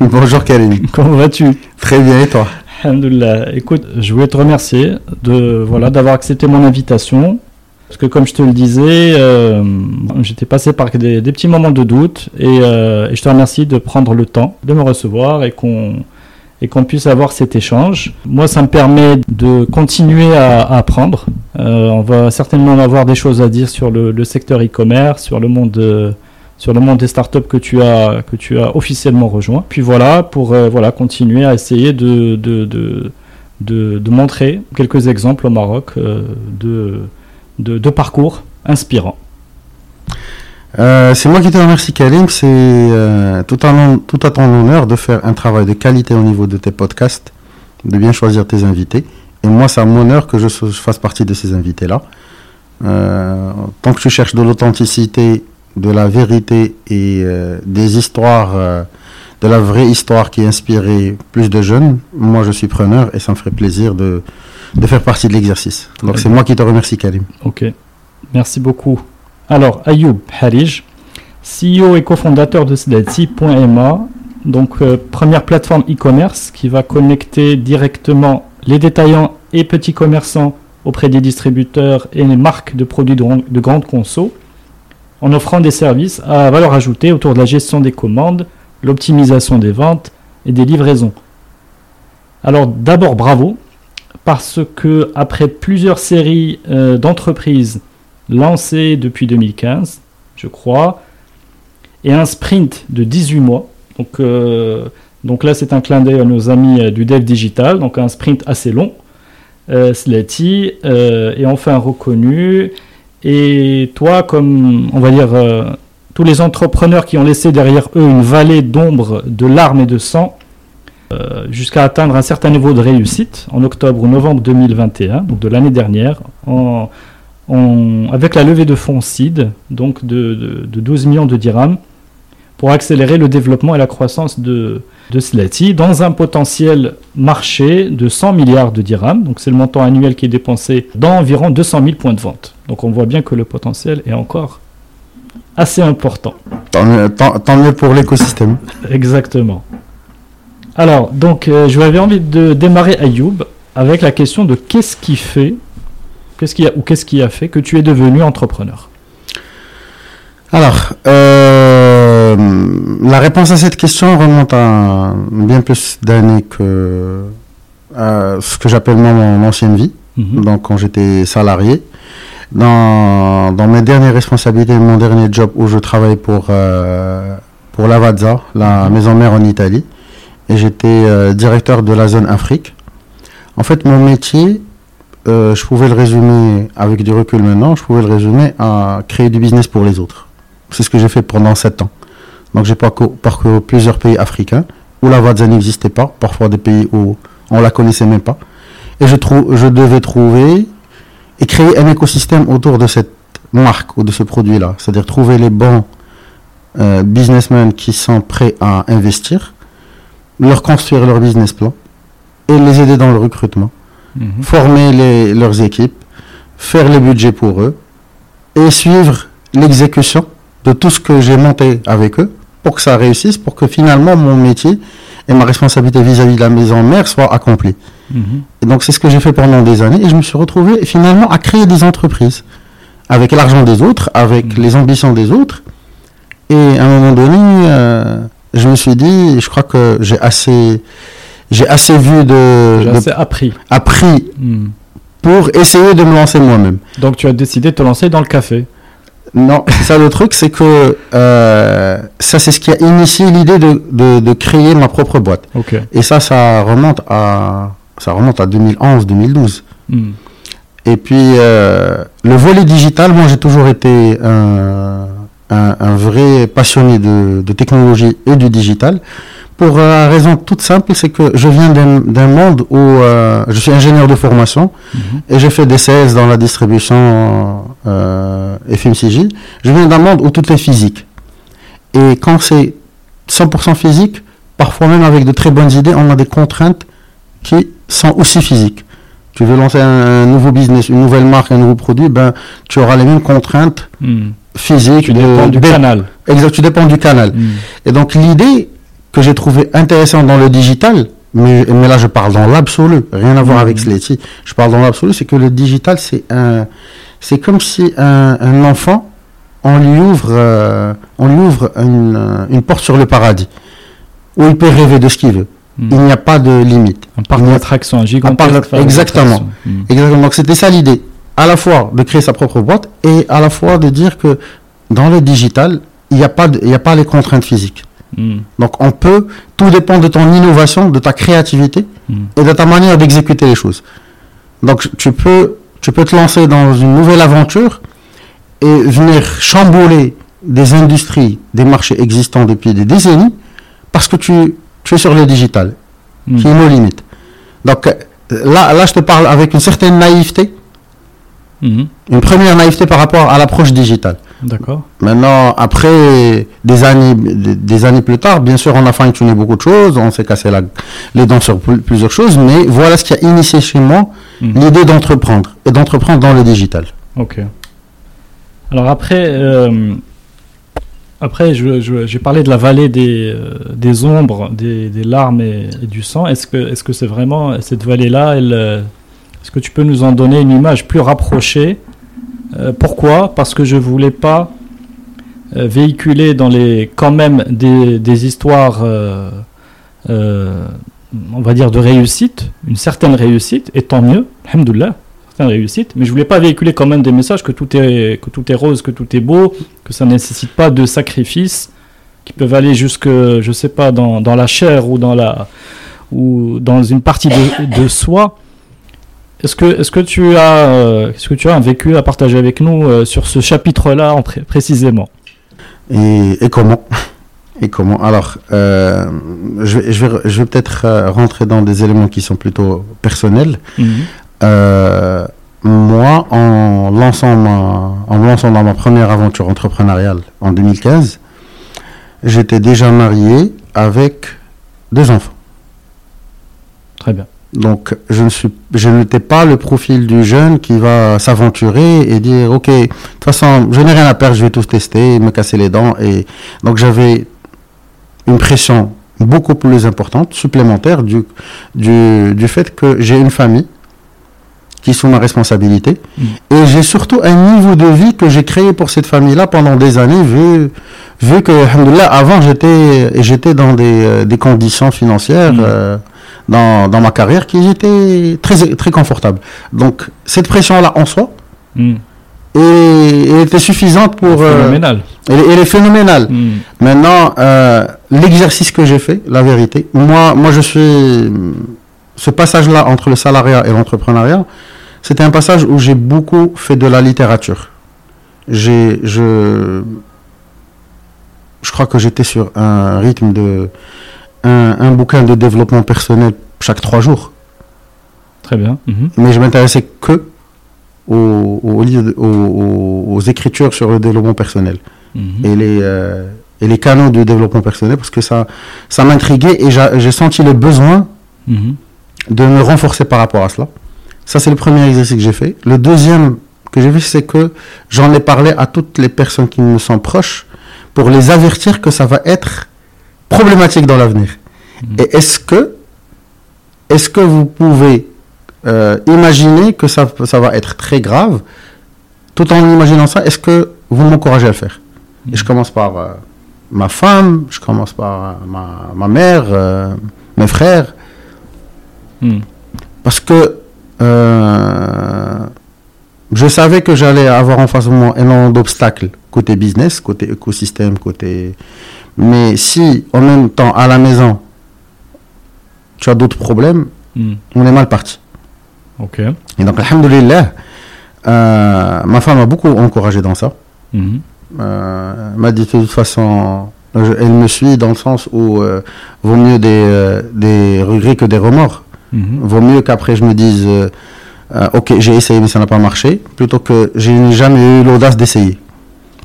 Bonjour Karim. comment vas-tu? Très bien et toi? Alhamdoulilah. Écoute, je voulais te remercier de voilà d'avoir accepté mon invitation. Parce que comme je te le disais, euh, j'étais passé par des, des petits moments de doute et, euh, et je te remercie de prendre le temps de me recevoir et qu'on et qu'on puisse avoir cet échange. Moi, ça me permet de continuer à, à apprendre. Euh, on va certainement avoir des choses à dire sur le, le secteur e-commerce, sur le monde sur le monde des startups que tu as que tu as officiellement rejoint. Puis voilà pour euh, voilà continuer à essayer de de, de, de, montrer quelques exemples au Maroc euh, de, de parcours inspirants. Euh, C'est moi qui te remercie Karim. C'est tout, tout à ton honneur de faire un travail de qualité au niveau de tes podcasts, de bien choisir tes invités. Et moi, c'est mon honneur que je, je fasse partie de ces invités-là. Tant que tu cherches de l'authenticité, de la vérité et euh, des histoires, euh, de la vraie histoire qui inspirait plus de jeunes, moi je suis preneur et ça me ferait plaisir de, de faire partie de l'exercice. Donc c'est moi qui te remercie Karim. Ok, merci beaucoup. Alors, Ayoub Harij, CEO et cofondateur de Slati.ma, donc euh, première plateforme e-commerce qui va connecter directement les détaillants et petits commerçants auprès des distributeurs et les marques de produits de, de grande conso, en offrant des services à valeur ajoutée autour de la gestion des commandes, l'optimisation des ventes et des livraisons. Alors d'abord bravo, parce que après plusieurs séries euh, d'entreprises lancées depuis 2015, je crois, et un sprint de 18 mois, donc, euh, donc là c'est un clin d'œil à nos amis euh, du Dev Digital, donc un sprint assez long, Slati, est enfin reconnu, et toi comme on va dire euh, tous les entrepreneurs qui ont laissé derrière eux une vallée d'ombre, de larmes et de sang, euh, jusqu'à atteindre un certain niveau de réussite en octobre ou novembre 2021, donc de l'année dernière, avec la levée de fonds SID, donc de, de- de 12 millions de dirhams, pour accélérer le développement et la croissance de, de Slati dans un potentiel marché de 100 milliards de dirhams. Donc c'est le montant annuel qui est dépensé dans environ 200 000 points de vente. Donc on voit bien que le potentiel est encore assez important. Tant mieux, tant- tant mieux pour l'écosystème. Exactement. Alors, donc, euh, je avais envie de démarrer Ayoub avec la question de qu'est-ce qui fait, qu'est-ce qui a, ou qu'est-ce qui a fait que tu es devenu entrepreneur? Alors, euh, la réponse à cette question remonte à bien plus d'années que à ce que j'appelle mon ancienne vie, Mhm. donc quand j'étais salarié. Dans, dans mes dernières responsabilités, mon dernier job où je travaillais pour, euh, pour Lavazza, la maison mère en Italie, et j'étais euh, directeur de la zone Afrique. En fait, mon métier, euh, je pouvais le résumer avec du recul maintenant, je pouvais le résumer à créer du business pour les autres. C'est ce que j'ai fait pendant sept ans. Donc j'ai parcouru, plusieurs pays africains où la Wadza n'existait pas, parfois des pays où on la connaissait même pas. Et je, trou- je devais trouver et créer un écosystème autour de cette marque ou de ce produit-là. C'est-à-dire trouver les bons euh, businessmen qui sont prêts à investir, leur construire leur business plan et les aider dans le recrutement Mhm. former les- leurs équipes, faire les budgets pour eux et suivre l'exécution de tout ce que j'ai monté avec eux pour que ça réussisse, pour que finalement mon métier et ma responsabilité vis-à-vis de la maison mère soient accomplis. Mhm. Et donc c'est ce que j'ai fait pendant des années et je me suis retrouvé finalement à créer des entreprises avec l'argent des autres, avec Mhm. les ambitions des autres. Et à un moment donné, euh, je me suis dit, je crois que j'ai assez, j'ai assez vu de, J'ai assez appris. appris Mhm. pour essayer de me lancer moi-même. Donc tu as décidé de te lancer dans le café Non, c'est ça le truc, c'est que euh, ça c'est ce qui a initié l'idée de, de, de créer ma propre boîte. Ok. Et ça, ça remonte à, ça remonte à 2011-2012. Hmm. Et puis, euh, le volet digital, moi j'ai toujours été un, un, un vrai passionné de, de technologie et du digital. Pour euh, une raison toute simple, c'est que je viens d'un monde où euh, je suis ingénieur de formation Mhm. et j'ai fait des CS dans la distribution euh, FMCJ. Je viens d'un monde où tout est physique. Et quand c'est 100% physique, parfois même avec de très bonnes idées, on a des contraintes qui sont aussi physiques. Tu veux lancer un, un nouveau business, une nouvelle marque, un nouveau produit, ben, tu auras les mêmes contraintes Hmm. physiques. Tu de- dépends du canal. Exact, tu dépends du canal. Hmm. Et donc l'idée que j'ai trouvée intéressante dans le digital, mais, mais là je parle dans l'absolu, rien à voir Mhm. avec Sletty, je parle dans l'absolu, c'est que le digital c'est un, c'est comme si un, un enfant, on lui ouvre, euh, on lui ouvre une, euh, une porte sur le paradis, où il peut rêver de ce qu'il veut. Hmm. Il n'y a pas de limite. N'y a- d'attraction, gigantesque exactement. Hmm. Exactement. Donc c'était ça l'idée, à la fois de créer sa propre boîte et à la fois de dire que dans le digital, il n'y a pas, de- il n'y a pas les contraintes physiques. Hmm. Donc on peut, tout dépend de ton innovation, de ta créativité Hmm. et de ta manière d'exécuter les choses. Donc tu peux, tu peux te lancer dans une nouvelle aventure et venir chambouler des industries, des marchés existants depuis des décennies parce que tu, tu es sur le digital, Hmm. qui est nos limites. Donc là, là, je te parle avec une certaine naïveté, une première naïveté par rapport à l'approche digitale. D'accord. Maintenant, après des années, des, années plus tard, bien sûr, on a fine-tuné beaucoup de choses, on s'est cassé la- les dents sur pl- plusieurs choses, mais voilà ce qui a initié chez moi Hmm. l'idée d'entreprendre et d'entreprendre dans le digital. Ok. Alors après, euh, après, j'ai parlé de la vallée des, euh, des ombres, des, des larmes et, et du sang. Est-ce que est-ce que c'est vraiment cette vallée-là euh, Est-ce que tu peux nous en donner une image plus rapprochée Euh, Pourquoi? Parce que je voulais pas euh, véhiculer dans les quand même des, histoires, euh, on va dire de réussite, une certaine réussite, et tant mieux, alhamdoulilah certaine réussite, mais je voulais pas véhiculer quand même des messages que tout est rose, que tout est beau, que ça nécessite pas de sacrifices qui peuvent aller jusque je sais pas dans, dans la chair ou dans la ou dans une partie de, de soi. Est-ce que est-ce que tu as euh, est-ce que tu as un vécu à partager avec nous euh, sur ce chapitre-là en pré- précisément? Et, et comment? Et comment? Alors, euh, je vais, je vais, je vais peut-être rentrer dans des éléments qui sont plutôt personnels. Euh, moi, en lançant ma, en me lançant dans ma première aventure entrepreneuriale en 2015, j'étais déjà marié avec deux enfants. Très bien. Donc, je ne suis, je n'étais pas le profil du jeune qui va s'aventurer et dire, ok, de toute façon, je n'ai rien à perdre, je vais tout tester, me casser les dents. Et donc, j'avais une pression beaucoup plus importante, supplémentaire, du, du, du fait que j'ai une famille qui est sous ma responsabilité. Mm. Et j'ai surtout un niveau de vie que j'ai créé pour cette famille-là pendant des années, vu, vu que, alhamdoulilah, avant, j'étais, j'étais dans des, euh, des conditions financières, Mm. euh, dans, dans ma carrière qui étaient très, très confortables. Donc, cette pression-là en soi, Hmm. elle était suffisante pour... euh, Phénoménal. elle, est- elle est phénoménale. Hmm. Maintenant, euh, l'exercice que j'ai fait, la vérité, moi, moi je suis. Ce passage-là entre le salariat et l'entrepreneuriat, c'était un passage où j'ai beaucoup fait de la littérature. J'ai, je, je crois que j'étais sur un rythme de. Un, un bouquin de développement personnel chaque trois jours. Très bien. Mhm. Mais je m'intéressais que aux, aux, écritures sur le développement personnel Mhm. et les, euh, et les canaux de développement personnel parce que ça, ça m'intriguait et j'a- j'ai senti le besoin Mhm. de me renforcer par rapport à cela. Ça, c'est le premier exercice que j'ai fait. Le deuxième que j'ai fait, c'est que j'en ai parlé à toutes les personnes qui me sont proches pour les avertir que ça va être problématique dans l'avenir. Mhm. Et est-ce que, est-ce que vous pouvez euh, imaginer que ça, ça va être très grave? Tout en imaginant ça, est-ce que vous m'encouragez à le faire? Et je commence par euh, ma femme, je commence par euh, ma, ma mère, euh, mes frères, Hmm. parce que je savais que j'allais avoir en face de moi énormément d'obstacles côté business, côté écosystème, côté. Mais si en même temps à la maison tu as d'autres problèmes, Hmm. on est mal parti. Ok. Et donc, alhamdoulilah, euh, ma femme m'a beaucoup encouragé dans ça. Euh, elle m'a dit de toute façon, je- elle me suit dans le sens où euh, vaut mieux des, euh, des regrets que des remords. Mhm. Vaut mieux qu'après je me dise, ok, j'ai essayé mais ça n'a pas marché, plutôt que je n'ai jamais eu l'audace d'essayer.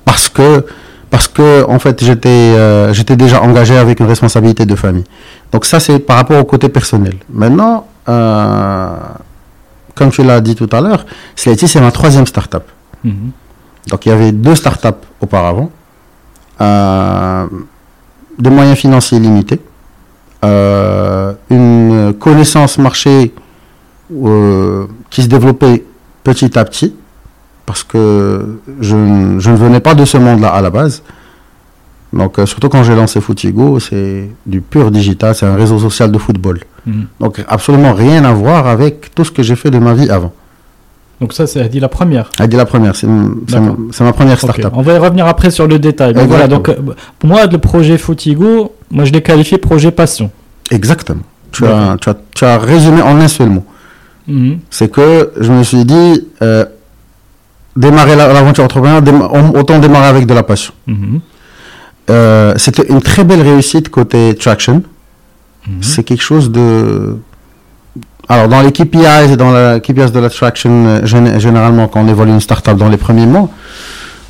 Parce que, parce que en fait, j'étais euh, j'étais déjà engagé avec une responsabilité de famille. Donc ça, c'est par rapport au côté personnel. Maintenant, euh, comme tu l'as dit tout à l'heure, Slaty, c'est ma troisième start-up. Mhm. Donc il y avait deux startups auparavant, euh, des moyens financiers limités, une connaissance marché qui se développait petit à petit, parce que je, ne venais pas de ce monde-là à la base. Donc euh, surtout quand j'ai lancé Footigo, c'est du pur digital, c'est un réseau social de football. Mhm. Donc absolument rien à voir avec tout ce que j'ai fait de ma vie avant. Donc ça, c'est dit la première. Elle dit la première, c'est ma, première startup. On va y revenir après sur le détail. Exactement. voilà, donc euh, pour moi, le projet Footigo, moi je l'ai qualifié projet passion. Exactement. Tu as, D'accord. tu, as, tu as résumé en un seul mot. Mhm. C'est que je me suis dit, euh, démarrer la- l'aventure entrepreneuriale, déma- autant démarrer avec de la passion. Mhm. Euh, C'était une très belle réussite côté Traction. Mhm. C'est quelque chose de... Alors, dans les KPIs et dans la KPIs de la Traction, euh, gén- généralement, quand on évolue une startup dans les premiers mois,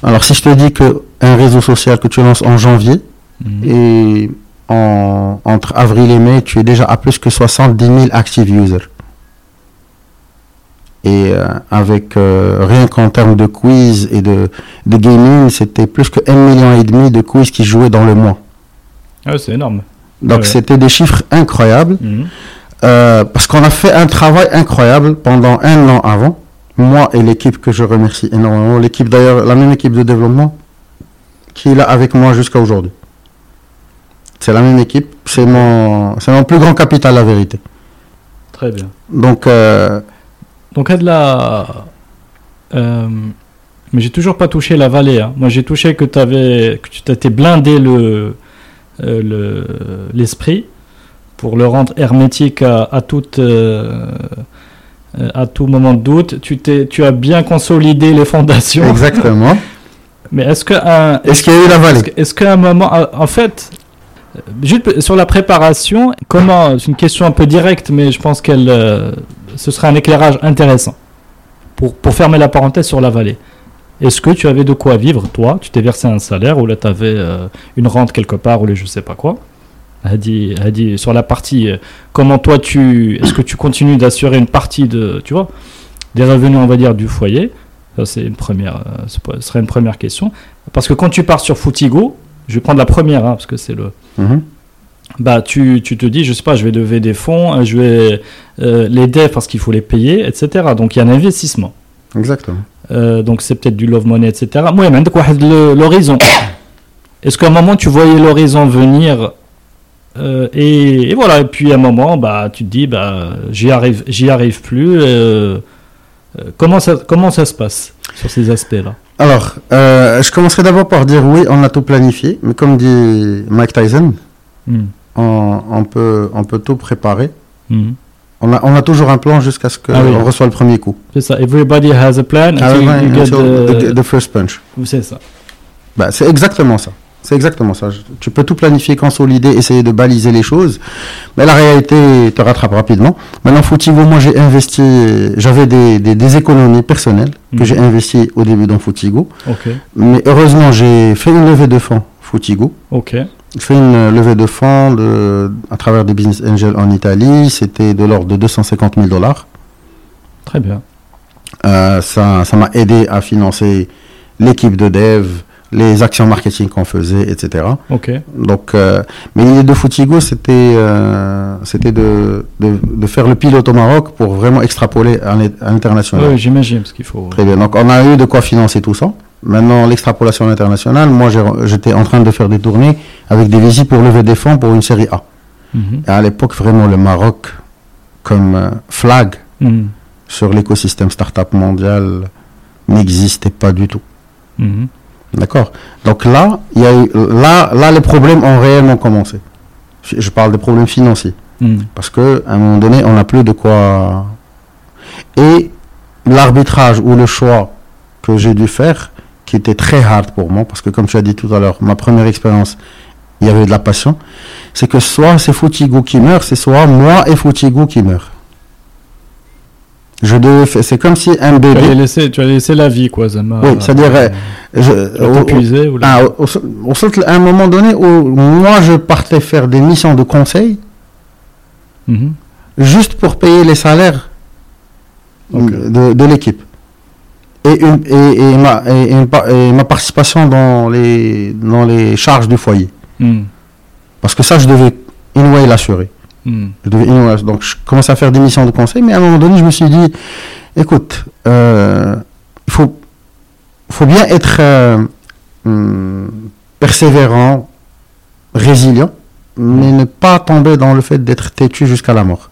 alors si je te dis que un réseau social que tu lances en janvier, Mhm. et en, entre avril et mai, tu es déjà à plus que 70 000 active users. Et euh, avec euh, rien qu'en termes de quiz et de, de gaming, c'était plus que 1 million et demi de quiz qui jouaient dans le mois. Ah, c'est énorme. Donc Ouais. c'était des chiffres incroyables Mhm. euh, parce qu'on a fait un travail incroyable pendant un an avant. Moi et l'équipe que je remercie énormément, l'équipe d'ailleurs, la même équipe de développement qui est là avec moi jusqu'à aujourd'hui. C'est la même équipe, c'est mon, c'est mon plus grand capital, la vérité. Très bien. Donc, euh, Donc, à de la. euh, mais j'ai toujours pas touché la vallée. hein. Moi, j'ai touché que, avais, que tu t'étais blindé le, euh, le, l'esprit pour le rendre hermétique à, à, toute, euh, euh, à tout moment de doute. Tu, t'es, tu as bien consolidé les fondations. exactement. Mais est-ce qu'un Est-ce qu'il y a eu la vallée? est-ce que- qu'à un moment, en fait, euh, juste sur la préparation, comment, c'est une question un peu directe, mais je pense qu'elle, ce serait un éclairage intéressant pour, pour fermer la parenthèse sur la vallée. Est-ce que tu avais de quoi vivre, toi? Tu t'es versé un salaire ou là tu avais une rente quelque part ou les je sais pas quoi? Hadi, Hadi, sur la partie, euh, comment toi tu. Est-ce que tu continues d'assurer une partie de. Tu vois Des revenus, on va dire, du foyer? Ça, c'est une première. euh, ce serait une première question. Parce que quand tu pars sur Footigo, je vais prendre la première, hein, parce que c'est le. Mhm. Bah, tu, tu te dis, je sais pas, je vais lever des fonds, euh, je vais euh, les devs parce qu'il faut les payer, etc. Donc il y a un investissement. Exactement. Euh, donc c'est peut-être du love money, etc. Moi, il l'horizon. Est-ce qu'à un moment tu voyais l'horizon venir euh, et, et voilà, et puis à un moment, bah, tu te dis, bah, j'y arrive, j'y arrive plus. comment, ça, comment ça se passe sur ces aspects-là? Alors, je commencerai d'abord par dire oui, on a tout planifié, mais comme dit Mike Tyson, Hmm. On, on peut, on peut tout préparer. Hmm. On a, on a toujours un plan jusqu'à ce qu'on Ah oui. reçoit le premier coup. C'est ça. Everybody has a plan. Ah until you get the- the, the first punch. C'est ça. Bah, c'est exactement ça. C'est exactement ça. Je- Tu peux tout planifier, consolider, essayer de baliser les choses, mais la réalité te rattrape rapidement. Maintenant, Foutigo, moi j'ai investi, j'avais des, des, des économies personnelles que Mhm. j'ai investi au début dans Foutigo, Ok. mais heureusement j'ai fait une levée de fonds Foutigo. Ok. Fait une levée de fonds de, à travers des business angels en Italie. C'était de l'ordre de 250 000 dollars. Très bien. Euh, ça ça m'a aidé à financer l'équipe de dev, les actions marketing qu'on faisait, etc. Ok. Donc, euh, mais l'idée de Foutigo, c'était euh, c'était de, de, de faire le pilote au Maroc pour vraiment extrapoler à l'in- à l'international. Oui, j'imagine, parce qu'il faut. Très bien. Donc, on a eu de quoi financer tout ça. Maintenant, l'extrapolation internationale, moi, j'étais en train de faire des tournées avec des visites pour lever des fonds pour une série A. Mhm. Et à l'époque, vraiment, le Maroc, comme euh, flag, Mhm. sur l'écosystème startup mondial n'existait pas du tout. Mhm. D'accord? Donc là, y a eu- là, là, les problèmes ont réellement commencé. Je parle des problèmes financiers. Parce que à un moment donné, on n'a plus de quoi. Et l'arbitrage ou le choix que j'ai dû faire, qui était très hard pour moi, parce que comme tu as dit tout à l'heure, ma première expérience, il y avait de la passion, c'est que soit c'est Foutigo qui meurt, c'est soit moi et Foutigo qui meurt. Je devais faire- c'est comme si un Tu bébé. tu allais laisser la vie, quoi, Zama. Oui, c'est-à-dire, euh, je- ou la- ah, au, à un moment donné où moi je partais faire des missions de conseil Mhm. juste pour payer les salaires de l'équipe. Et, une- et, et ma, et, une pa- et ma participation dans les, dans les charges du foyer. Mhm. Parce que ça, je devais anyway l'assurer. Je devais anyway- donc je commençais à faire des missions de conseil, mais à un moment donné, je me suis dit, écoute, euh, il faut, faut bien être euh, hum, persévérant, résilient, mais ne pas tomber dans le fait d'être têtu jusqu'à la mort.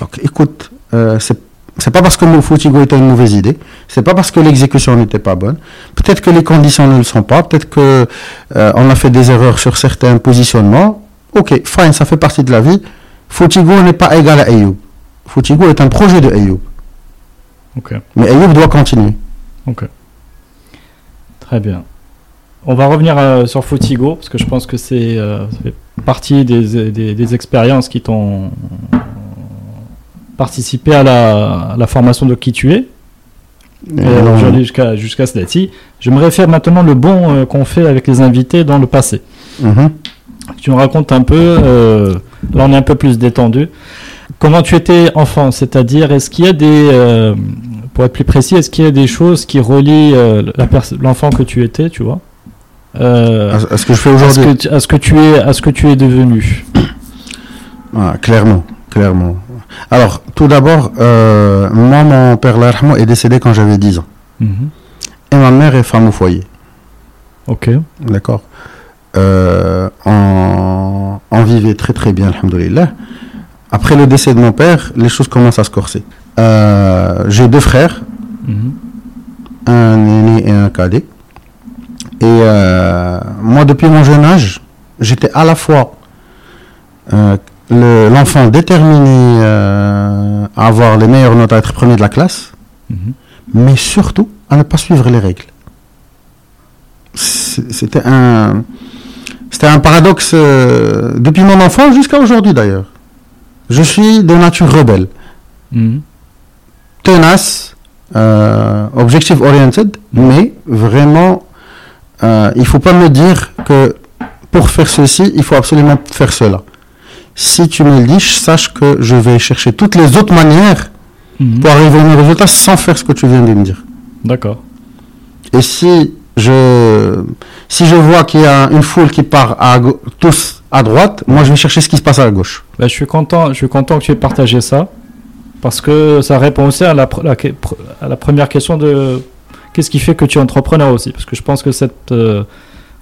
Donc écoute, euh, c'est c'est pas parce que le Foutigo était une mauvaise idée, c'est pas parce que l'exécution n'était pas bonne. Peut-être que les conditions ne le sont pas, peut-être que euh, on a fait des erreurs sur certains positionnements. Ok, fine, ça fait partie de la vie. Foutigo n'est pas égal à Ayoub. Foutigo est un projet de Ayoub. Ok. Mais Ayoub doit continuer. Ok. Très bien. On va revenir euh, sur Fotigo, parce que je pense que c'est euh, partie des, des- des expériences qui t'ont participé à la, à la formation de qui tu es. Euh, Aujourd'hui jusqu'à jusqu'à Slati. Je me réfère maintenant le bon euh, qu'on fait avec les invités dans le passé. mhm. Tu nous racontes un peu, euh, là on est un peu plus détendu. Comment tu étais enfant, c'est-à-dire est-ce qu'il y a des, euh, pour être plus précis, est-ce qu'il y a des choses qui relient l'enfant que tu étais, tu vois, À- ce que je fais aujourd'hui. à ce que tu es, à ce que tu es devenu? Ah, clairement, clairement. Alors, tout d'abord, euh, moi, mon père Larhamo est décédé quand j'avais 10 ans. Mhm. Et ma mère est femme au foyer. Ok. D'accord. Euh, on, on vivait très très bien, alhamdoulilah. Après le décès de mon père, les choses commencent à se corser. Euh, J'ai deux frères, Mhm. un aîné et un cadet. Et moi, depuis mon jeune âge, j'étais à la fois le- l'enfant déterminé euh, à avoir les meilleures notes, à être premier de la classe, Mhm. mais surtout à ne pas suivre les règles. C'était un, c'était un paradoxe euh, depuis mon enfant jusqu'à aujourd'hui d'ailleurs. Je suis de nature rebelle, Mhm. tenace, euh, objective oriented, mais vraiment, euh, il faut pas me dire que pour faire ceci, il faut absolument faire cela. Si tu me le dis, sache que je vais chercher toutes les autres manières Mhm. pour arriver au même résultat sans faire ce que tu viens de me dire. D'accord. Et si je, si je vois qu'il y a une foule qui part à tous à droite, moi je vais chercher ce qui se passe à gauche. Bah, je suis content, je suis content que tu aies partagé ça, parce que ça répond aussi la, la à la première question de qu'est-ce qui fait que tu es entrepreneur aussi, parce que je pense que cette euh,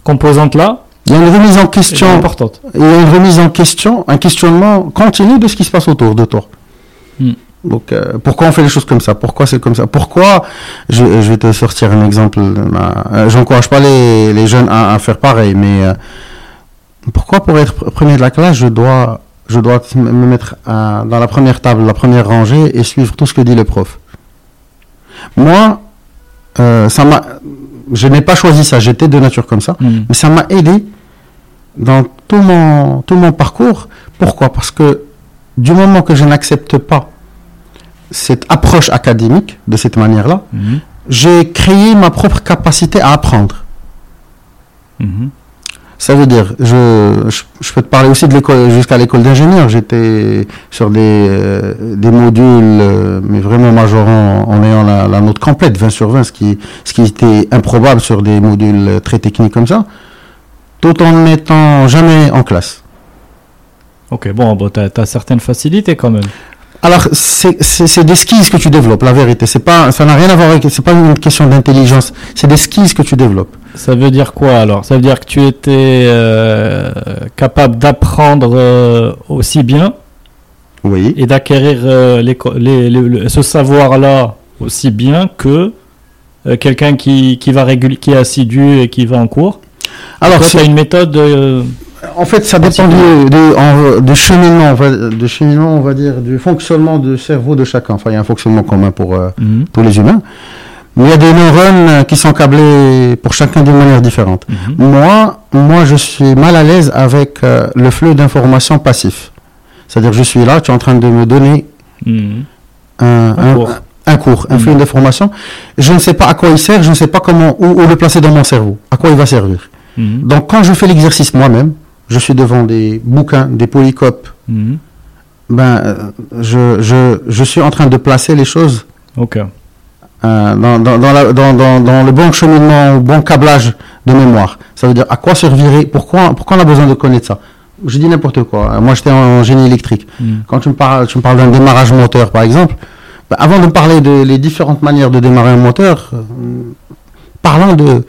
composante-là Il y a une remise en est question, importante. il y a une remise en question, un questionnement continu de ce qui se passe autour de toi. Hmm. Donc euh, pourquoi on fait les choses comme ça? Pourquoi c'est comme ça? Pourquoi je, je vais te sortir un exemple. Euh, J'encourage pas les, les jeunes à, à faire pareil, mais euh, pourquoi pour être pr- premier de la classe, je dois je dois me me mettre dans la première table, la première rangée et suivre tout ce que dit le prof? Moi, euh, ça m'a, je n'ai pas choisi ça. J'étais de nature comme ça, Mhm. mais ça m'a aidé dans tout mon tout mon parcours. Pourquoi? Parce que du moment que je n'accepte pas cette approche académique de cette manière-là, Mhm. j'ai créé ma propre capacité à apprendre. Mhm. Ça veut dire, je, je, je peux te parler aussi de l'école jusqu'à l'école d'ingénieur. J'étais sur des, euh, des modules, euh, mais vraiment majorant en ayant la, la note complète, 20 sur 20, ce qui, ce qui était improbable sur des modules euh, très techniques comme ça, tout en n'étant jamais en classe. Ok, bon, bon tu as, certaines facilités quand même. Alors, c'est des skills que tu développes, la vérité. C'est pas, ça n'a rien à voir avec, c'est pas une question d'intelligence. C'est des skills que tu développes. Ça veut dire quoi alors? Ça veut dire que tu étais euh, capable d'apprendre euh, aussi bien? Oui. et d'acquérir euh, les les- ce savoir-là aussi bien que quelqu'un qui, qui va régul- qui est assidu et qui va en cours? Alors, c'est- une méthode. euh, en fait, ça dépend du, de, en- de cheminement, on va, de cheminement, on va dire, du fonctionnement du cerveau de chacun. Enfin, il y a un fonctionnement commun pour euh, mhm, tous les humains. Mais il y a des neurones euh, qui sont câblés pour chacun d'une manière différente. mhm. Moi, moi, je suis mal à l'aise avec euh, le flux d'informations passif. C'est-à-dire, je suis là, tu es en train de me donner Mhm. un, Un un- cours. un cours, un flux d'informations. Je ne sais pas à quoi il sert, je ne sais pas comment, où, où le placer dans mon cerveau, à quoi il va servir. Mhm. Donc, quand je fais l'exercice moi-même, je suis devant des bouquins, des polycopes, Mhm. ben, euh, je, je, je suis en train de placer les choses Ok. euh, dans, dans, dans, la- le bon cheminement, au bon câblage de mémoire. Ça veut dire à quoi servirait, pourquoi, pourquoi on a besoin de connaître ça? Je dis n'importe quoi. Moi, j'étais en génie électrique. Mhm. Quand tu me parles, tu me parles d'un démarrage moteur, par exemple, ben, avant de me parler de les différentes manières de démarrer un moteur, euh, parlons de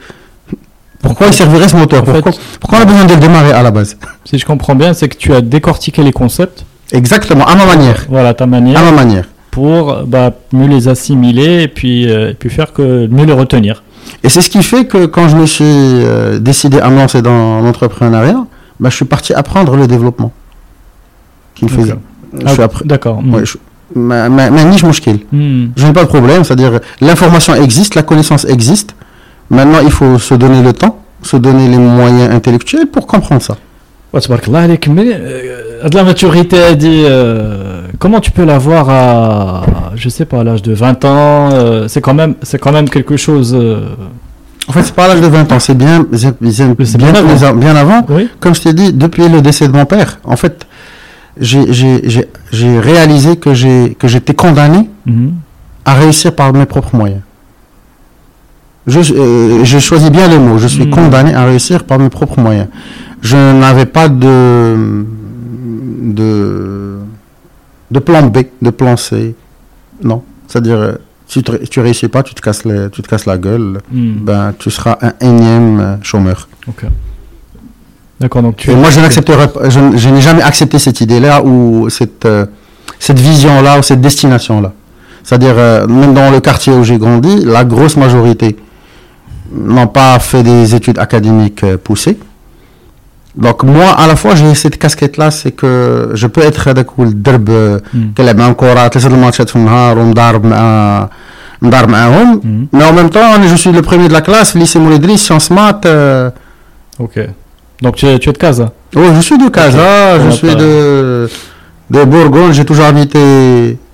pourquoi il servirait ce moteur, fait- pourquoi, pourquoi on a besoin de le démarrer à la base. Si je comprends bien, c'est que tu as décortiqué les concepts, Exactement, à ma manière. voilà ta manière, À ma manière. pour bah, mieux les assimiler et puis, euh, et puis faire que mieux les retenir. Et c'est ce qui fait que quand je me suis euh, décidé à me lancer dans l'entrepreneuriat, bah, je suis parti apprendre le développement. Qui me Ok. faisait. Ah, D'accord. Je- ma, ma, ma niche mouchkil. Mhm. Je n'ai pas de problème, c'est-à-dire l'information existe, la connaissance existe. Maintenant, il faut se donner le temps, se donner les moyens intellectuels pour comprendre ça. Euh, de la maturité, dit, euh, comment tu peux l'avoir à, je sais pas, à l'âge de 20 ans euh, C'est quand, même, quand même quelque chose. En fait, c'est pas à l'âge de 20 ans, c'est bien, bien, avant. Comme je t'ai dit, depuis le décès de mon père, en fait, j'ai réalisé que j'étais condamné mhm. à réussir par mes propres moyens. Je, euh, je choisis bien les mots. Je suis Mm. condamné à réussir par mes propres moyens. Je n'avais pas de, de, de plan B, de plan C. Non. C'est-à-dire, euh, si tu, tu réussis pas, tu te casses, les- tu te casses la gueule, Mhm. ben, tu seras un énième euh, chômeur. Ok. D'accord, donc tu. Et moi, je n'accepterai je, je n'ai jamais accepté cette idée-là ou cette, euh, cette vision-là ou cette destination-là. C'est-à-dire, euh, même dans le quartier où j'ai grandi, la grosse majorité n'ont pas fait des études académiques euh, poussées. Donc, moi, à la fois, j'ai cette casquette-là, c'est que je peux être هذاك الدرب آه، Mhm. كنلعب معاهم كرة ثلاثة الماتشات في النهار ومضارب مع مضارب معاهم Mhm. mais en même temps je suis le premier de la classe lycée Moulidri sciences maths euh, Ok. Donc tu es, tu es de Casa. Oh, je suis de Casa, On je va suis pas- de, de Bourgogne, j'ai toujours habité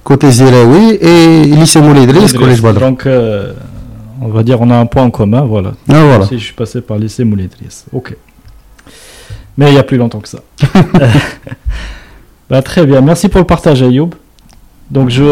côté Ziraoui et lycée Moulidris, collège Badr. Donc, euh, on va dire, on a un point en commun, voilà. Ah, voilà. Si je suis passé par lycée Moulidris. Ok. Mais il y a plus longtemps que ça. Bah, très bien. Merci pour le partage, Ayoub. Donc, je,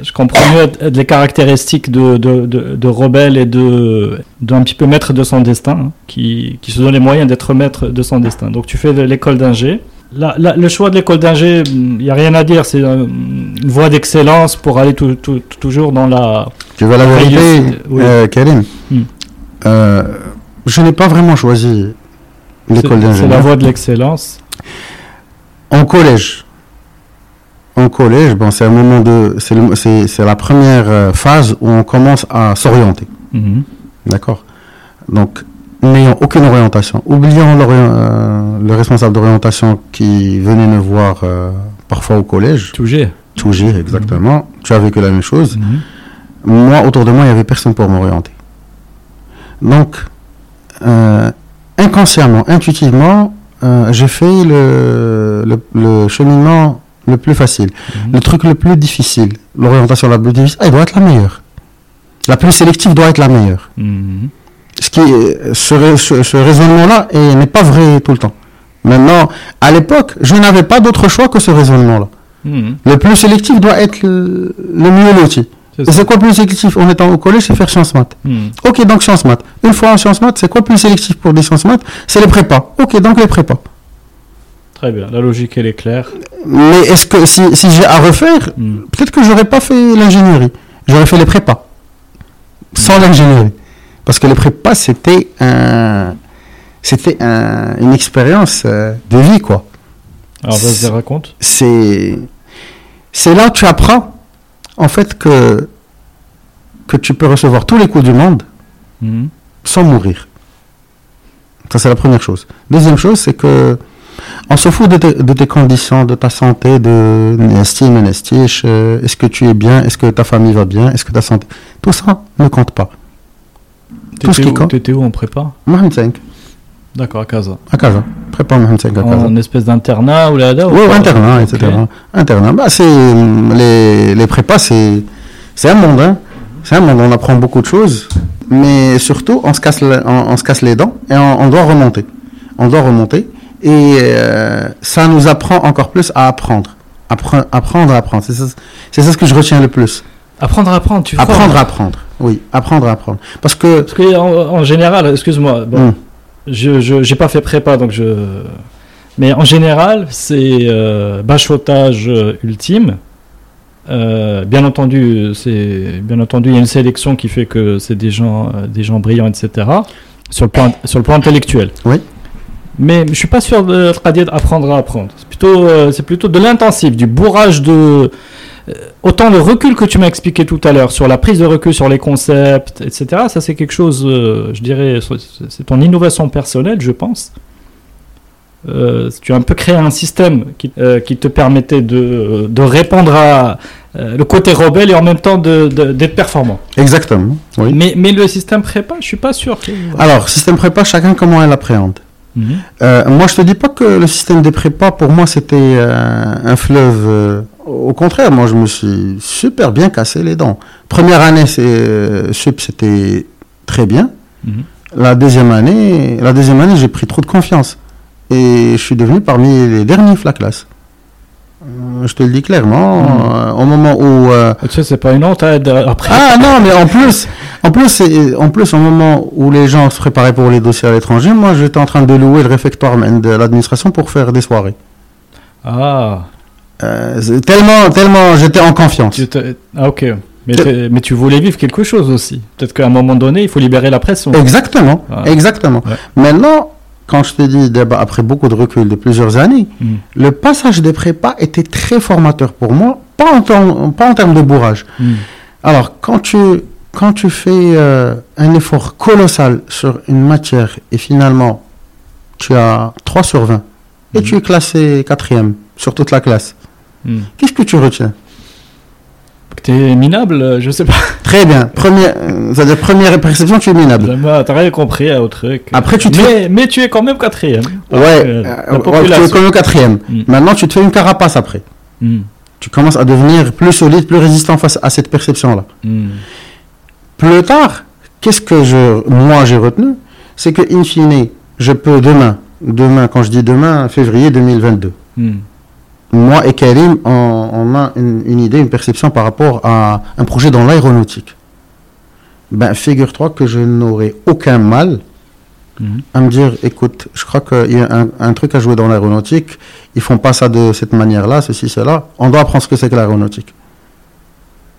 je comprends mieux les caractéristiques de, de, de, de rebelle et de, d'un petit peu maître de son destin, hein, qui, qui se donne les moyens d'être maître de son destin. Donc, tu fais l'école d'ingé. La- la- le choix de l'école d'ingé, il n'y a rien à dire. C'est euh, une voie d'excellence pour aller tout- tout- toujours dans la. Tu veux la vérité, oui. euh, Karim Hmm. Euh, Je n'ai pas vraiment choisi l'école c'est- C'est la voie de l'excellence. En collège, en collège, bon, c'est un moment de, c'est le- c'est c'est la première phase où on commence à s'orienter. Mhm. D'accord? Donc, n'ayant aucune orientation, oubliant euh, le responsable d'orientation qui venait me voir euh, parfois au collège, Toujours. Tougir, exactement, tu as vécu la même chose. Mhm. Moi, autour de moi, il n'y avait personne pour m'orienter. Donc, euh, inconsciemment, intuitivement, j'ai fait le, le, le cheminement le plus facile. Mhm. Le truc le plus difficile, l'orientation la plus difficile, elle doit être la meilleure. La plus sélective doit être la meilleure. Mhm. Ce, qui, est- ce, rai- ce- ce raisonnement-là est- n'est pas vrai tout le temps. Maintenant, à l'époque, je n'avais pas d'autre choix que ce raisonnement-là. Mhm. Le plus sélectif doit être le, le mieux loti. C'est Et c'est quoi plus sélectif? En étant au collège C'est faire sciences maths. Mhm. Ok, donc sciences maths. Une fois en sciences maths, c'est quoi plus sélectif pour des sciences maths? C'est les prépas. Ok, donc les prépas. Très bien, la logique elle est claire. Mais est-ce que si, si j'ai à refaire, Mhm. peut-être que j'aurais pas fait l'ingénierie. J'aurais fait les prépas. Sans l'ingénierie. Parce que les prépas, c'était un, c'était un- une expérience euh, de vie, quoi. Alors vas-y, raconte. c'est c'est là où tu apprends en fait que que tu peux recevoir tous les coups du monde Mhm. sans mourir. Ça c'est la première chose. Deuxième chose, c'est que on se fout de tes, de tes conditions, de ta santé, de estime, estiche, euh, est-ce que tu es bien, est-ce que ta famille va bien, est-ce que ta santé, tout ça ne compte pas. Tout ce qui compte. t'étais où en prépa Mohamed 5, D'accord, à Casa. à Casa. Prépare Mohamed 5 à Casa. En espèce d'internat ou là, là ou Oui, internat, etc. Internat, bah, c'est hum, les, les prépas, c'est c'est un monde, hein. C'est un monde. On apprend beaucoup de choses, mais surtout, on se casse, on, on se casse les dents et on, on doit remonter. On doit remonter et euh, ça nous apprend encore plus à apprendre, Appre- apprendre, à apprendre. C'est ça, c'est ça ce que je retiens le plus. Apprendre à apprendre, tu vois. Apprendre à apprendre. Oui, apprendre à apprendre. Parce que Parce que en, en général, excuse-moi, bon, hum, je je- j'ai pas fait prépa donc je. Mais en général, c'est euh, bachotage euh, ultime. Euh, bien entendu, c'est bien entendu il y a une sélection qui fait que c'est des gens euh, des gens brillants etc. Sur le plan sur le plan intellectuel. Oui. Mais je suis pas sûr de Qadir apprendre à apprendre. C'est plutôt euh, c'est plutôt de l'intensif, du bourrage de euh, autant le recul que tu m'as expliqué tout à l'heure sur la prise de recul sur les concepts, etc. Ça, c'est quelque chose, euh, je dirais, c'est- ton innovation personnelle, je pense. Euh, tu as un peu créé un système qui, euh, qui te permettait de, de répondre à euh, le côté rebelle et en même temps d'être performant. exactement. Oui. Mais, mais le système prépa, je suis pas sûr. Que... Alors, système prépa, chacun comment elle l'appréhende. Mhm. Euh, moi, je te dis pas que le système des prépas, pour moi, c'était euh, un fleuve. Au contraire, moi, je me suis super bien cassé les dents. Première année, c'est euh, sup, c'était très bien. Mhm. La deuxième année, la deuxième année, j'ai pris trop de confiance et je suis devenu parmi les derniers de la classe. Euh, Je te le dis clairement. Mhm. euh, au moment où euh, Tu sais, c'est pas une honte hein, après. ah non, mais en plus, en plus, c'est- en plus, au moment où les gens se préparaient pour les dossiers à l'étranger, moi, j'étais en train de louer le réfectoire de l'administration pour faire des soirées. Ah, Euh, tellement, tellement, j'étais en confiance. ah, ok. Mais, mais tu voulais vivre quelque chose aussi. Peut-être qu'à un moment donné, il faut libérer la pression. Exactement, Ah. exactement. Ouais. Maintenant, quand je te dis, après beaucoup de recul de plusieurs années, Mhm. le passage des prépas était très formateur pour moi, pas en, termes- pas en termes de bourrage. Mhm. Alors, quand tu, quand tu fais euh, un effort colossal sur une matière et finalement tu as 3 sur 20 et Mhm. tu es classé quatrième sur toute la classe, Mhm. qu'est-ce que tu retiens? Que T'es minable, euh, je sais pas. Très bien. Première, euh, c'est-à-dire première perception, tu es minable. Jamais, T'as rien compris au truc. Après, tu te mais, mais tu es quand même quatrième. Ouais, Euh, euh, ouais, tu es comme le quatrième. Mhm. Maintenant, tu te fais une carapace après. Mhm. Tu commences à devenir plus solide, plus résistant face à cette perception-là. Plus tard, qu'est-ce que je, moi j'ai retenu? C'est que, in fine, je peux demain, demain, quand je dis demain, février 2022, Mhm. Moi et Karim, on, on a une, une idée, une perception par rapport à un projet dans l'aéronautique. Ben, figure-toi que je n'aurai aucun mal Mhm. à me dire, écoute, je crois qu'il y a un, un truc à jouer dans l'aéronautique, ils font pas ça de cette manière-là, ceci, cela, on doit apprendre ce que c'est que l'aéronautique.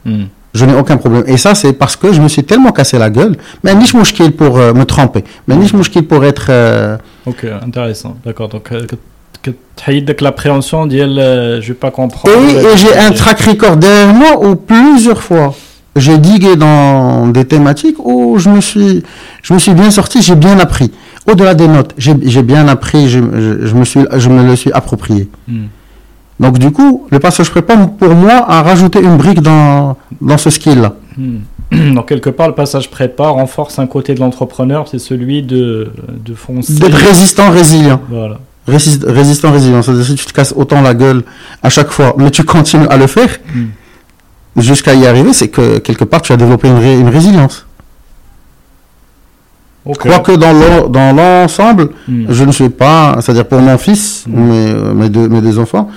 Mhm. Je n'ai aucun problème. Et ça, c'est parce que je me suis tellement cassé la gueule, mais niche mouchkil pour euh, me tremper, mais niche mouchkil pour être... euh, Ok, intéressant. D'accord. Donc, euh, que, l'appréhension, dit elle, euh, je vais pas comprendre. Et, et j'ai un track record derrière moi où plusieurs fois, j'ai digué dans des thématiques où je me suis, je me suis bien sorti, j'ai bien appris. Au-delà des notes, j'ai bien appris, je, je, je me suis, je me le suis approprié. Mhm. Donc du coup, le passage prépa, pour moi, a rajouté une brique dans, dans ce skill-là. Mhm. Donc, quelque part, le passage prépa renforce un côté de l'entrepreneur, c'est celui de, de foncer. D'être résistant, résilient. Voilà. Résist- résistant, résilient. C'est-à-dire si tu te casses autant la gueule à chaque fois, mais tu continues à le faire Mhm. jusqu'à y arriver, c'est que quelque part tu as développé une, ré- une résilience. Ok. Je crois que dans l'en- dans l'ensemble, Mhm. je ne suis pas, c'est-à-dire pour mon fils, Mm. mes, euh, mes, deux, mes deux enfants,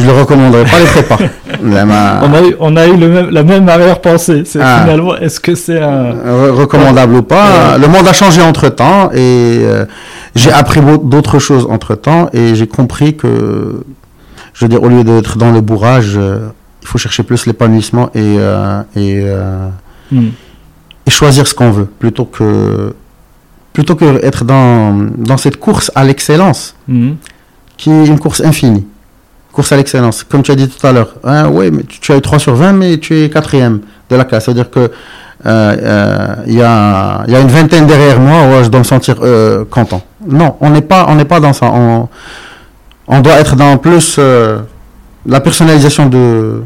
je ne recommanderais pas les prépas. Ma- On a eu, on a eu le même, la même arrière-pensée. C'est Ah. finalement, est-ce que c'est un. Recommandable ou pas? Le monde a changé entre temps et euh, j'ai appris d'autres choses entre temps et j'ai compris que, je veux dire, au lieu d'être dans le bourrage, euh, il faut chercher plus l'épanouissement et, euh, et, euh, Mhm. et choisir ce qu'on veut plutôt que plutôt que être dans, dans cette course à l'excellence. Mhm. qui est une course infinie. Course à l'excellence. Comme tu as dit tout à l'heure. Hein, oui, mais tu, as eu 3 sur 20, mais tu es quatrième de la classe. C'est-à-dire que euh, euh, il y, a, y, a, une vingtaine derrière moi, je dois me sentir euh, content. Non, on n'est pas, on n'est pas dans ça. On, on doit être dans plus la personnalisation de,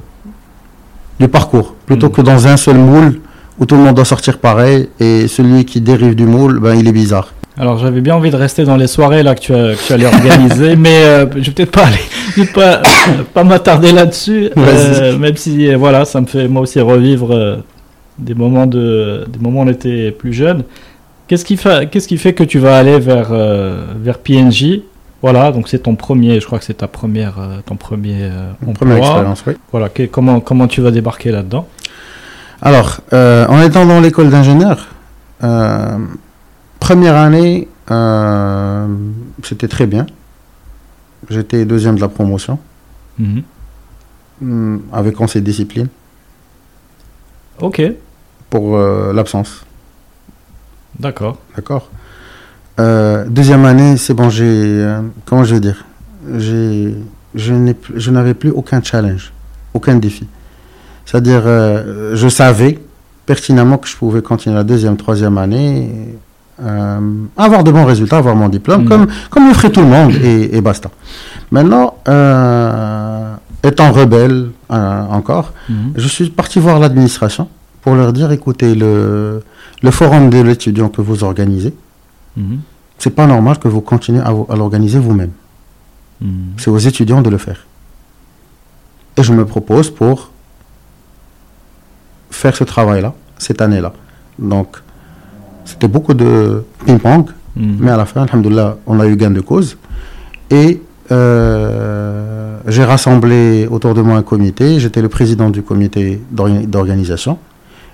du parcours, plutôt mm. que dans un seul moule où tout le monde doit sortir pareil et celui qui dérive du moule, ben, il est bizarre. Alors j'avais bien envie de rester dans les soirées là que tu, que tu allais organiser, mais euh, je vais peut-être pas aller, pas, pas m'attarder là-dessus, euh, même si voilà, ça me fait moi aussi revivre euh, des moments de, des moments où on était plus jeune. Qu'est-ce qui fait, qu'est-ce qui fait que tu vas aller vers vers PNJ Voilà, donc c'est ton premier, je crois que c'est ta première, ton premier première expérience, oui. Voilà, comment comment tu vas débarquer là-dedans? Alors, en étant dans l'école d'ingénieur Première année, euh, c'était très bien. J'étais deuxième de la promotion. Mhm. Hmm, avec conseil de discipline. Ok. Pour euh, l'absence. D'accord. D'accord. Euh, deuxième année, c'est bon, j'ai. comment je vais dire? J'ai, Je n'avais plus aucun challenge, aucun défi. C'est-à-dire, je savais pertinemment que je pouvais continuer la deuxième, troisième année euh, avoir de bons résultats, avoir mon diplôme, mm. comme, comme le ferait tout le monde, et, basta. Maintenant, euh, étant rebelle euh, encore, mm. je suis parti voir l'administration pour leur dire, écoutez, le, le forum de l'étudiant que vous organisez, mm. c'est pas normal que vous continuez à, à l'organiser vous-même. C'est aux étudiants de le faire. Et je me propose pour faire ce travail-là, cette année-là. Donc, c'était beaucoup de ping-pong, hmm. mais à la fin, alhamdoulilah, on a eu gain de cause. Et euh, j'ai rassemblé autour de moi un comité. J'étais le président du comité d'organisation.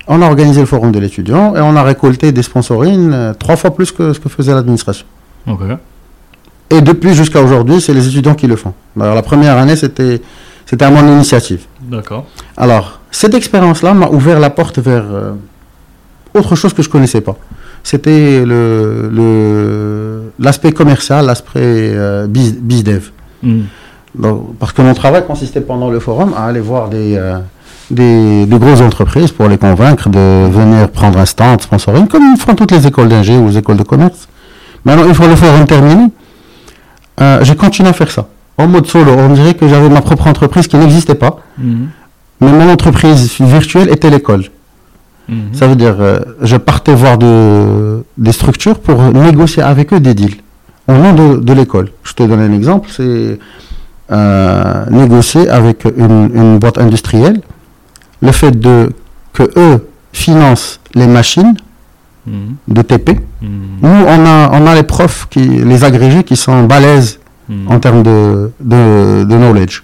On a organisé le forum de l'étudiant et on a récolté des sponsorines euh, trois fois plus que ce que faisait l'administration. Et depuis jusqu'à aujourd'hui, c'est les étudiants qui le font. Alors, la première année, c'était c'était à mon initiative. D'accord. Alors, cette expérience-là m'a ouvert la porte vers euh, autre chose que je connaissais pas c'était le, l'aspect commercial, l'aspect euh, bizdev. Hmm. parce que mon travail consistait pendant le forum à aller voir des, euh, des, grosses entreprises pour les convaincre de venir prendre un stand sponsoring, comme font toutes les écoles d'ingé ou les écoles de commerce. Maintenant, une fois le forum terminé, euh, j'ai continué à faire ça. En mode solo, on dirait que j'avais ma propre entreprise qui n'existait pas. Hmm. Mais mon entreprise virtuelle était l'école. Mhm. Ça veut dire, euh, je partais voir de, des structures pour négocier avec eux des deals au nom de, l'école. Je te donne un exemple, c'est euh, négocier avec une, boîte industrielle le fait de que eux financent les machines mhm. de TP. Mhm. Nous, on a, on a les profs, qui, les agrégés qui sont balèzes en termes de, de, de knowledge.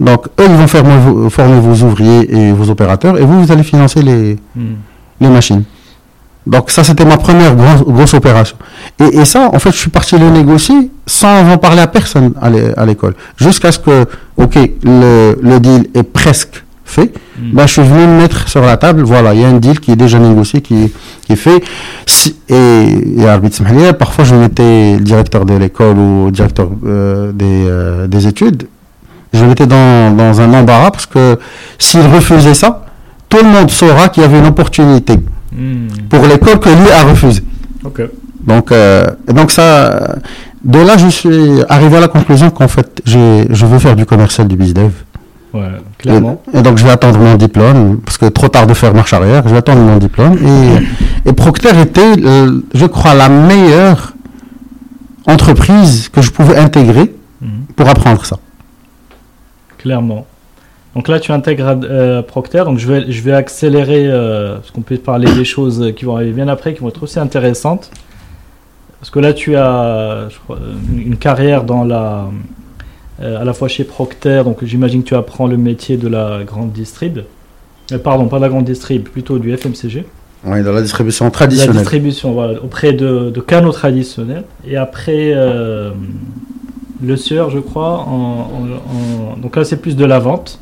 Donc, eux, ils vont former, former vos ouvriers et vos opérateurs, et vous, vous allez financer les, hmm. les machines. Donc, ça, c'était ma première grosse, opération. Et, et, ça, en fait, je suis parti le négocier sans en parler à personne à l'école. Jusqu'à ce que, OK, le, le deal est presque fait, ben, je suis venu me mettre sur la table, voilà, il y a un deal qui est déjà négocié, qui, qui est fait. et, et arbitre parfois je mettais directeur de l'école ou directeur euh, des, euh, des études, je m'étais dans, dans, un embarras parce que s'il refusait ça, tout le monde saura qu'il y avait une opportunité hmm. pour l'école que lui a refusé. Donc, euh, donc ça, de là, je suis arrivé à la conclusion qu'en fait, je veux faire du commercial du BizDev. Ouais, clairement. Et, donc, je vais attendre mon diplôme, parce que trop tard de faire marche arrière, je vais attendre mon diplôme. Et, et Procter était, je crois, la meilleure entreprise que je pouvais intégrer hmm. pour apprendre ça clairement. Donc là, tu intègres euh, Procter. Donc je vais, je vais accélérer euh, parce qu'on peut parler des choses qui vont arriver bien après, qui vont être aussi intéressantes. Parce que là, tu as une carrière dans la, euh, à la fois chez Procter. Donc j'imagine que tu apprends le métier de la grande distrib. pardon, pas de la grande distrib, plutôt du FMCG. Oui, dans la distribution traditionnelle. La distribution, voilà, auprès de, de canaux traditionnels. Et après, le Sieur, je crois. En, Donc là, c'est plus de la vente.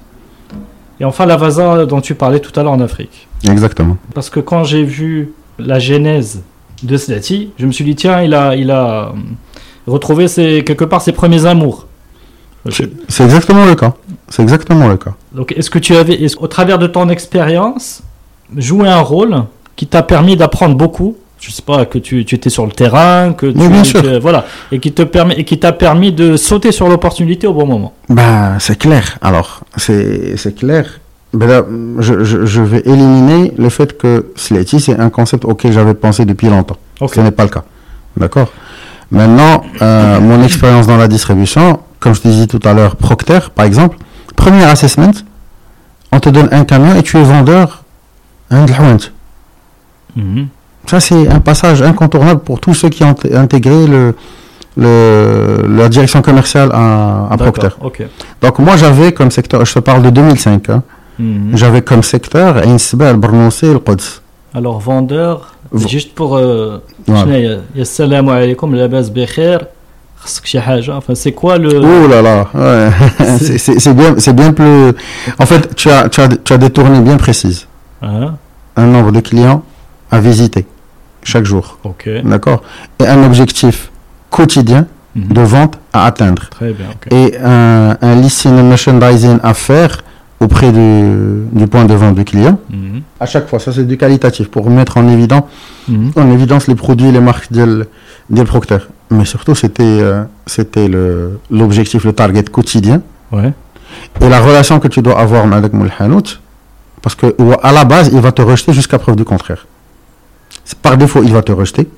Et enfin, la Vasa dont tu parlais tout à l'heure en Afrique. Exactement. Parce que quand j'ai vu la genèse de Slati, je me suis dit, tiens, il a, il a retrouver ses, quelque part ses premiers amours. C'est exactement le cas. C'est exactement le cas. Donc, est-ce que tu avais, au travers de ton expérience, joué un rôle qui t'a permis d'apprendre beaucoup Je sais pas, que tu, tu étais sur le terrain, que tu, bien sûr. que- voilà, et qui te permet, et qui t'a permis de sauter sur l'opportunité au bon moment. Ben, c'est clair. Alors, c'est c'est clair. Ben là, je, je, je vais éliminer le fait que Sletty, c'est un concept auquel j'avais pensé depuis longtemps. Ce n'est pas le cas. D'accord? Maintenant, euh, mon expérience dans la distribution, comme je te disais tout à l'heure, Procter, par exemple, premier assessment, on te donne un camion et tu es vendeur un Dlhouant. Mhm. Ça, c'est un passage incontournable pour tous ceux qui ont intégré le, la direction commerciale à, Procter. Donc, moi, j'avais comme secteur, je te parle de 2005, hein. mhm. j'avais comme secteur Ainsba, Brnoussi et le Quds. Alors, vendeur, v juste pour. Euh. euh assalamu alaikum, la base c'est quoi le. Oh là là, c'est bien, bien plus. En fait, tu as, tu as, tu as des tournées bien précises. Ah. Un nombre de clients à visiter chaque jour, d'accord? Et un objectif quotidien Mhm. de vente à atteindre. très bien ok Et un, un listing merchandising à faire auprès du, du point de vente du client. Mhm. À chaque fois, ça c'est du qualitatif pour mettre en évidence, Mhm. en évidence les produits, les marques de de Procter. Mais surtout, c'était euh, c'était l'objectif, le target quotidien. ouais et la relation que tu dois avoir avec Moul Hanout, parce que à la base, il va te rejeter jusqu'à preuve du contraire par défaut, il va te rejeter.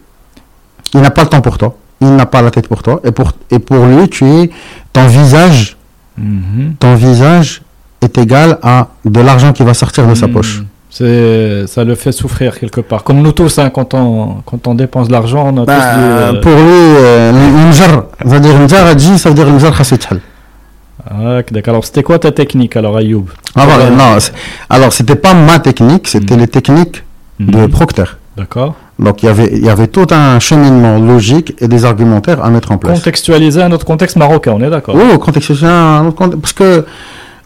Il n'a pas le temps pour toi. Il n'a pas la tête pour toi. Et pour, et pour lui, tu es ton visage. Mhm. Ton visage est égal à de l'argent qui va sortir de sa mhm. poche. Ça le fait souffrir quelque part. Comme nous tous, hein, quand, on, quand on dépense de l'argent, on a bah, tous. Euh, pour lui, euh, ça veut dire ça veut dire Mjar Khasitchal. D'accord. Alors, c'était quoi ta technique, alors, Ayoub? Ah, voilà, euh... Alors, c'était pas ma technique, c'était mhm. les techniques de Procter d'accord Donc il y avait il y avait tout un cheminement logique et des argumentaires à mettre en place. contextualiser un autre contexte marocain on est d'accord Oui, contexte social, un autre conte- parce que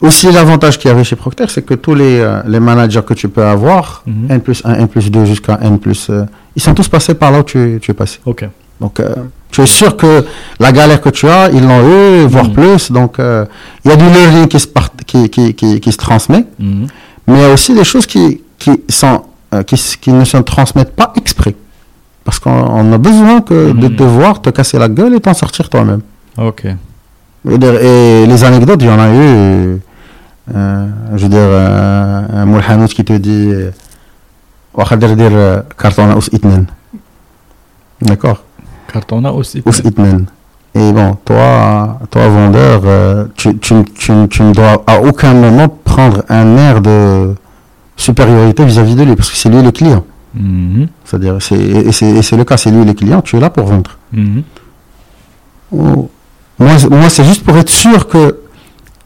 aussi l'avantage qu'il y avait chez Procter, c'est que tous les, euh, les managers que tu peux avoir, Mhm. N plus 1, N plus 2 jusqu'à N plus, euh, ils sont tous passés par là où tu, tu es passé. ok Donc euh, tu es sûr que la galère que tu as, ils l'ont eu, voire Mhm. plus. Donc il y a du learning qui se, part- qui, qui, qui, qui se transmet, Mhm. mais il y a aussi des choses qui, qui, sont, euh, qui, ne se transmettent pas exprès. Parce qu'on a besoin que, de mhm. te voir te casser la gueule et t'en sortir toi-même. Ok. Et, les anecdotes, il y en a eu. Euh, je veux dire, euh, un Moulhanout qui te dit Wachadir dir cartona us itnen. D'accord? Cartona us itnen. Et bon, toi, toi vendeur, tu, tu, tu, tu ne dois à aucun moment prendre un air de supériorité vis-à-vis de lui parce que c'est lui le client Mhm. c'est-à-dire c'est et c'est et c'est le cas c'est lui le client tu es là pour vendre Mhm. Oh. Moi, c'est- moi c'est juste pour être sûr que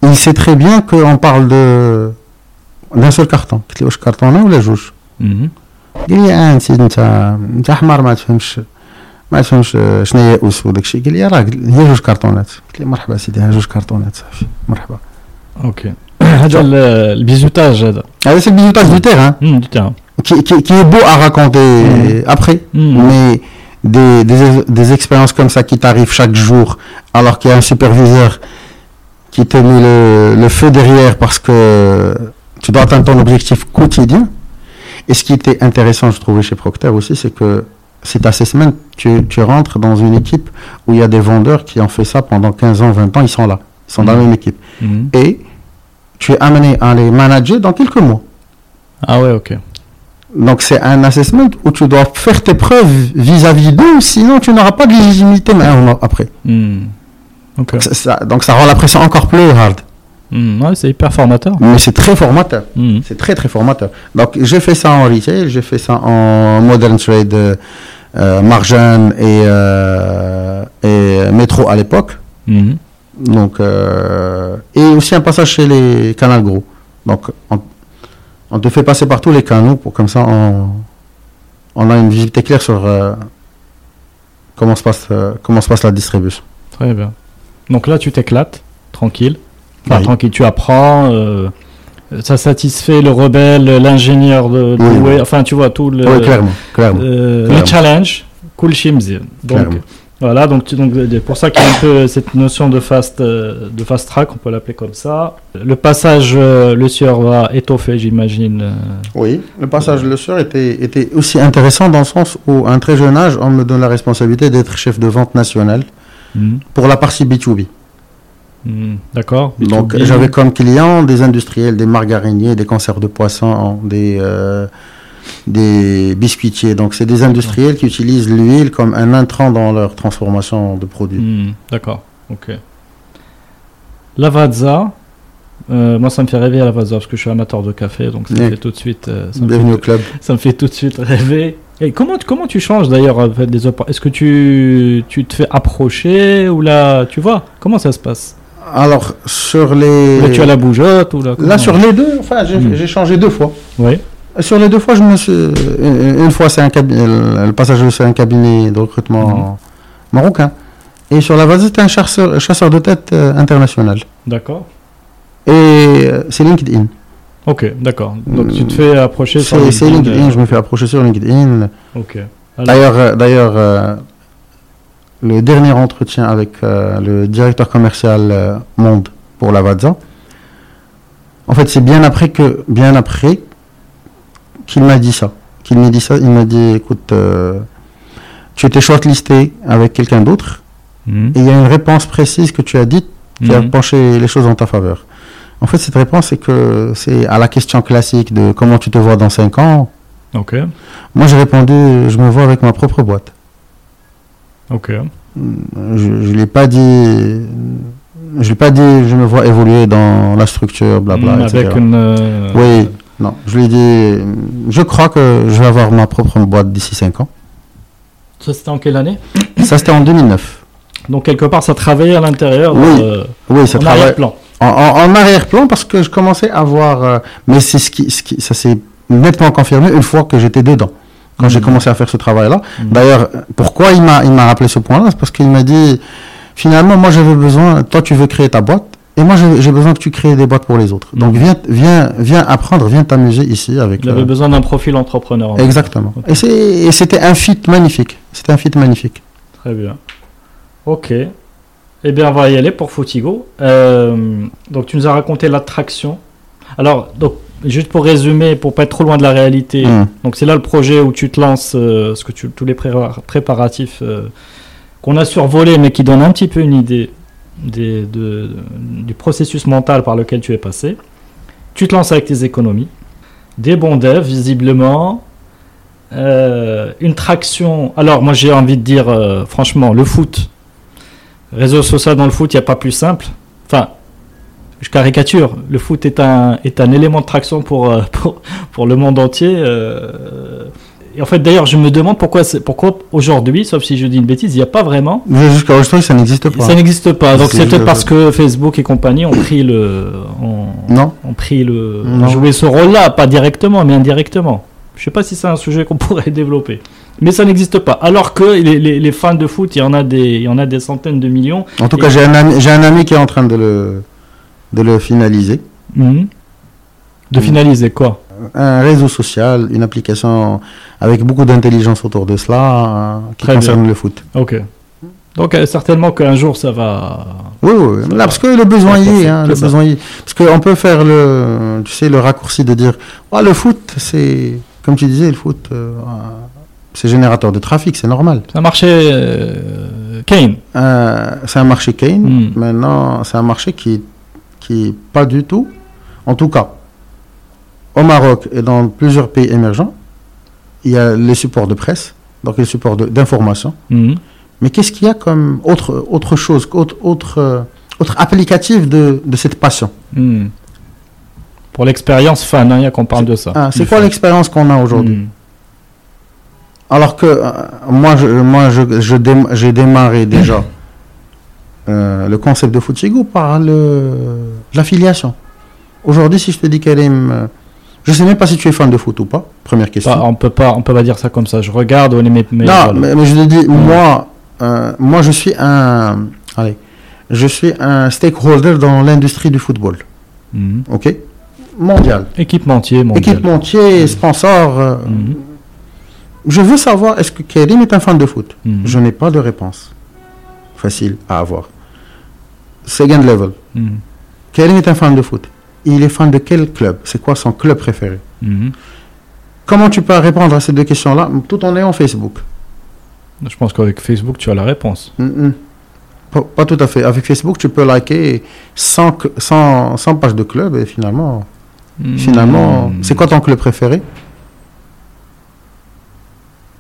il sait très bien qu'on parle de d'un seul carton. قلت له واش كرتونه ولا جوج؟ Mhm. قال لي اه انت انت انت حمار ما تفهمش ما تفهمش شنو هي اوس وداك الشيء قال لي راه هي جوج كرتونات قلت له مرحبا سيدي ها جوج كرتونات صافي مرحبا ok هذا ال- البيزوتاج هذا هذا سي البيزوتاج دو تيران Mhm, du terrain. qui, qui, qui est beau à raconter Mhm. après Mhm. mais des, des, des expériences comme ça qui t'arrivent chaque jour alors qu'il y a un superviseur qui te met le, le feu derrière parce que tu dois atteindre ton objectif quotidien. Et ce qui était intéressant, je trouvais chez Procter aussi, c'est que cet assessment, tu, tu rentres dans une équipe où il y a des vendeurs qui ont fait ça pendant 15 ans, 20 ans, ils sont là. Ils sont dans la Mhm. même équipe. Mhm. Et tu es amené à les manager dans quelques mois. ah ouais ok Donc c'est un assessment où tu dois faire tes preuves vis-à-vis d'eux, sinon tu n'auras pas de légitimité maintenant après. Ça- donc ça rend la pression encore plus hard. Mhm. ouais, c'est hyper formateur Mais c'est très formateur. Mhm. C'est très très formateur. Donc j'ai fait ça en retail, j'ai fait ça en modern trade, euh, et, euh, et métro à l'époque. Mhm. Donc, euh, et aussi un passage chez les canals gros. Donc, on, on, te fait passer par tous les canaux pour comme ça on, on a une visibilité claire sur euh, comment, se passe, euh, comment se passe la distribution. Très bien. Donc là, tu t'éclates, tranquille. Enfin, oui. Tranquille, tu apprends. ça satisfait le rebelle, l'ingénieur de, de Enfin, tu vois, tout le. Oui, Cool Donc. Voilà, donc donc c'est pour ça qu'il y a un peu cette notion de fast, euh, de fast track, on peut l'appeler comme ça. Le passage, euh, le sieur va étoffer, j'imagine. euh, Oui, le passage le soeur était, était aussi intéressant dans le sens où, à un très jeune âge, on me donne la responsabilité d'être chef de vente national hmm, pour la partie B2B. hmm, D'accord. Donc, B2B. j'avais comme clients des industriels, des margariniers, des conserves de poissons, des, euh, des biscuitiers. Donc, c'est des industriels qui utilisent l'huile comme un intrant dans leur transformation de produits. Hmm, D'accord, ok. Lavazza, euh, moi ça me fait rêver à Lavazza parce que je suis amateur de café, donc ça me fait tout de suite, euh, ça, me Bienvenue au club. ça me fait tout de suite rêver. Et comment, tu- comment tu changes d'ailleurs en fait, des Est-ce que tu, tu te fais approcher ou là, tu vois Comment ça se passe? Alors, sur les. Là tu as la bougeotte ou là Là, sur les deux, enfin, j'ai Hmm. j'ai changé deux fois. Oui. Sur les deux fois, je me suis. Une fois, c'est un cabinet. Le passage, c'est un cabinet de recrutement marocain. Et sur la base, c'était un chasseur, chasseur de tête euh, international. D'accord. Et euh, c'est LinkedIn. Ok, d'accord. Donc tu te fais approcher sur C'est c'est LinkedIn, LinkedIn, euh, je me fais approcher sur LinkedIn. Ok. D'ailleurs, euh, d'ailleurs euh, le dernier entretien avec euh, le directeur commercial euh, Monde pour la Vazza, en fait, c'est bien après que, bien après qu'il m'a dit ça. Qu'il m'a dit ça, il m'a dit, écoute, euh, tu étais shortlisté avec quelqu'un d'autre, Hmm. et il y a une réponse précise que tu as dite qui a Mhm. penché les choses en ta faveur. En fait, cette réponse, c'est que c'est à la question classique de comment tu te vois dans 5 ans. Ok, Moi, j'ai répondu, je me vois avec ma propre boîte. ok. Je ne l'ai pas dit. Je l'ai pas dit, je me vois évoluer dans la structure, blabla, Hmm, etc. avec une. euh, Oui, non, je lui ai dit, je crois que je vais avoir ma propre boîte d'ici 5 ans. Ça c'était en quelle année Ça, c'était en 2009. Donc quelque part ça travaillait à l'intérieur. Oui, euh, Oui, ça en travaille arrière-plan. en, en- en arrière-plan parce que je commençais à voir. euh, mais c'est ce qui, ce qui, ça s'est nettement confirmé une fois que j'étais dedans. Quand j'ai Mhm. commencé à faire ce travail-là. Mhm. D'ailleurs, pourquoi il m'a rappelé ce point-là? C'est parce qu'il m'a dit, finalement, moi j'avais besoin, toi tu veux créer ta boîte, et moi j'ai, besoin que tu crées des boîtes pour les autres. Donc viens, viens, viens apprendre, viens t'amuser ici avec. Il avait euh, besoin d'un profil entrepreneur. en. Exactement. Et, c'était un fit magnifique. C'était un fit magnifique. Très bien. Ok. Eh bien, on va y aller pour Fotigo. Euh, donc, tu nous as raconté l'attraction. Alors, donc, juste pour résumer, pour pas être trop loin de la réalité. Mhm. Donc, c'est là le projet où tu te lances, euh, ce que tu, tous les pré- préparatifs euh, qu'on a survolés, mais qui donnent un petit peu une idée du processus mental par lequel tu es passé. Tu te lances avec tes économies, des bons devs, visiblement, euh, une traction. Alors, moi, j'ai envie de dire, euh, franchement, le foot, réseau social dans le foot, il n'y a pas plus simple. Enfin, je caricature. Le foot est un, est un élément de traction pour, euh, pour, pour le monde entier. Et en fait, d'ailleurs, je me demande pourquoi, pourquoi aujourd'hui, sauf si je dis une bêtise, il n'y a pas vraiment. Jusqu'à aujourd'hui, ça n'existe pas. Ça n'existe pas. Donc, C'est- peut-être parce que Facebook et compagnie ont pris le, ont, Non. ont pris le, Non. ont joué ce rôle-là, pas directement, mais indirectement. Je sais pas si c'est un sujet qu'on pourrait développer. Mais ça n'existe pas. Alors que les, les- les fans de foot, il y en a des, il y en a des centaines de millions. En tout cas, j'ai un, ami, j'ai un ami qui est en train de le, de le finaliser. Mhm. De Mhm. finaliser quoi? Un réseau social, une application avec beaucoup d'intelligence autour de cela euh, qui Très concerne le foot. Ok. Donc euh, certainement qu'un jour ça va. Oui, oui, oui. Là, parce que le besoin y est. Hein, c'est le besoin y est. Parce qu'on peut faire le, tu sais, le raccourci de dire, oh, le foot, c'est, comme tu disais, le foot, euh, c'est générateur de trafic, c'est normal. Ça marchait. euh, Kane. Euh, c'est un marché Kane. Mm. Maintenant, c'est un marché qui, qui est pas du tout, en tout cas, au Maroc et dans plusieurs pays émergents, il y a les supports de presse, donc les supports d'information. Mhm. Mais qu'est-ce qu'il y a comme autre, autre chose, autre, autre, euh, autre applicatif de, de cette passion? Mhm. Pour l'expérience fan, hein, il y a qu'on parle de ça. Ah, C'est quoi l'expérience qu'on a aujourd'hui? Mhm. Alors que euh, moi, je, moi je, je dém- j'ai démarré déjà euh, le concept de Footigo par le, l'affiliation. Aujourd'hui, si je te dis Karim, je sais même pas si tu es fan de foot ou pas, première question. Bah, on peut pas, on peut pas dire ça comme ça. Je regarde, on est mes, mes- non, mais, mais je te dis, moi, euh, moi je suis un, allez, je suis un stakeholder dans l'industrie du football, Mhm. ok, mondial, Équipementier, mondial. équipementier, sponsor. euh, Mhm. Je veux savoir, est-ce que Karim est un fan de foot? Mhm. Je n'ai pas de réponse. facile à avoir. Second level. Mhm. Karim est un fan de foot. Il est fan de quel club? C'est quoi son club préféré? Mhm. Comment tu peux répondre à ces deux questions-là tout en ayant Facebook? Je pense qu'avec Facebook, tu as la réponse. Mm, mm. Pas, pas tout à fait. Avec Facebook, tu peux liker 100, cl- 100, 100 pages de club et finalement, finalement, Mhm. c'est quoi ton club préféré?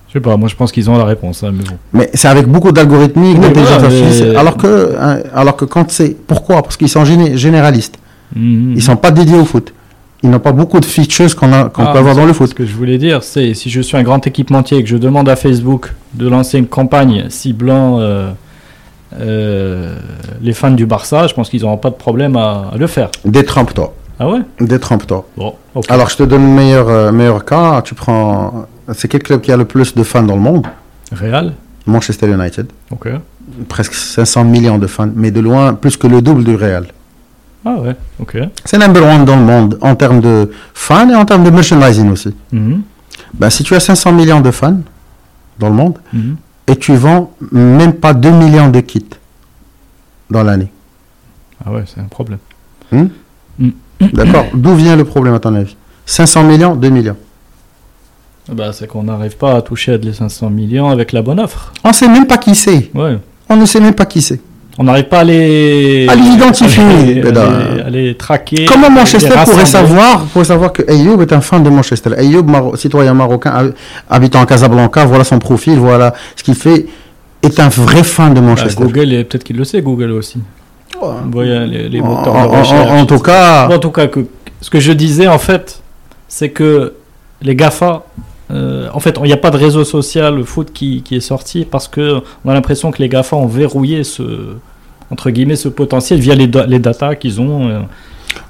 Je sais pas, moi je pense qu'ils ont la réponse. hein, mais bon. Mais c'est avec beaucoup d'algorithmiques, Oui, d'intelligence voilà, mais- artificielle. Alors que, hein, alors que quand c'est. Pourquoi? Parce qu'ils sont géné- généralistes. Mhm. Ils sont pas dédiés au foot. Ils n'ont pas beaucoup de features qu'on a- qu'on Ah, peut avoir dans le Ce foot. que je voulais dire, c'est si je suis un grand équipementier et que je demande à Facebook de lancer une campagne ciblant euh, euh, les fans du Barça, je pense qu'ils n'auront pas de problème à, à le faire. Détrompe-toi. Ah ouais? Détrompe-toi. Bon. Alors, je te donne le meilleur, euh, meilleur cas. Tu prends. C'est quel club qui a le plus de fans dans le monde? Real Manchester United. Ok. Presque 500 millions de fans, mais de loin plus que le double du Real. Ah ouais, ok. C'est number one dans le monde en termes de fans et en termes de merchandising aussi. Mhm, Ben, si tu as 500 millions de fans dans le monde mhm. et tu vends même pas 2 millions de kits dans l'année. Ah ouais, c'est un problème. D'accord D'où vient le problème à ton avis? 500 millions, 2 millions? Ah Bah, c'est qu'on n'arrive pas à toucher à les 500 millions avec la bonne offre. On sait même pas qui c'est. Ouais. On ne sait même pas qui c'est. On n'arrive pas à les... À les identifier, à les, à Bédard. les- à les traquer. Comment Manchester pourrait savoir, pourrait savoir que Ayoub est un fan de Manchester? Ayoub, Maro- citoyen marocain, hab- habitant à Casablanca, voilà son profil, voilà ce qu'il fait, est un vrai fan de Bah, Manchester. Google, et peut-être qu'il le sait, Google aussi. Ouais. Vous voyez les, les En, moteurs en- de recherche. en- en tout cas, en tout cas, que, ce que je disais, en fait, c'est que les GAFA, euh, en fait, il n'y a pas de réseau social foot qui, qui est sorti parce que on a l'impression que les GAFA ont verrouillé ce, entre guillemets, ce potentiel via les, da- les datas qu'ils ont. euh.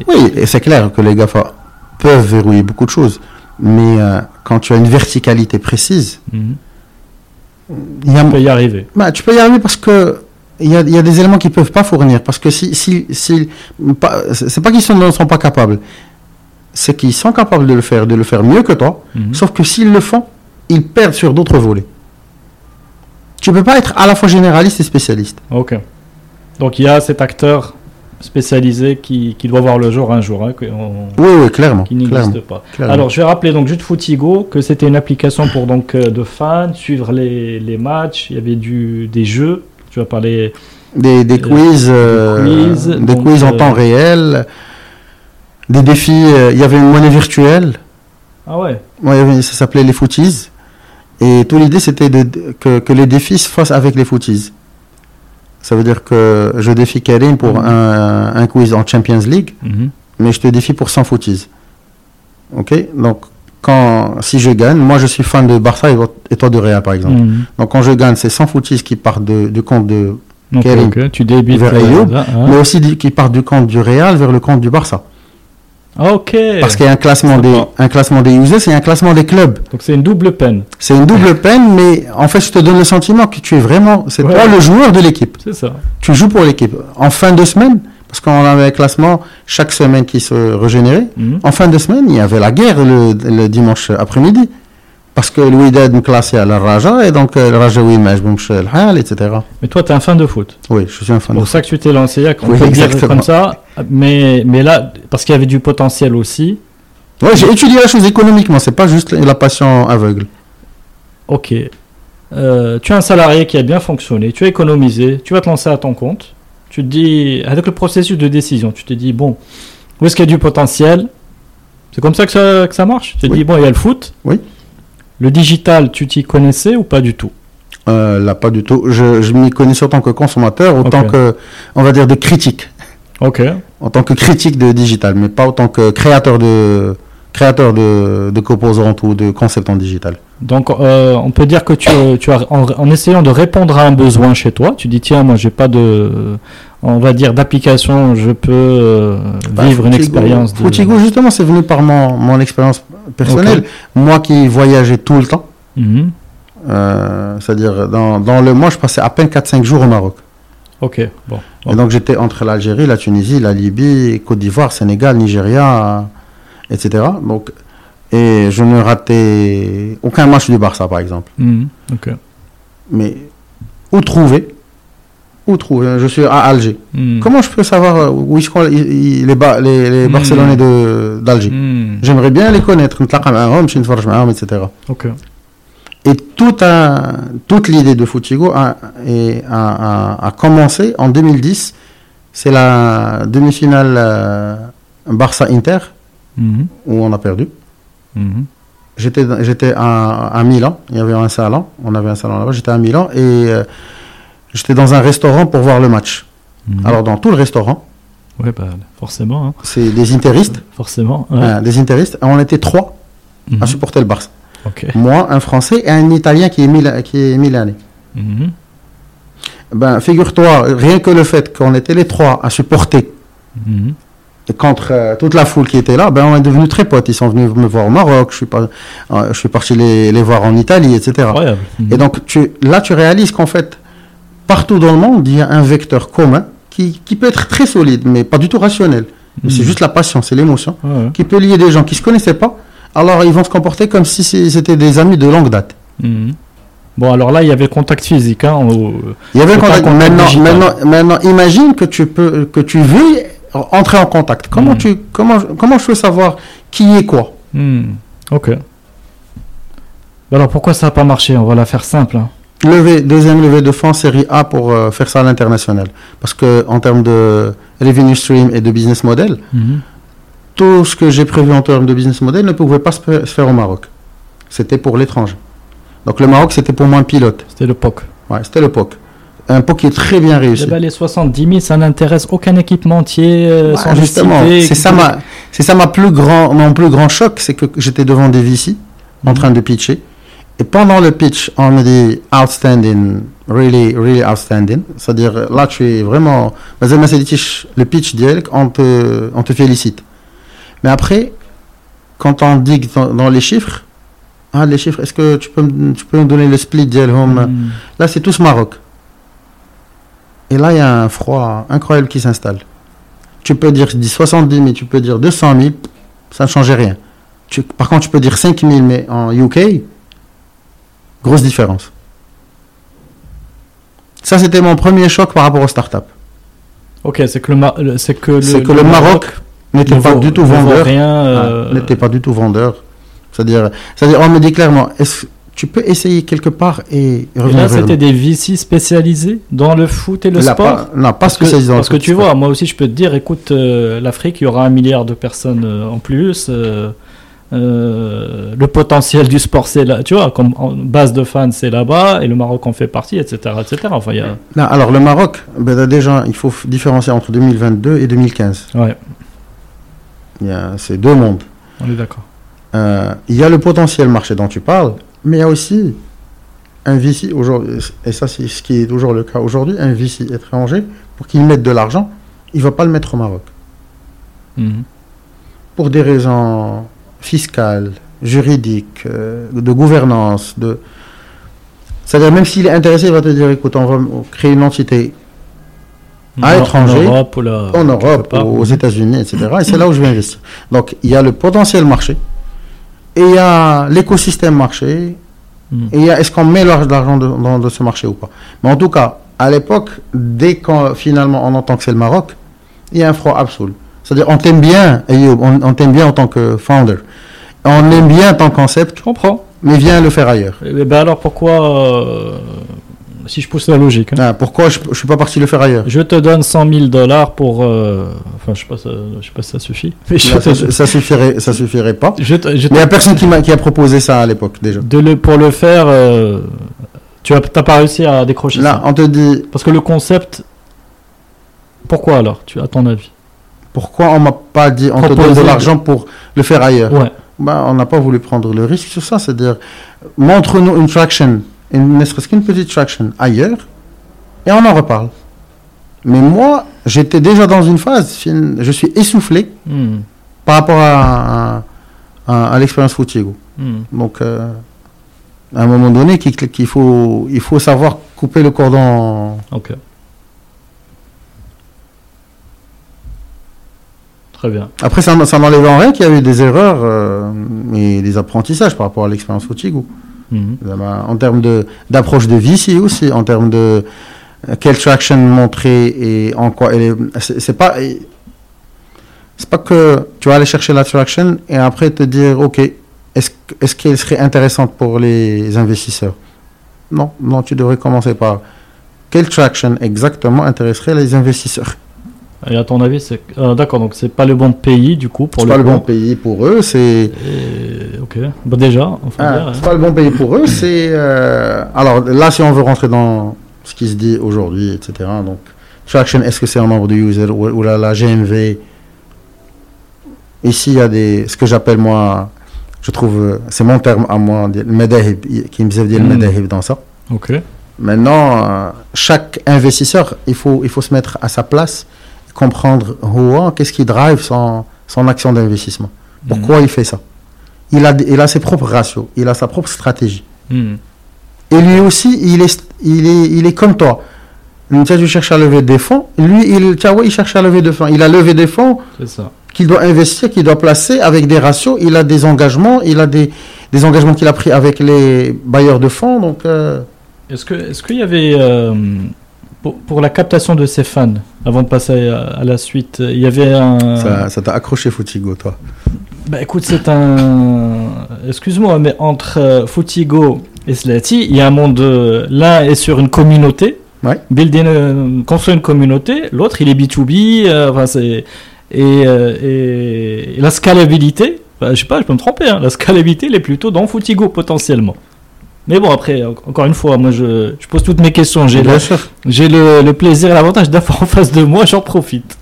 oui, et c'est clair que les GAFA peuvent verrouiller beaucoup de choses, mais euh, quand tu as une verticalité précise, Mhm. y a, On peut y arriver. Bah, tu peux y arriver parce que il y a, il y a des éléments qu'ils peuvent pas fournir. Parce que si, si, si pas- c'est pas qu'ils sont- ne sont pas capables, c'est qu'ils sont capables de le faire, de le faire mieux que toi. Mhm. Sauf que s'ils le font, ils perdent sur d'autres volets. Tu peux pas être à la fois généraliste et spécialiste. Ok. Donc il y a cet acteur spécialisé qui, qui doit voir le jour un jour, hein, on- Oui, oui, clairement. qui n'existe pas. clairement. Alors, je vais rappeler donc Jute Foutigo que c'était une application pour donc euh, de fans suivre les, les matchs. Il y avait du des jeux. Tu vas parler. des, des quiz, euh, quiz, des donc, quiz en euh, temps réel, des défis. euh, Il y avait une monnaie virtuelle. Ah ouais. Oui, ça s'appelait les footies. Et toute l'idée, c'était que, que les défis se fassent avec les footies. Ça veut dire que je défie Karim pour Mhm. un, un quiz en Champions League, Mhm. mais je te défie pour 100 footies. Ok? Donc, quand, si je gagne, moi je suis fan de Barça et toi- et toi de Real, par exemple. Mhm. Donc, quand je gagne, c'est 100 footies qui partent de- du compte de. Ok, Karim. ok. Tu débites Vers euh, Ayoub, là, hein. Mais aussi qui partent du compte du Real vers le compte du Barça. Ok. Parce qu'il y a un classement, des, un classement des users et un classement des clubs. Donc c'est une double peine. C'est une double peine, mais en fait, je te donne le sentiment que tu es vraiment, c'est Ouais. toi le joueur de l'équipe. C'est ça. Tu joues pour l'équipe. En fin de semaine, parce qu'on avait un classement chaque semaine qui se régénérait, Mhm. en fin de semaine, il y avait la guerre le, le dimanche après-midi. Parce que le Wydad me classait à la Raja, et donc euh, le Raja, oui, mais je etc. Mais toi, tu es un fan de foot. Oui, je suis un fan C'est de pour ça que tu t'es lancé. On Oui, peut dire comme ça. Mais, mais là, parce qu'il y avait du potentiel aussi. Ouais, j'ai étudié la chose économiquement, c'est pas juste la passion aveugle. Ok. Euh, tu as un salarié qui a bien fonctionné, tu as économisé, tu vas te lancer à ton compte. Tu te dis, avec le processus de décision, tu te dis, bon, où est-ce qu'il y a du potentiel? C'est comme ça que ça, que ça marche? Tu te Oui. dis, bon, il y a le foot. Oui. Le digital, tu t'y connaissais ou pas du tout? Euh, là, pas du tout. Je, je m'y connais en tant que consommateur, autant que, on va dire, de critique. Ok. en tant que critique de digital, mais pas en tant que créateur de créateur de, de composantes ou de concepts en digital. Donc, euh, on peut dire que tu, tu as, en, en essayant de répondre à un besoin chez toi, tu dis, tiens, moi, j'ai pas de, on va dire, d'application, je peux euh, vivre une expérience. de- justement, c'est venu par mon, mon expérience personnelle. Moi qui voyageais tout le temps, Mhm. euh, c'est-à-dire dans, dans le mois, je passais à peine 4-5 jours au Maroc. Ok, bon. Et donc j'étais entre l'Algérie, la Tunisie, la Libye, Côte d'Ivoire, Sénégal, Nigeria, etc. Donc, et je ne ratais aucun match du Barça, par exemple. Hmm, ok. Mais où trouver? Où trouver? Je suis à Alger. Hmm. Comment je peux savoir euh, où sont les, hmm. Barcelonais mmh. d'Alger? J'aimerais bien les connaître. etc. Ok. Et tout un- toute l'idée de Foutigo a, est- a- a- a commencé en 2010. C'est la demi-finale euh, Barça-Inter, Mhm. où on a perdu. Mhm. J'étais à, à Milan, il y avait un salon, on avait un salon là-bas, j'étais à Milan et euh, j'étais dans un restaurant pour voir le match. Mhm. Alors dans tout le restaurant, Ouais, bah, forcément. hein. c'est des interistes, Forcément. ouais. hein, des interistes, et on était trois à supporter le Barça. Moi, un Français et un Italien qui est, Mila- qui est milanais. Mhm. Ben, figure-toi, rien que le fait qu'on était les trois à supporter et contre euh, toute la foule qui était là, ben, on est devenus très potes. Ils sont venus me voir au Maroc, je suis, pas, euh, je suis parti les, les voir en Italie, etc. Mhm. Et donc, tu, là, tu réalises qu'en fait, partout dans le monde, il y a un vecteur commun qui, qui peut être très solide, mais pas du tout rationnel. C'est Mhm. juste la passion, c'est l'émotion, ouais. qui peut lier des gens qui se connaissaient pas. Alors, ils vont se comporter comme si c'était des amis de longue date. Mhm. Bon, alors là, il y avait contact physique. Hein, au- Il y avait contact. contact Maintenant, digital. maintenant, maintenant, imagine que tu peux, que tu veux entrer en contact. Comment Mhm. tu, comment, comment je peux savoir qui est quoi? Hmm. Ok. Alors pourquoi ça n'a pas marché? On va la faire simple. hein. Levé, deuxième levée de fonds série A pour euh, faire ça à l'international. Parce que en termes de revenue stream et de business model, Mhm tout ce que j'ai prévu en termes de business model ne pouvait pas se faire au Maroc. C'était pour l'étranger. Donc le Maroc, c'était pour moi un pilote. C'était le POC. Ouais, c'était le POC. Un POC qui est très bien réussi. Les 70 000, ça n'intéresse aucun équipementier. Euh, bah, justement, c'est ça, ma, c'est ça ma plus grand, mon plus grand choc, c'est que j'étais devant des VC en train de pitcher. Et pendant le pitch, on me dit outstanding, really, really outstanding. C'est-à-dire, là, tu es vraiment. Le pitch, on te, on te félicite. Mais après, quand on digue dans, dans les chiffres, ah, les chiffres, est-ce que tu peux, me donner le split mm. Là, c'est tous Maroc. Et là, il y a un froid incroyable qui s'installe. Tu peux dire 70 000, tu peux dire 200 000, ça ne changeait rien. Tu, par contre, tu peux dire 5 000, mais en UK, grosse différence. Ça, c'était mon premier choc par rapport aux startups. Ok, c'est que le, que le, Maroc n'était pas du tout vendeur. Rien, Ah, euh, n'était pas du tout vendeur. C'est-à-dire, c'est-à-dire, on me dit clairement, est-ce tu peux essayer quelque part et et revenir là, c'était des VC spécialisés dans le foot et le Là, sport. pas- non, pas Parce que, parce que tu vois, moi aussi, je peux te dire, écoute, euh, l'Afrique, il y aura un milliard de personnes euh, en plus. euh, le potentiel du sport, c'est là, tu vois, comme en base de fans, c'est là-bas, et le Maroc en fait partie, etc., etc. Enfin, y a, Non, alors le Maroc, ben, déjà, il faut différencier entre 2022 et 2015. ouais, Il y a ces deux mondes. on est d'accord. Euh, il y a le potentiel marché dont tu parles, mais il y a aussi un VC aujourd'hui, et ça c'est ce qui est toujours le cas aujourd'hui, un VC étranger, pour qu'il mette de l'argent, il ne va pas le mettre au Maroc. Mhm. Pour des raisons fiscales, juridiques, euh, de gouvernance, de... C'est-à-dire même s'il est intéressé, il va te dire, écoute, on va créer une entité À l'étranger, En Europe, en aux États-Unis, etc. Et c'est là où je vais investir. Donc, il y a le potentiel marché, et il y a l'écosystème marché, Mhm. et il y a est-ce qu'on met l'argent de- dans de ce marché ou pas. Mais en tout cas, à l'époque, dès qu'on finalement on entend que c'est le Maroc, il y a un froid absolu. C'est-à-dire, on t'aime bien, Ayoub, on, on t'aime bien en tant que founder. On aime bien ton concept, Je comprends. mais viens le faire ailleurs. Eh ben alors pourquoi, euh, si je pousse la logique, hein, Ah, pourquoi je ne suis pas parti le faire ailleurs? Je te donne 100 000 dollars pour, euh, enfin je sais je sais pas si ça suffit. Mais te- ça, ça suffirait, ça suffirait pas. je te- je te- Mais il n'y a personne qui, a proposé ça à l'époque déjà. de le, pour le faire, euh, tu as t'as pas réussi à décrocher Là, ça. on te dit Parce que le concept, pourquoi alors, tu à ton avis? Pourquoi on m'a pas dit on te donne Proposer de l'argent pour le faire ailleurs? Ouais. Bah, on n'a pas voulu prendre le risque sur ça, c'est-à-dire montre-nous une traction, une, ne serait-ce qu'une petite traction ailleurs, et on en reparle. Mais moi, j'étais déjà dans une phase, je suis essoufflé Hmm, par rapport à, à, à l'expérience Foutiego. hmm. Donc, euh, à un moment donné, qu'il qu'il faut, il faut savoir couper le cordon. Ok. Très bien. Après, ça, ça n'enlève en rien qu'il y a eu des erreurs euh, et des apprentissages par rapport à l'expérience Foutiego. Mhm. En termes de- d'approche de VC aussi, en termes de, quelle traction montrer et en quoi elle est. C'est c'est pas. C'est pas que tu vas aller chercher la traction et après te dire, ok, est-ce est-ce qu'elle serait intéressante pour les investisseurs? Non, non, tu devrais commencer par quelle traction exactement intéresserait les investisseurs? Et à ton avis, c'est. euh, D'accord, donc c'est pas le bon pays du coup pour le pas le bon pays pour eux, c'est. Et- Ok. Bah déjà, Ah, dire. c'est hein. pas le bon pays pour eux, c'est. euh, Alors là, si on veut rentrer dans ce qui se dit aujourd'hui, etc. Donc, traction, est-ce que c'est un nombre de users ou, ou la, la GMV Ici, il y a des. Ce que j'appelle moi. Je trouve. C'est mon terme à moi, le medahib, qui me dit le Mm. medahib dans ça. Ok. Maintenant, euh, chaque investisseur, il faut, il faut se mettre à sa place, comprendre qu'est-ce qui drive son, son action d'investissement? Pourquoi il fait ça? Il a, il a ses propres ratios, il a sa propre stratégie. Hmm. Et lui aussi, il est, il est, il est comme toi. Tu cherches à lever des fonds. Lui, il, il cherche à lever des fonds. Il a levé des fonds qu'il doit investir, qu'il doit placer avec des ratios. Il a des engagements. Il a des, des engagements qu'il a pris avec les bailleurs de fonds. Donc, euh, Est-ce que est-ce qu'il y avait euh, pour, pour la captation de ces fans avant de passer à, à la suite, il y avait un. ça, t'a accroché, Foutigo, toi. Bah écoute, c'est un. Excuse-moi, mais entre euh, Futigo et Slati, il y a un monde. euh, L'un est sur une communauté, Ouais. builder une- construire une communauté, l'autre il est B2B, euh, enfin, c'est. Et, euh, et, et la scalabilité, bah, je sais pas, je peux me tromper, hein, la scalabilité elle est plutôt dans Futigo potentiellement. Mais bon, après, en- encore une fois, moi je, je pose toutes mes questions, j'ai Bien le, sûr. j'ai le, le plaisir et l'avantage d'avoir en face de moi, j'en profite.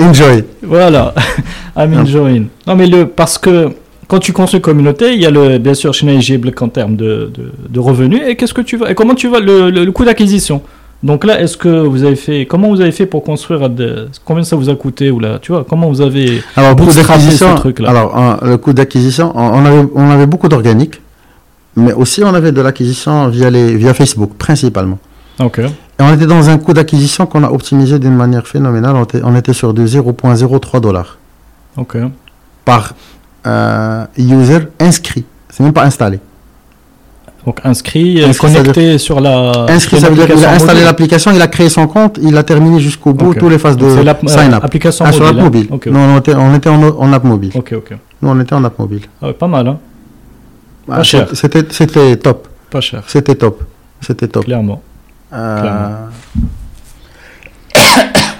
Enjoy. Voilà, I'm Ah. enjoying. Non, mais le, parce que quand tu construis une communauté, il y a le, bien sûr, Schneegible en termes de, de, de revenus. Et qu'est-ce que tu vas, et comment tu vas le, le, le coût d'acquisition? Donc là, est-ce que vous avez fait, comment vous avez fait pour construire, de- combien ça vous a coûté ou là, tu vois, comment vous avez, Alors, coût d'acquisition, alors, un- le coût d'acquisition, on, on avait, on avait beaucoup d'organique, mais aussi on avait de l'acquisition via, les, via Facebook, principalement. ok, Et on était dans un coût d'acquisition qu'on a optimisé d'une manière phénoménale. On était, on était sur du 0.03 dollars ok, par euh, user inscrit. C'est même pas installé. donc inscrit, Inscrit, connecté sur la, Inscrit, sur ça veut dire qu'il a installé l'application, il a créé son compte, il a terminé jusqu'au bout toutes les phases de l'app- euh, sign up. application Ah, sur mobile. l'app hein. mobile. Ok, Non, on était, on était en, en app mobile. ok, ok. Nous, on était en app mobile. Ah ouais, pas mal, hein. Pas Ah, cher. C'était, c'était top. Pas cher, C'était top. C'était top. clairement. Euh, Clairement.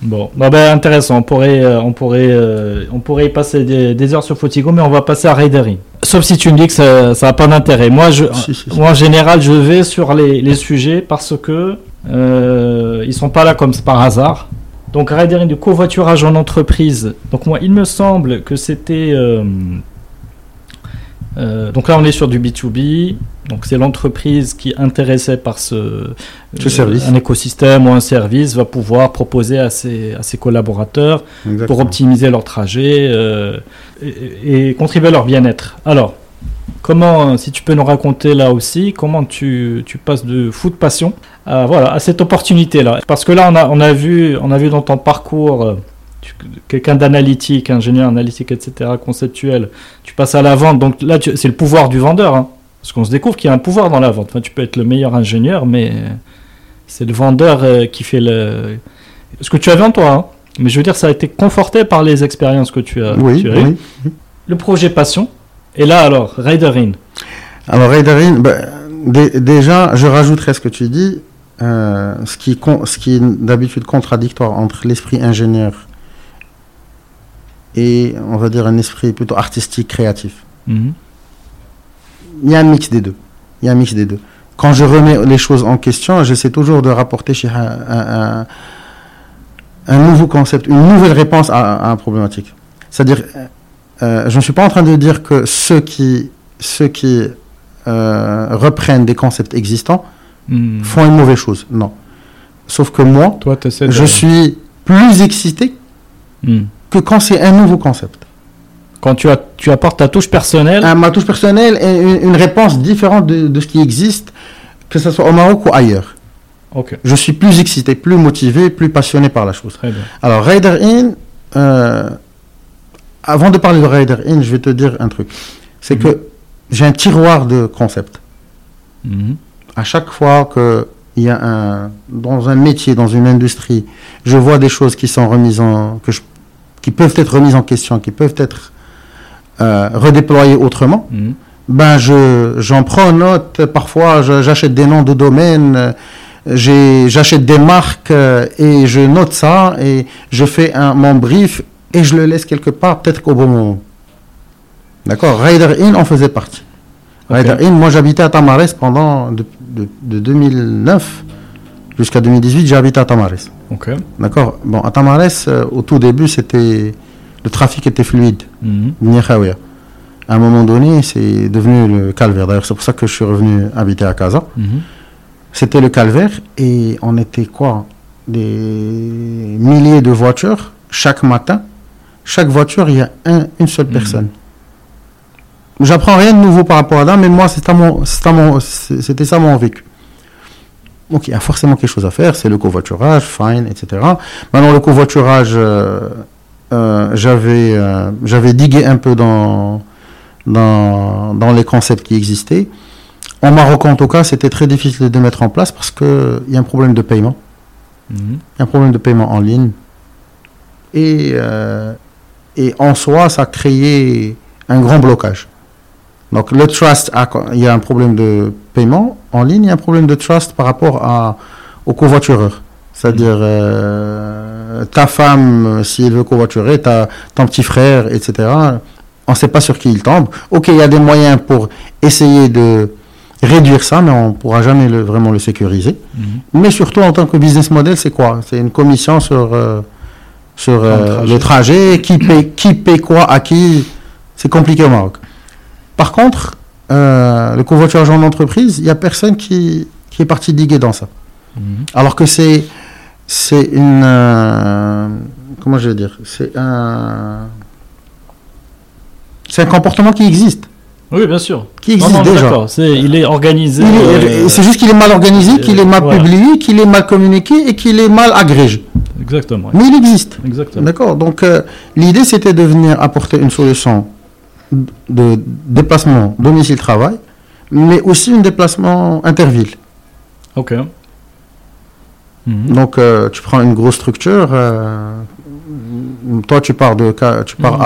Bon, bah, intéressant. On pourrait, euh, on pourrait, euh, on pourrait y passer des, des heures sur Fotigo, mais on va passer à Raideri. Sauf si tu me dis que ça, ça a pas d'intérêt. Moi, je, Si, si, si. moi, en général, je vais sur les, les sujets parce que euh, ils sont pas là comme par hasard. Donc, Raideri du covoiturage en entreprise. Donc, moi, il me semble que c'était. Euh, euh, donc là, on est sur du B2B. Donc, c'est l'entreprise qui est intéressée par ce, Ce service. un écosystème ou un service va pouvoir proposer à ses, à ses collaborateurs pour optimiser leur trajet euh, et, et contribuer à leur bien-être. Alors, comment, si tu peux nous raconter là aussi, comment tu, tu passes de foot passion à, voilà, à cette opportunité-là? Parce que là, on a, on a, vu, on a vu dans ton parcours euh, quelqu'un d'analytique, ingénieur analytique, etc., conceptuel, tu passes à la vente, donc là, c'est le pouvoir du vendeur. hein. parce qu'on se découvre qu'il y a un pouvoir dans la vente. Enfin, tu peux être le meilleur ingénieur, mais c'est le vendeur euh, qui fait le... Ce que tu avais en toi, hein. mais je veux dire, ça a été conforté par les expériences que tu as, Oui, tu as eues. oui. Le projet Passion. Et là, alors, Raider In. Alors, Raiderin, ben, dé- déjà, je rajouterais ce que tu dis, euh, ce qui, ce qui est d'habitude contradictoire entre l'esprit ingénieur et, on va dire, un esprit plutôt artistique, créatif. Mhm. Il y a un mix des deux. Il y a un mix des deux. Quand je remets les choses en question, j'essaie toujours de rapporter chez un, un- nouveau concept, une nouvelle réponse à, à un problématique. C'est-à-dire, euh, je ne suis pas en train de dire que ceux qui, ceux qui euh, reprennent des concepts existants Mhm. font une mauvaise chose. Non. Sauf que moi, Toi, je suis plus excité Mhm. Que quand c'est un nouveau concept. Quand tu, as, tu apportes ta touche personnelle, à ma touche personnelle et une, une réponse différente de, de ce qui existe, que ce soit au Maroc ou ailleurs. ok, Je suis plus excité, plus motivé, plus passionné par la chose. très bien. Alors, Raider In, euh, avant de parler de Raider In, je vais te dire un truc. C'est Mhm. que j'ai un tiroir de concepts. Mhm. À chaque fois qu'il il y a un, dans un métier, dans une industrie, je vois des choses qui sont remises en, que je, qui peuvent être remises en question, qui peuvent être euh, redéployées autrement, Mhm. ben je, j'en prends note. Parfois, j'achète des noms de domaines, j'achète des marques euh, et je note ça et je fais un, mon brief et je le laisse quelque part, peut-être qu'au bon moment. D'accord? Rider Inn en faisait partie. Ok. Rider Inn, moi j'habitais à Tamares pendant de, de- de 2009 jusqu'à 2018, j'ai habité à Tamares. D'accord Bon, à Tamares, euh, au tout début, c'était le trafic était fluide. Bni Khaouia. À un moment donné, c'est devenu le calvaire. D'ailleurs, c'est pour ça que je suis revenu habiter à Casa. Mhm. C'était le calvaire et on était quoi? Des milliers de voitures chaque matin. Chaque voiture, il y a un- une seule Mhm. personne. J'apprends rien de nouveau par rapport à là, mais moi, c'était ça mon vécu. Donc, il y a forcément quelque chose à faire. C'est le covoiturage, fine, etc. Maintenant, le covoiturage, euh, euh, j'avais euh, j'avais digué un peu dans, dans, dans les concepts qui existaient. En Maroc, en tout cas, c'était très difficile de mettre en place parce qu'il y a un problème de paiement. Mhm. Il y a un problème de paiement en ligne. Et, et en soi, ça a créé un grand blocage. Donc le trust, a- il y a un problème de paiement en ligne, il y a un problème de trust par rapport à, au covoitureur. C'est-à-dire euh, ta femme, euh, si elle veut covoiturer, ta, ton petit frère, etc. On ne sait pas sur qui il tombe. Ok, il y a des moyens pour essayer de réduire ça, mais on ne pourra jamais le- vraiment le sécuriser. Mhm. Mais surtout en tant que business model, c'est quoi? C'est une commission sur, euh, sur euh, trajet. le trajet, qui paie, qui paie quoi à qui? C'est compliqué au Maroc. Par contre, euh, le covoiturage en entreprise, il n'y a personne qui, qui est parti diguer dans ça. Mhm. Alors que c'est c'est une euh, comment je vais dire c'est un c'est un comportement qui existe Oui, bien sûr. qui existe non, déjà il est organisé. Euh, c'est juste qu'il est mal organisé qu'il est mal voilà. publié qu'il est mal communiqué et qu'il est mal agrégé Exactement. mais il existe Exactement. D'accord. Donc, l'idée, c'était de venir apporter une solution de déplacement domicile-travail, mais aussi un déplacement interville. Ok. Mhm. Donc, euh, tu prends une grosse structure. euh, toi, tu pars, de, tu pars Mhm.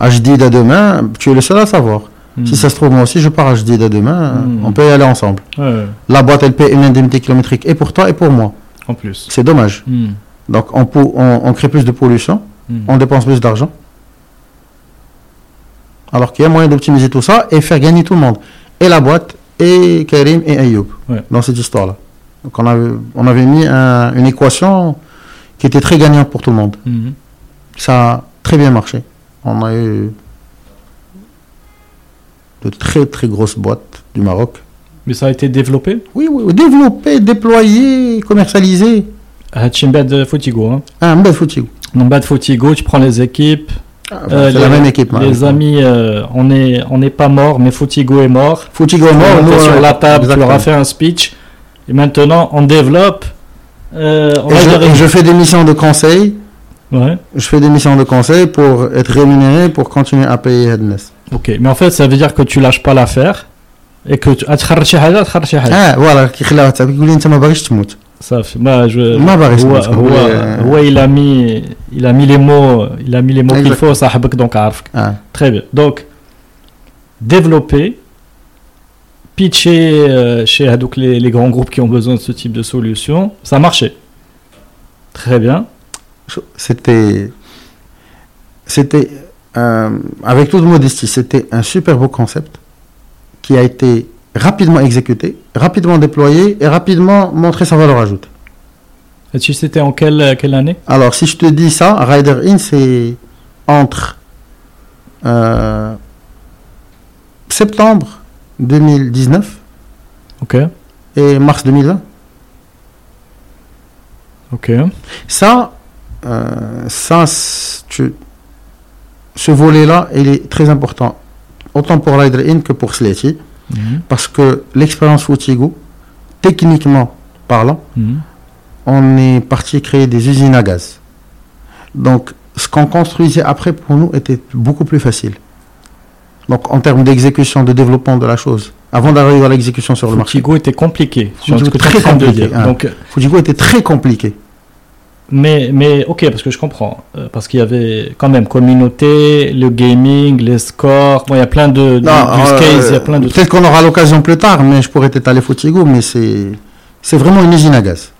à, demain. Tu es le seul à savoir. Mhm. Si ça se trouve, moi aussi, je pars à Jdida demain. On peut y aller ensemble. Ouais, La boîte, elle paie une indemnité kilométrique et pour toi et pour moi. en plus. C'est dommage. Donc, on, on, on crée plus de pollution. On dépense plus d'argent. Alors qu'il y a moyen d'optimiser tout ça et faire gagner tout le monde. Et la boîte, et Karim et Ayoub, dans cette histoire-là. Donc on avait, on avait mis une équation qui était très gagnante pour tout le monde. Mhm. Ça a très bien marché. On a eu de très très grosses boîtes du Maroc. Mais ça a été développé? Oui, oui, développé, déployé, commercialisé. Ah, Hachim Fotigo. Hein. Ah, Fotigo. Tu prends les équipes, ah, euh, c'est la même équipe. Les amis, euh, on n'est on est pas mort, mais Foutigo est mort. Foutigo est mort, on était sur la table, tu leur as fait un speech. Et maintenant, on développe. Euh, je, fais des missions de conseil. Ouais. Je fais des missions de conseil pour être rémunéré pour continuer à payer Headness. Ok, mais en fait, ça veut dire que tu lâches pas l'affaire et que tu. Ah, ah voilà, Safi. Bah, je, euh, ouais, il a mis, il a mis les mots, il a mis les mots qu'il faut. Ça donc ah. Très bien. Donc développer, pitcher euh, chez Hadouk les, les, grands groupes qui ont besoin de ce type de solution, ça marchait. Très bien. C'était, c'était euh, avec toute modestie, c'était un super beau concept qui a été rapidement exécuté, rapidement déployé et rapidement montré sa valeur ajoutée. Et tu c'était en quelle, quelle année? Alors, si je te dis ça, Rider In, c'est entre euh, septembre 2019 Ok. et mars 2020. Ok. Ça, euh, ça tu- ce volet-là, il est très important, autant pour Rider In que pour Mhm. parce que l'expérience Foutigo, techniquement parlant, Mhm. on est parti créer des usines à gaz. Donc, ce qu'on construisait après pour nous était beaucoup plus facile. Donc, en termes d'exécution, de développement de la chose, avant d'arriver à l'exécution sur le marché. Fujigo était compliqué. sur ce que en très compliqué, hein. Donc, Fujigo était très compliqué. Mais, mais ok, parce que je comprends. Euh, parce qu'il y avait quand même communauté, le gaming, les scores. Bon, il y a plein de, de Non, use euh, cases, il y a plein de Peut-être qu'on aura l'occasion plus tard, mais je pourrais t'étaler Fujigo, mais c'est c'est vraiment une usine à gaz.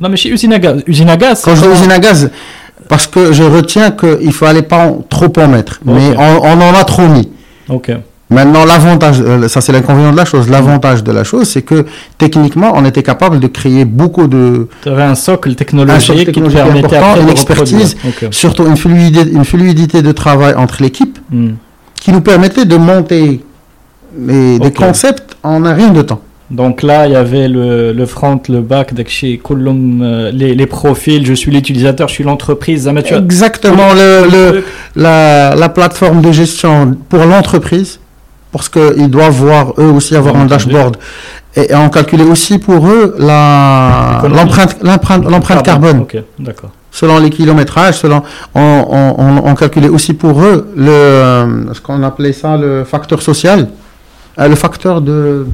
Non, mais chez Usine à gaz, usine à gaz, Quand je dis usine à gaz, parce que je retiens qu'il fallait pas en- trop en mettre, mais on, on en a trop mis. Ok. Maintenant, l'avantage, euh, ça c'est l'inconvénient de la chose. L'avantage de la chose, c'est que techniquement, on était capable de créer beaucoup de, Tu avais un socle technologique, socle qui te technologique permettait important, une expertise. reproduire. Ok. surtout une fluidité, une fluidité de travail entre l'équipe, Hmm. qui nous permettait de monter les- des concepts en un rien de temps. Donc là, il y avait le, le front, le back, chez euh, les, les profils, je suis l'utilisateur, je suis l'entreprise. Exactement le, le- la plateforme de gestion pour l'entreprise, parce qu'ils doivent voir eux aussi avoir un dashboard. Et, et on calculait aussi pour eux l'empreinte carbone. D'accord. selon les kilométrages, selon on, on, on- on calculait aussi pour eux le ce qu'on appelait ça le facteur social, euh, le facteur de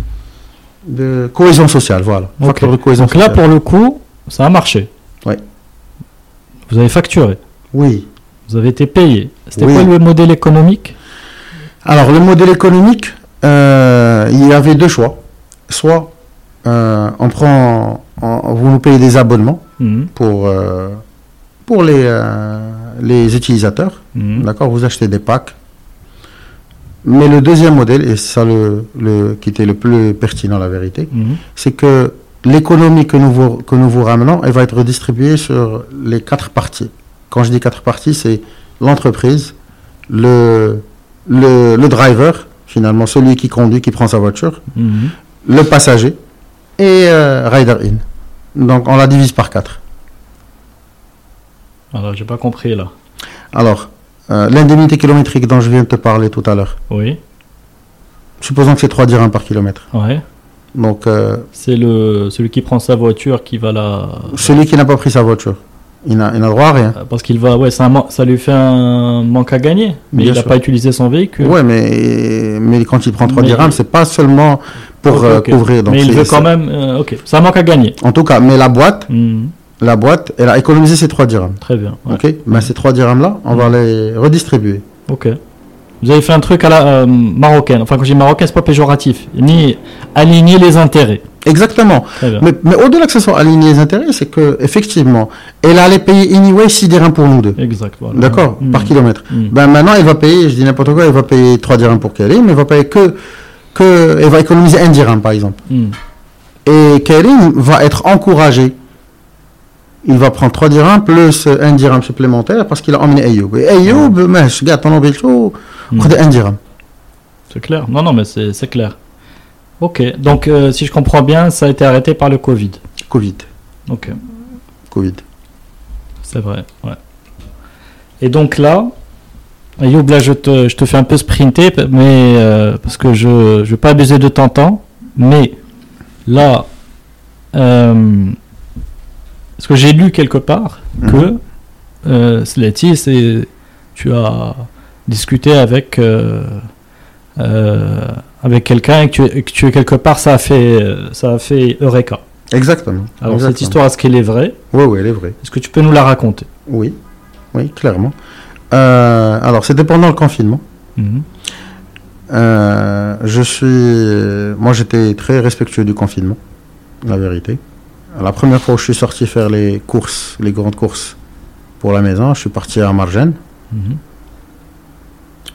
de cohésion sociale, voilà. Ok. Facteur de cohésion Donc là, pour le coup, ça a marché. Ouais. Vous avez facturé, Oui. vous avez été payé. C'était Oui. quoi le modèle économique? Alors le modèle économique, euh, il y avait deux choix. Soit euh, on prend, on- vous nous payez des abonnements Mhm, pour euh, pour les les utilisateurs. mhm. D'accord, vous achetez des packs. Mais le deuxième modèle, et c'est ça le, le, qui était le plus pertinent, la vérité, Mhm. c'est que l'économie que nous, vous, que nous vous ramenons, elle va être redistribuée sur les quatre parties. Quand je dis quatre parties, c'est l'entreprise, le, le, le driver, finalement celui qui conduit, qui prend sa voiture, Mhm. le passager et euh, rider in. Donc on la divise par quatre. Alors, j'ai pas compris là. Alors, euh, l'indemnité kilométrique dont je viens de te parler tout à l'heure, Oui, supposons que c'est 3 dirhams par kilomètre. ouais. Donc, euh, C'est le celui qui prend sa voiture qui va la. celui qui n'a pas pris sa voiture, il n'a droit à rien. Parce qu'il va, ouais, ça lui fait un manque à gagner. Mais Bien il n'a pas utilisé son véhicule. Ouais, mais, mais quand il prend 3 Mais- dirhams, c'est pas seulement pour euh, couvrir. Donc mais il veut quand même. euh, ok, un manque à gagner. En tout cas, mais la boîte, Mhm. la boîte, elle a économisé ces 3 dirhams. Très bien. ouais. Ok Ben, ces 3 dirhams-là, on va les redistribuer. Ok. Vous avez fait un truc à la euh, marocaine. Enfin, quand je dis marocain, c'est pas péjoratif. Ni aligner les intérêts. Exactement. Mais, mais au-delà que ce soit aligné les intérêts, c'est que effectivement, elle allait payer anyway 6 dirhams pour nous deux. Exact. voilà. D'accord Mhm. Par kilomètre. Mhm. Ben maintenant, elle va payer, je dis n'importe quoi, elle va payer 3 dirhams pour Karim, mais elle va payer que, que, elle va économiser 1 dirham par exemple. Mhm. Et Karim va être encouragé. Il va prendre 3 dirhams plus 1 dirham supplémentaire parce qu'il a emmené Ayoub. Et Ayoub, mais je garde ton Mhm. 1 dirham. C'est clair. Non, non, mais c'est clair. Ok. Donc, euh, si je comprends bien, ça a été arrêté par le Covid. Covid. Ok. Covid. C'est vrai. Ouais. Et donc là, Ayoub, là, je te, je te fais un peu sprinter, mais euh, parce que je ne veux pas abuser de ton temps. Mais là, euh, parce que j'ai lu quelque part que Mhm. euh, Slati, c'est tu as discuté avec euh, euh, avec quelqu'un et que tu, es- que tu es quelque part, ça a fait ça a fait Eureka. Exactement. Alors Exactement. cette histoire, est-ce qu'elle est vraie? Oui, oui, elle est vraie. Est-ce que tu peux nous la raconter? Oui, oui, clairement. Euh, alors, c'était pendant le confinement. Mhm. Euh, je suis. Moi, j'étais très respectueux du confinement, la vérité. La première fois où je suis sorti faire les courses, les grandes courses pour la maison, je suis parti à Margène Mhm.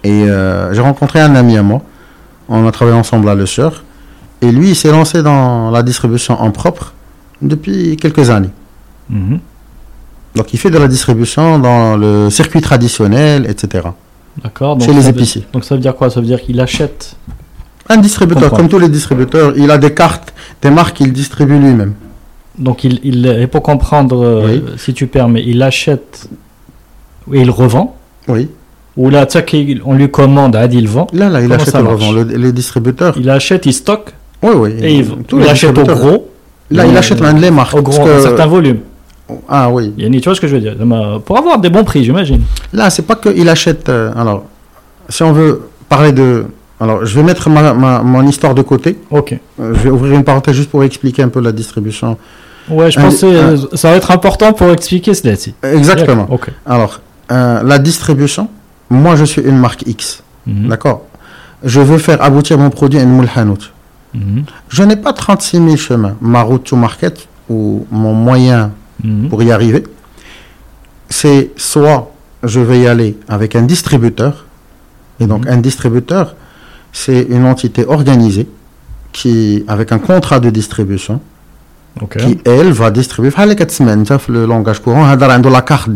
et euh, j'ai rencontré un ami à moi. On a travaillé ensemble à Le. Et lui, il s'est lancé dans la distribution en propre depuis quelques années. Mhm. Donc, il fait de la distribution dans le circuit traditionnel, etc. D'accord. Chez les veut- épiciers. Donc ça veut dire quoi? Ça veut dire qu'il achète. Un distributeur, Comprends. comme tous les distributeurs, il a des cartes, des marques qu'il distribue lui-même. Donc il, il et pour comprendre, euh, si tu permets, il achète et il revend. Oui. Ou là, tu sais qu'on lui commande, Adi il vend. Là, là, il Comment achète marche revend. Le- les distributeurs. Il achète, il stocke Oui, oui. et il, vend. tous il les achète au gros. Là, il achète même les marques. Au gros, que- un certain volume. Ah oui. Tu vois ce que je veux dire? Pour avoir des bons prix, j'imagine. Là, c'est pas qu'il achète. euh, alors, si on veut parler de Alors, je vais mettre ma, ma- mon histoire de côté. Ok. Euh, Je vais ouvrir une parenthèse juste pour expliquer un peu la distribution. Ouais, je Un- un- euh, ça va être important pour expliquer celle-ci. Exactement. Ok. Alors, euh, la distribution, moi je suis une marque X, mhm. d'accord? Je veux faire aboutir mon produit à une mhm. Je n'ai pas 36 000 chemins. Ma route to market ou mon moyen mhm. pour y arriver, c'est soit je vais y aller avec un distributeur, et donc un distributeur, c'est une entité organisée qui, avec un contrat de distribution, qui elle va distribuer. le langage courant, la carte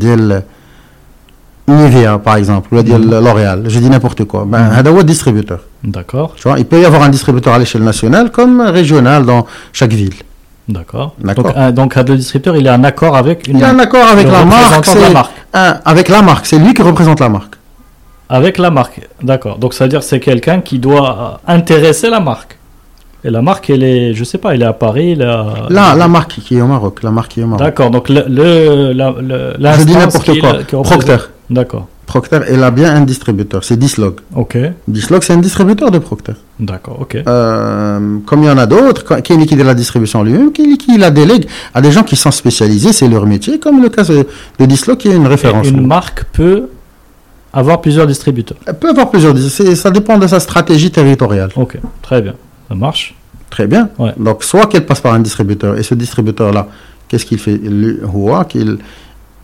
Nivea, par exemple, ou mm-hmm. L'Oréal, je dis n'importe quoi. Ben, mm -hmm. un distributeur. D'accord. Tu vois, il peut y avoir un distributeur à l'échelle nationale comme régional dans chaque ville. D'accord. Donc, un, donc distributeur, il a un accord avec une. Il a un accord avec la marque, la marque. Avec la marque. C'est lui qui représente la marque. Avec la marque, d'accord. Donc, c'est-à-dire c'est quelqu'un qui doit intéresser la marque. Et la marque, elle est, je sais pas, elle est à Paris. La, la, marque qui est au Maroc. La marque qui est au Maroc. D'accord. Donc, le, le, le je dis n'importe quoi. Procter. D'accord. Procter, elle a bien un distributeur, c'est Dislog. Ok. Dislog, c'est un distributeur de Procter. D'accord. Ok. Euh, comme il y en a d'autres, qui liquide la distribution lui-même, qui, qui la délègue à des gens qui sont spécialisés, c'est leur métier, comme le cas de, Dislog qui est une référence. Et une marque peut avoir plusieurs distributeurs. Elle peut avoir plusieurs, c'est- ça dépend de sa stratégie territoriale. Ok. Très bien. Ça marche. Très bien. Ouais. Donc, soit qu'elle passe par un distributeur, et ce distributeur-là, qu'est-ce qu'il fait? Lui, qu'il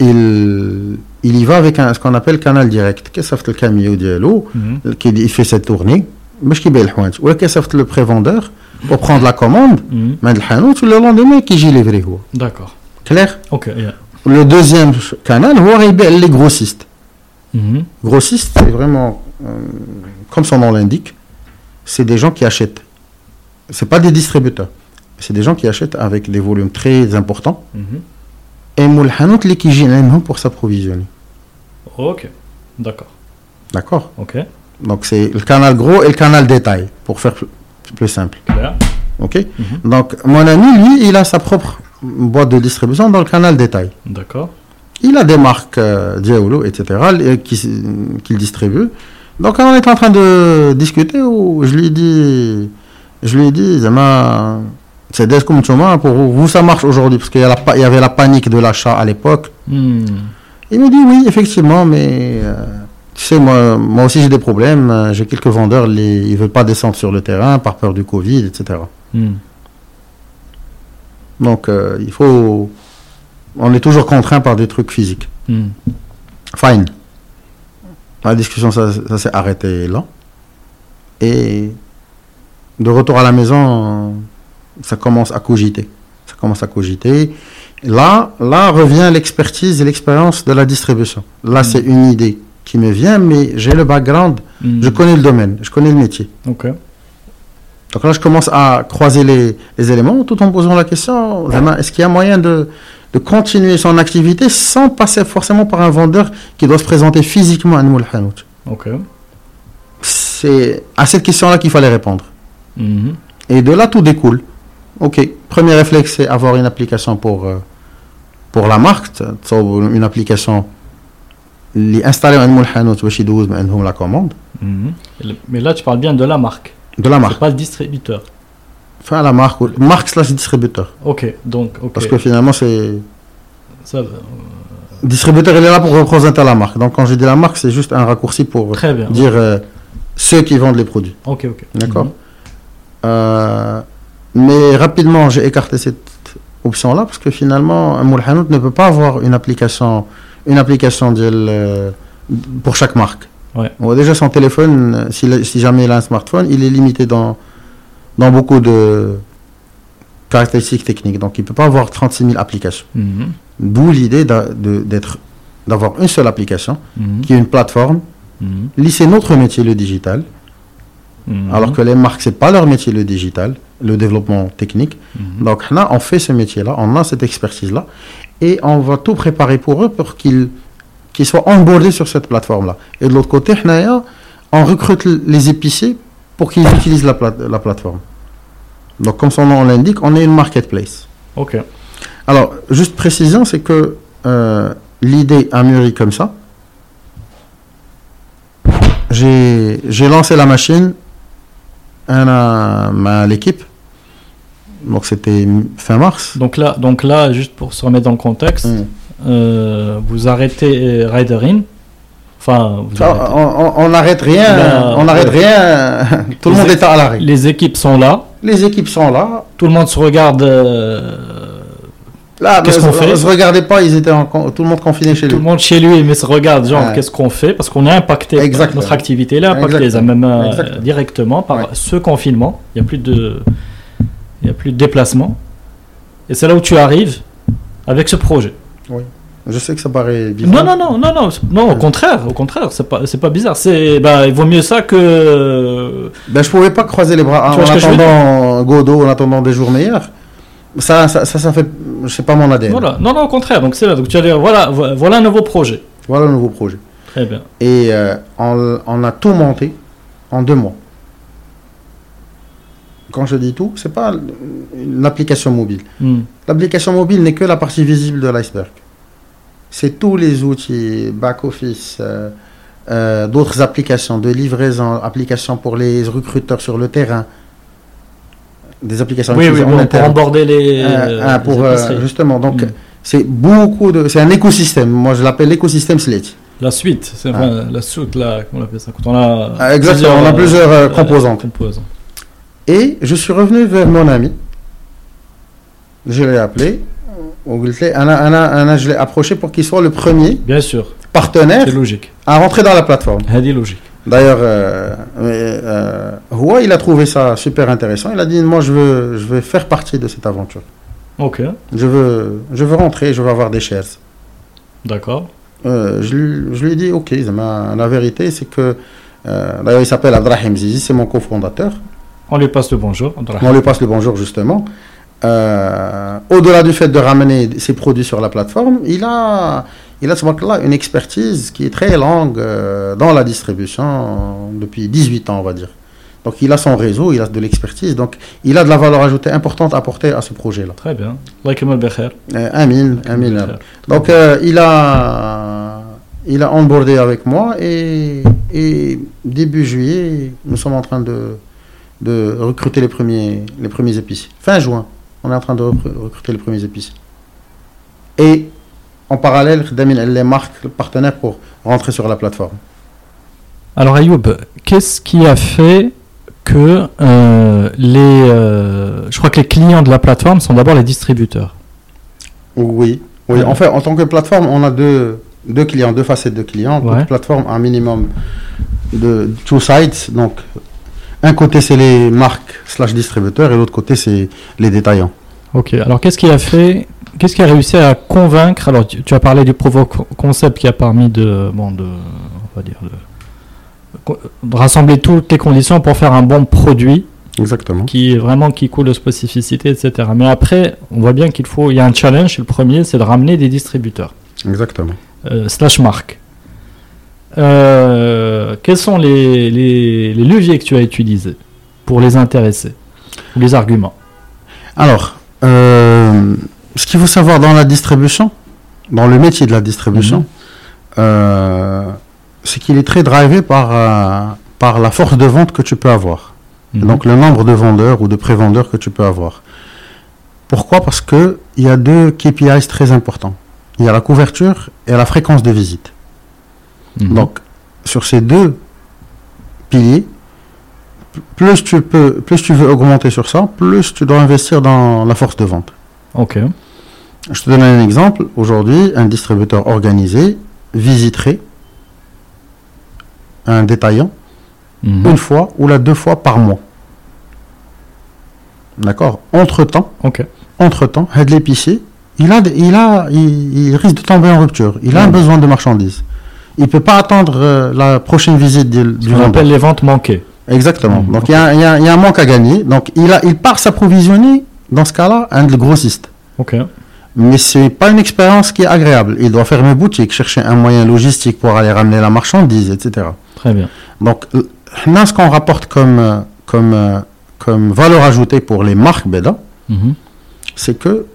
il, il y va avec un, ce qu'on appelle canal direct. Qu'est-ce que le camion ديالو Mhm. qui il fait cette tournée باش كيبيع الحوايج ولا كيصيفط le prévendeur pour prendre la commande Mhm. من الحانوت ولا لوندومي كيجي ليفري هو D'accord. clair Ok. yeah. le deuxième canal هو غيبيع les grossistes Mhm. grossistes c'est vraiment euh, comme son nom l'indique c'est des gens qui achètent c'est pas des distributeurs c'est des gens qui achètent avec des volumes très importants Mhm. et مول الحانوت اللي كيجي عندهم pour s'approvisionner Ok. D'accord. d'accord Ok. donc c'est le canal gros et le canal détail pour faire plus- plus simple Clair. Ok Mhm. Donc, mon ami, lui, il a sa propre boîte de distribution dans le canal détail. D'accord. Il a des marques euh, Diaolo, etc., les- qui s- qu'il distribue. Donc, on est en train de discuter où je lui dis, je lui dis, c'est des comme Tchoma, pour vous, ça marche aujourd'hui, parce qu'il y, avait la panique de l'achat à l'époque. Hmm. Il me dit oui, effectivement, mais euh, tu sais, moi, moi aussi j'ai des problèmes. euh, J'ai quelques vendeurs, les, ils veulent pas descendre sur le terrain par peur du Covid, etc. Hmm. Donc, euh, il faut. On est toujours contraint par des trucs physiques. Hmm. Fine. La discussion, ça, ça s'est arrêté là. Et de retour à la maison, ça commence à cogiter. Ça commence à cogiter. Là, là revient l'expertise et l'expérience de la distribution. Là, Mm. c'est une idée qui me vient, mais j'ai le background, Hmm. je connais le domaine, je connais le métier. Donc là, je commence à croiser les, les éléments tout en posant la question, est-ce qu'il y a moyen de, de continuer son activité sans passer forcément par un vendeur qui doit se présenter physiquement à Nmoul Hanout? C'est à cette question-là qu'il fallait répondre. Mhm. Et de là, tout découle. OK, premier réflexe, c'est avoir une application pour, euh, pour la marque, une application les installer la commande. Mhm. Mais là, tu parles bien de la marque. De la marque. pas le distributeur. Enfin, la marque, marque slash distributeur. Ok, donc. Okay. Parce que finalement, c'est. Euh, distributeur, il est là pour représenter la marque. Donc, quand je dis la marque, c'est juste un raccourci pour dire euh, ceux qui vendent les produits. Ok, ok. D'accord mhm. euh, mais rapidement, j'ai écarté cette option-là parce que finalement, un Moulhanout ne peut pas avoir une application, une application euh, pour chaque marque. Déjà, son téléphone, euh, si, jamais il a un smartphone, il est limité dans, dans beaucoup de caractéristiques techniques. Donc, il ne peut pas avoir 36 000 applications. Mhm. D'où l'idée d'avoir une seule application, mhm. qui est une plateforme. Mm -hmm. Notre métier, le digital. Mhm. Alors que les marques, ce n'est pas leur métier, le digital le développement technique. Mmh. Donc, on fait ce métier-là, on a cette expertise-là, et on va tout préparer pour eux pour qu'ils soient onboardés sur cette plateforme-là. Et de l'autre côté, on recrute les épiciers pour qu'ils utilisent la, plate la, plateforme. Donc, comme son nom l'indique, on est une marketplace. OK. Alors, juste précision, c'est que euh, l'idée a mûri comme ça. J'ai lancé la machine à l'équipe. Donc c'était fin mars. Donc là, donc là, juste pour se remettre dans le contexte, mm. euh, vous arrêtez Riderin. Enfin, on n'arrête rien, on n'arrête rien. Tout le monde est à l'arrêt. Les équipes sont là. Les équipes sont là. Tout le monde se regarde. Euh, là, qu'est-ce qu'on fait? Ne se regardait pas, ils étaient tout le monde confiné chez lui. Tout le monde chez lui, mais se regarde, genre, qu'est-ce qu'on fait? Parce qu'on est impacté. Exactement. Notre activité là, impactée, même euh, directement par ce confinement. Il n'y a plus de, il y a plus de déplacement. Et c'est là où tu arrives avec ce projet. Oui. Je sais que ça paraît bizarre. Non, non, non, non, non, non au contraire, au contraire, c'est pas, c'est pas bizarre. C'est, bah, il vaut mieux ça que. Ben, je pouvais pas croiser les bras en, attendant Godot, en attendant des jours meilleurs. Ça, ça, ça, ça fait, c'est pas mon ADN. Voilà, non, non, au contraire. Donc c'est là, donc tu vas dire, voilà, voilà un nouveau projet. Voilà un nouveau projet. Très bien. Et euh, on, a tout monté en deux mois. Quand je dis tout, c'est pas l'application mobile. Hmm. L'application mobile n'est que la partie visible de l'iceberg c'est tous les outils back-office, euh, euh, d'autres applications de livraison, applications pour les recruteurs sur le terrain, des applications oui, oui, pour emborder les, euh, ah, pour, justement, donc mm. c'est beaucoup de, c'est un écosystème. Moi, je l'appelle l'écosystème Slate. La suite, c'est ah. la suite là, comment on appelle ça Quand on a ah, exactement, on a plusieurs composantes. Et je suis revenu vers mon ami. Je l'ai appelé je l'ai approché pour qu'il soit le premier Bien sûr. partenaire logique. à rentrer dans la plateforme. C'est logique. D'ailleurs, euh, euh, il a trouvé ça super intéressant. Il a dit Moi, je veux, je veux faire partie de cette aventure. Ok. Je veux, je veux rentrer, je veux avoir des shares. D'accord. Euh, je, je, lui ai dit Ok, la vérité, c'est que. D'ailleurs, il s'appelle Abdrahim Zizi, c'est mon cofondateur. On lui passe le bonjour. On lui passe le bonjour, justement. Euh, au-delà du fait de ramener ses produits sur la plateforme, il a, il a là une expertise qui est très longue euh, dans la distribution depuis 18 ans, on va dire. Donc il a son réseau, il a de l'expertise, donc il a de la valeur ajoutée importante à apporter à ce projet-là. Très bien. Euh, amin, amin. Donc il a il a onboardé avec moi et, et, début juillet, nous sommes en train de, de recruter les premiers, les premiers épices. Fin juin on est en train de recruter les premiers épiciers. Et en parallèle, elle les marque le partenaire pour rentrer sur la plateforme. Alors Ayoub, qu'est-ce qui a fait que euh, les, euh, je crois que les clients de la plateforme sont d'abord les distributeurs? Oui, oui. En fait, en tant que plateforme, on a deux, deux clients, deux facettes de clients. Ouais. plateforme un minimum de two sides, donc un côté, c'est les marques slash distributeurs et l'autre côté, c'est les détaillants. Ok, alors qu'est-ce qui a fait, qu'est-ce qui a réussi à convaincre? Alors, tu, as parlé du Provo Concept qui a permis de, bon, de, on va dire, de, rassembler toutes les conditions pour faire un bon produit. Exactement. Qui est vraiment qui coule de spécificité, etc. Mais après, on voit bien qu'il faut, il y a un challenge. Le premier, c'est de ramener des distributeurs. Exactement. Euh, slash marque. Euh, quels sont les, les, leviers que tu as utilisés pour les intéresser Ou les arguments Alors, euh, ce qu'il faut savoir dans la distribution, dans le métier de la distribution, mhm. euh, c'est qu'il est très drivé par, par la force de vente que tu peux avoir. Mhm. Donc le nombre de vendeurs ou de prévendeurs que tu peux avoir. Pourquoi? Parce qu'il y a deux KPIs très importants. Il y a la couverture et la fréquence de visite. Mhm. Donc, sur ces deux piliers, plus tu peux, plus tu veux augmenter sur ça, plus tu dois investir dans la force de vente. Ok. Je te donne un exemple. Aujourd'hui, un distributeur organisé visiterait un détaillant mhm. une fois ou la deux fois par mois. D'accord? Entre temps, ok. entre temps, l'épicier, il a, il a, il, risque de tomber en rupture. Il a un besoin de marchandises il ne peut pas attendre euh, la prochaine visite du, du On appelle les ventes manquées. Exactement. Mmh, Donc il y, a un manque à gagner. Donc il, a, il part s'approvisionner, dans ce cas-là, un grossiste. Ok. Mais ce n'est pas une expérience qui est agréable. Il doit fermer boutique, chercher un moyen logistique pour aller ramener la marchandise, etc. Très bien. Donc là, ce qu'on rapporte comme, euh, comme, euh, comme valeur ajoutée pour les marques BEDA, mmh. c'est que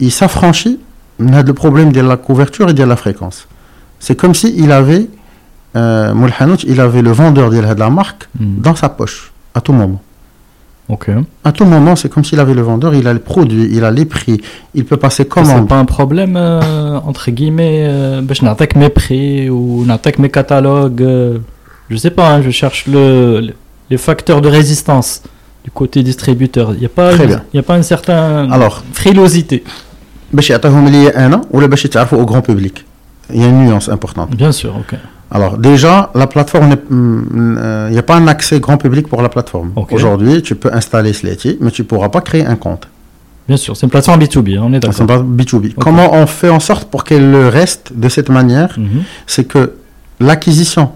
il s'affranchit le problème de la couverture et de la fréquence. C'est comme si il avait, euh, il avait le vendeur de la marque hmm. dans sa poche, à tout moment. Ok. À tout moment, c'est comme s'il avait le vendeur, il a le produit, il a les prix, il peut passer C'est commande. pas un problème, euh, entre guillemets, euh, باش نعطيك mes prix ou نعطيك mes catalogues. euh, je sais pas, hein, je cherche le, le- les facteurs de résistance du côté distributeur. Il n'y a, pas Très une- bien. il y a pas une certaine Alors, frilosité. باش يعطيهم ليا انا ولا باش يتعرفوا au grand public. Il y a une nuance importante. Bien sûr, ok. Alors déjà, la plateforme, n'est- hum, euh, il n'y a pas un accès grand public pour la plateforme. Aujourd'hui, tu peux installer Sleti, mais tu ne pourras pas créer un compte. Bien sûr, c'est une plateforme B2B, hein, on est C'est d'accord. pas B2B. Comment on fait en sorte pour qu'elle le reste de cette manière Mhm. C'est que l'acquisition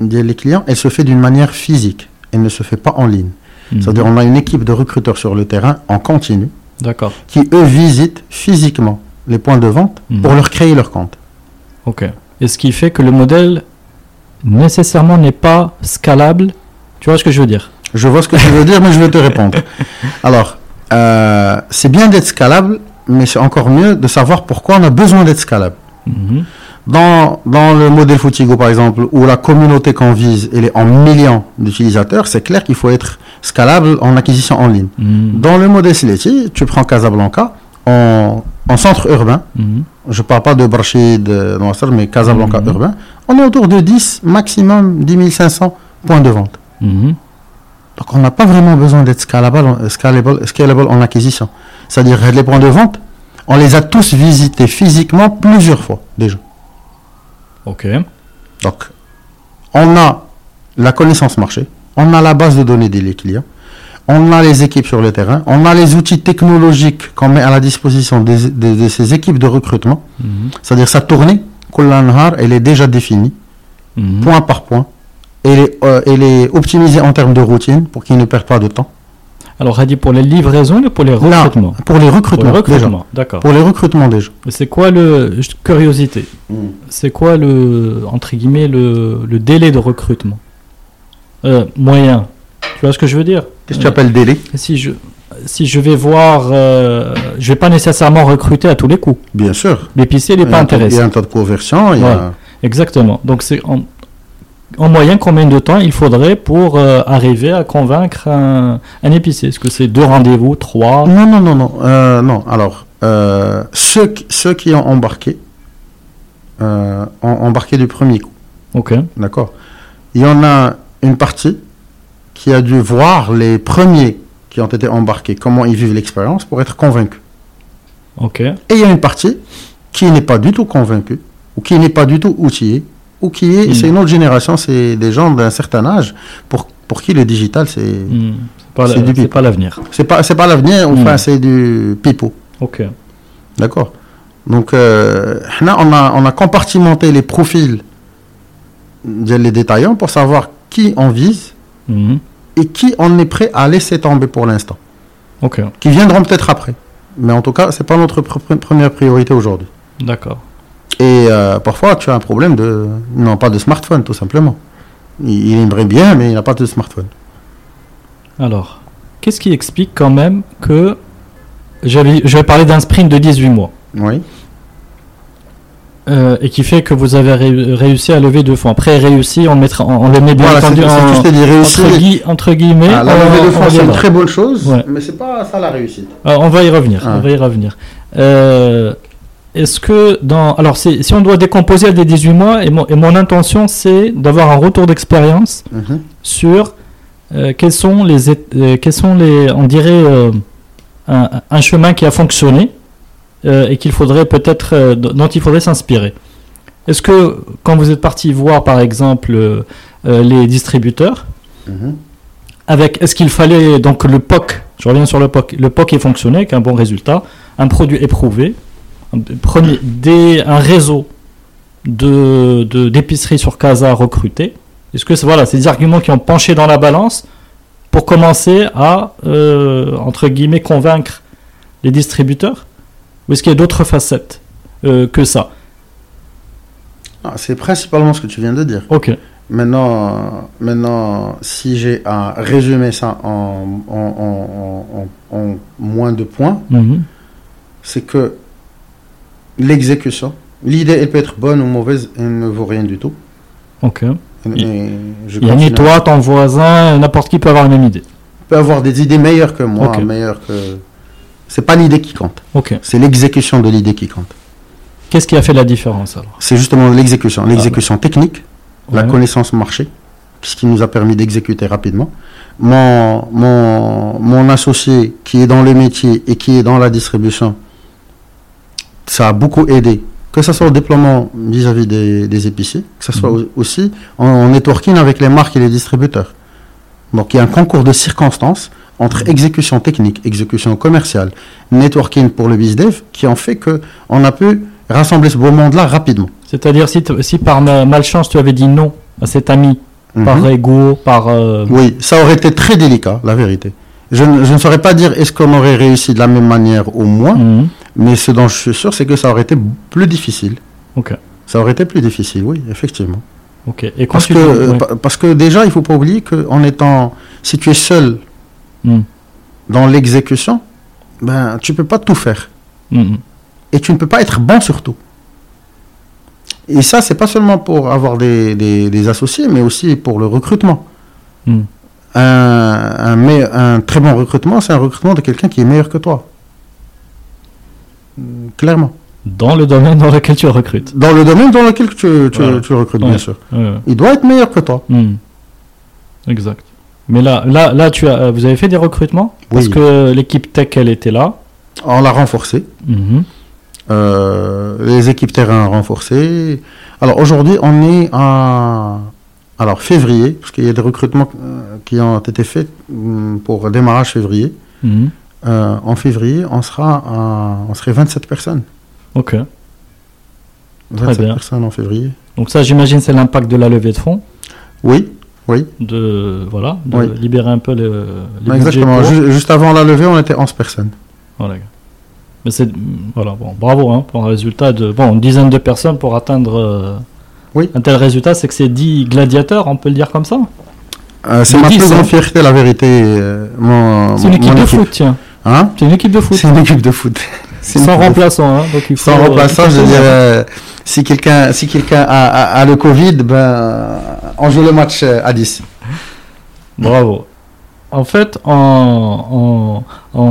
des clients, elle se fait d'une manière physique. Elle ne se fait pas en ligne. Mhm. C'est-à-dire, on a une équipe de recruteurs sur le terrain en continu D'accord, qui, eux, visitent physiquement les points de vente Mhm. pour leur créer leur compte. Ok. Et ce qui fait que le modèle, nécessairement, n'est pas scalable. Tu vois ce que je veux dire? Je vois ce que tu veux dire, mais je vais te répondre. Alors, euh, c'est bien d'être scalable, mais c'est encore mieux de savoir pourquoi on a besoin d'être scalable. Mhm. Dans, dans le modèle Futigo, par exemple, où la communauté qu'on vise, elle est en millions d'utilisateurs, c'est clair qu'il faut être scalable en acquisition en ligne. Mhm. Dans le modèle Sileti, tu prends Casablanca, en, en centre urbain, Mhm. je parle pas de Brachid, de Noisser, mais Casablanca Mhm. urbain, on est autour de 10, maximum 10 500 points de vente. Mhm. Donc on n'a pas vraiment besoin d'être scalable, scalable, scalable en acquisition. C'est-à-dire les points de vente, on les a tous visités physiquement plusieurs fois déjà. Ok. Donc on a la connaissance marché, on a la base de données des clients, on a les équipes sur le terrain, on a les outils technologiques qu'on met à la disposition des- des- de ces équipes de recrutement. Mhm. C'est-à-dire sa tournée, Kullan Nahar, elle est déjà définie, Mhm. point par point. Elle est, euh, elle est optimisée en termes de routine pour qu'ils ne perdent pas de temps. Alors, Hadi, pour les livraisons ou pour les recrutements Pour les Pour recrutements, les déjà. recrutements, d'accord. Pour les recrutements déjà. C'est quoi le. Curiosité. C'est quoi le. Entre guillemets, le, le délai de recrutement Euh, Moyen. Tu vois ce que je veux dire Qu'est-ce que tu appelles délai? Si je, si je vais voir. euh, je vais pas nécessairement recruter à tous les coups. Bien sûr. L'épicier n'est pas taux, il y intéressé. a un taux de conversion. il y a- Ouais. Exactement. Donc, c'est en, en moyenne, combien de temps il faudrait pour euh, arriver à convaincre un, un épicier? Est-ce que c'est deux rendez-vous, trois? Non, non, non, non. euh, non. Alors, euh, ceux, qui, ceux qui ont embarqué, ont embarqué du premier coup. Ok. D'accord? Il y en a une partie qui a dû voir les premiers qui ont été embarqués, comment ils vivent l'expérience pour être convaincus. Ok. Et il y a une partie qui n'est pas du tout convaincue, ou qui n'est pas du tout outillée, ou qui est, Mm. c'est une autre génération, c'est des gens d'un certain âge, pour, pour qui le digital, c'est Hmm. C'est pas, l'avenir. c'est pas, c'est pas l'avenir, enfin, Mm. c'est du pipeau. Ok. D'accord Donc, euh, là, on, a, on a compartimenté les profils des détaillants pour savoir qui on vise Mhm. et qui on est prêt à laisser tomber pour l'instant. Ok. Qui viendront peut-être après. Mais en tout cas, c'est pas notre pr- première priorité aujourd'hui. D'accord. Et euh, parfois, tu as un problème de. Non, pas de smartphone, tout simplement. Il, il aimerait bien, mais il n'a pas de smartphone. Alors, qu'est-ce qui explique quand même que je vais parler d'un sprint de 18 mois Oui. Euh, et qui fait que vous avez ré- réussi à lever deux fonds. Après, réussi, on, mettra, on, on le met bien Voilà, entendu c'est en, entre, gui- entre guillemets. Ah, la levée de on fonds, c'est une très bonne chose, Ouais. mais c'est pas ça la réussite. Euh, on va y revenir. Ah. On va y revenir. Euh, est-ce que dans alors si on doit décomposer à des 18 mois et mon, et mon intention c'est d'avoir un retour d'expérience Mhm. sur euh, quels sont les quels sont les on dirait un, un chemin qui a fonctionné euh, et qu'il faudrait peut-être euh, dont il faudrait s'inspirer. Est-ce que quand vous êtes parti voir par exemple euh, les distributeurs Mhm. avec est-ce qu'il fallait donc le POC, je reviens sur le POC, le POC est fonctionné avec un bon résultat, un produit éprouvé, un, premier, des, un réseau de, de- d'épiceries sur Casa recruté. Est-ce que c'est voilà, c'est des arguments qui ont penché dans la balance pour commencer à entre guillemets convaincre les distributeurs? Ou est-ce qu'il y a d'autres facettes euh, que ça? Ah, c'est principalement ce que tu viens de dire. Ok. Maintenant, maintenant si j'ai à résumer ça en, en- en- en- moins de points, Mhm. c'est que l'exécution, l'idée, elle peut être bonne ou mauvaise, elle ne vaut rien du tout. Ok. Et je Yann et continue. toi, ton voisin, n'importe qui peut avoir la même idée. peux avoir des idées meilleures que moi, meilleures que. C'est pas l'idée qui compte, c'est l'exécution de l'idée qui compte. Qu'est-ce qui a fait la différence alors? C'est justement l'exécution, l'exécution technique, la connaissance marché, ce qui nous a permis d'exécuter rapidement. Mon, mon, mon associé qui est dans le métier et qui est dans la distribution, ça a beaucoup aidé, que ce soit au déploiement vis-à-vis des, des épiciers, que ce soit Mhm. au- aussi en, en networking avec les marques et les distributeurs. Donc il y a un concours de circonstances entre exécution technique, exécution commerciale, networking pour le BizDev, qui ont fait que on a pu rassembler ce beau monde-là rapidement. C'est-à-dire si, par ma- malchance tu avais dit non à cet ami, par Mhm. ego, par... euh, Oui, ça aurait été très délicat, la vérité. Je, ne- je ne saurais pas dire est-ce qu'on aurait réussi de la même manière au moins, mhm. mais ce dont je suis sûr, c'est que ça aurait été plus difficile. Ok. Ça aurait été plus difficile, oui, effectivement. Ok. Et quand Parce tu que, dis- euh, parce que déjà, il faut pas oublier qu'en étant, si tu es seul Mhm. dans l'exécution, ben, tu peux pas tout faire. Mhm. Et tu ne peux pas être bon surtout. Et ça, c'est pas seulement pour avoir des, des- des associés, mais aussi pour le recrutement. Mhm. Un, un, très bon recrutement, c'est un recrutement de quelqu'un qui est meilleur que toi. Mm, Clairement. Dans le domaine dans lequel tu recrutes. Dans le domaine dans lequel tu, tu, tu recrutes, Ouais. bien sûr. Ouais. Il doit être meilleur que toi. Exact. Mais là, là, là, tu as, euh, vous avez fait des recrutements parce Oui. que l'équipe tech, elle était là. On l'a renforcé. Mhm. Euh, les équipes terrain renforcées. Alors aujourd'hui, on est à alors février, parce qu'il y a des recrutements euh, qui ont été faits hum, pour démarrage février. Mhm. Euh, en février, on sera à, on serait 27 personnes. Ok. 27 bien. personnes en février. Donc ça, j'imagine, c'est l'impact de la levée de fonds, Oui, oui, de voilà, de Oui. libérer un peu le, les exactement. juste avant la levée, on était 11 personnes. Voilà. Mais c'est voilà, bon, bravo hein, pour un résultat de bon, une dizaine de personnes pour atteindre euh, Oui. un tel résultat, c'est que c'est 10 gladiateurs, on peut le dire comme ça? Euh, c'est ma 10, plus grande fierté, la vérité. euh, mon, C'est une équipe de foot, tiens. Hein? C'est une équipe de foot. C'est une équipe de foot. Sans remplaçant, hein, donc il faut, Sans euh, remplaçant, je dirais, euh, si quelqu'un si quelqu'un a, a- a le Covid, ben, on joue le match euh, à 10. Bravo. En fait, en, en, en,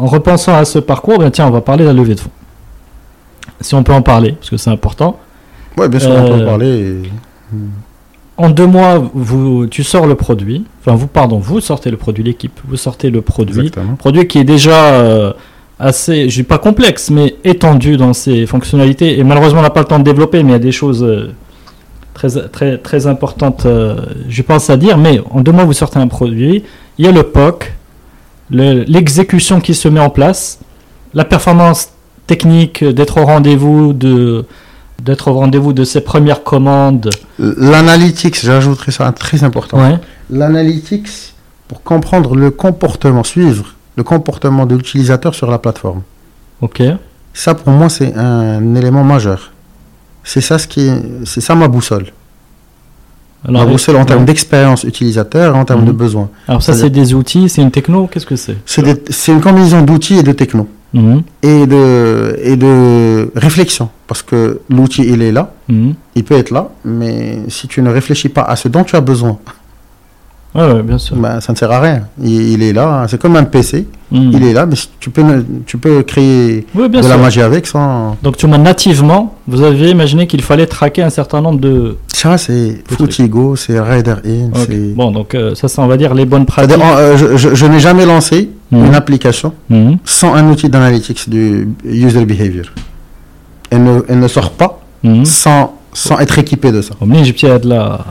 en repensant à ce parcours, ben tiens, on va parler de la levée de fonds. Si on peut en parler, parce que c'est important. Oui, bien sûr, on peut Euh, en parler. et- En deux mois, vous, tu sors le produit. Enfin, vous, pardon, vous sortez le produit, l'équipe. Vous sortez le produit. Exactement. Produit qui est déjà euh, assez, je dis pas complexe, mais étendu dans ses fonctionnalités. Et malheureusement, on n'a pas le temps de développer, mais il y a des choses euh, très, très, très importantes, euh, je pense, à dire. Mais en deux mois, vous sortez un produit. Il y a le POC, le- l'exécution qui se met en place, la performance technique d'être au rendez-vous de d'être au rendez-vous de ses premières commandes. L'analytics, j'ajouterais ça très important. Ouais. L'analytics, pour comprendre le comportement, suivre le comportement de l'utilisateur sur la plateforme. Ok. Ça, pour moi, c'est un élément majeur. C'est ça, ce qui est- c'est ça ma boussole. Alors, ma boussole en ouais. termes d'expérience utilisateur et en termes Mhm. de besoins. Alors ça, c'est des outils, c'est une techno. Qu'est-ce que c'est C'est des- c'est une combinaison d'outils et de techno. Mhm. et de, et de réflexion. Parce que l'outil, il est là, Mhm. il peut être là, mais si tu ne réfléchis pas à ce dont tu as besoin, Ouais, bien sûr. ben, ça ne sert à rien. Il, il est là, c'est comme un PC, Mhm. il est là, mais tu peux, tu peux créer Oui, de la magie avec sans... Donc, tu m'as nativement, vous avez imaginé qu'il fallait traquer un certain nombre de. Ça, c'est. Footigo, c'est Rider In. Bon, donc euh, ça, c'est on va dire les bonnes pratiques. Euh, je, je- je n'ai jamais lancé Mhm. une application Mhm. sans un outil d'analytics du user behavior. Elle ne, elle ne sort pas sans, sans être équipée de ça. Égyptien a de la,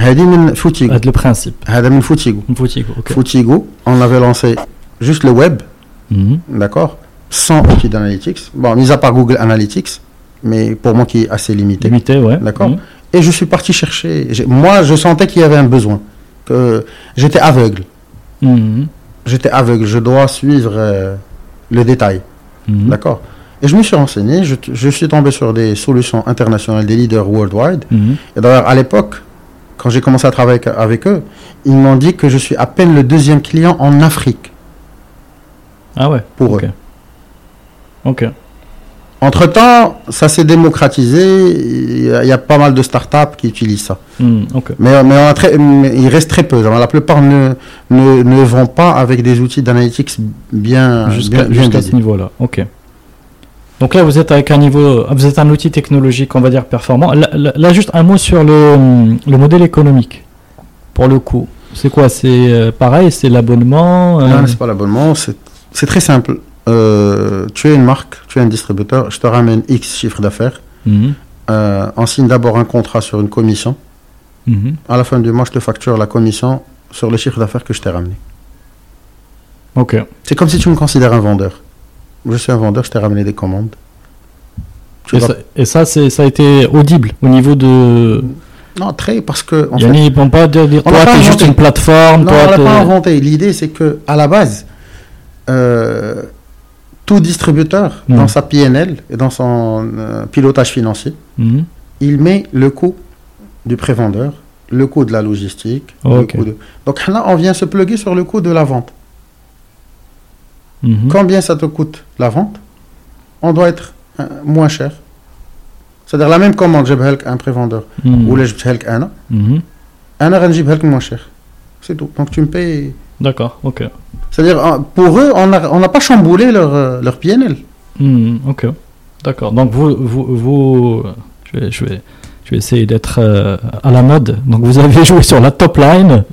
هذه من Footigo. a de le principe. هذا من Footigo. Une boutique, ok. Footigo, on avait lancé juste le web, Mhm. d'accord, sans outil d'analytics. Bon, mis à part Google Analytics, mais pour moi qui est assez limité. Limité, ouais. D'accord. Mhm. Et je suis parti chercher. j'ai- Moi, je sentais qu'il y avait un besoin. Que j'étais aveugle. Mhm. J'étais aveugle. Je dois suivre euh, le détail, Mhm. d'accord. Et je me suis renseigné. Je, je suis tombé sur des solutions internationales, des leaders worldwide. Mhm. Et d'ailleurs, à l'époque, quand j'ai commencé à travailler avec, eux, ils m'ont dit que je suis à peine le deuxième client en Afrique. Ah ouais. Pour eux. Ok. Entre-temps, ça s'est démocratisé. Il y, a, il y a pas mal de startups qui utilisent ça. Hmm. Mais, mais, on a très- mais il reste très peu. La plupart ne, ne, ne vont pas avec des outils d'analytics bien, Jusqu'à bien, ce niveau-là. Ok. Donc là, vous êtes avec un niveau, vous êtes un outil technologique, on va dire performant. Là, juste un mot sur le, le modèle économique. Pour le coup, c'est quoi? C'est euh, pareil, c'est l'abonnement. euh, Non, c'est pas l'abonnement. C'est très simple. Euh, tu es une marque, tu es un distributeur. Je te ramène X chiffre d'affaires. Euh, on signe d'abord un contrat sur une commission. mhm. À la fin du mois, je te facture la commission sur le chiffre d'affaires que je t'ai ramené. Ok. C'est comme si tu me considères un vendeur. Je suis un vendeur, je t'ai ramené des commandes. Tu Et ça, et ça, a été audible au niveau de. Non, très, parce que. En fait, ils vont pas dire, dire, On toi, l'a pas t'es juste inventé. une plateforme. Non, toi, on l'a t'es- pas inventé. L'idée, c'est que à la base, euh, tout distributeur, Mm. dans sa PNL et dans son euh, pilotage financier, Mhm. il met le coût du prévendeur, le coût de la logistique. le coût de- Donc là, on vient se pluguer sur le coût de la vente. Mhm. Combien ça te coûte la vente? On doit être euh, moins cher. C'est-à-dire la même commande, j'ai un prévendeur, Mhm. ou j'ai un, Mhm. un heure, j'ai moins cher. C'est tout. Donc tu me payes. D'accord, ok. C'est-à-dire, euh, pour eux, on n'a on pas chamboulé leur, euh, leur PNL. Hmm, ok, d'accord. Donc vous, vous, vous je, vais, je, vais, je vais essayer d'être euh, à la mode. Donc vous avez joué sur la top line,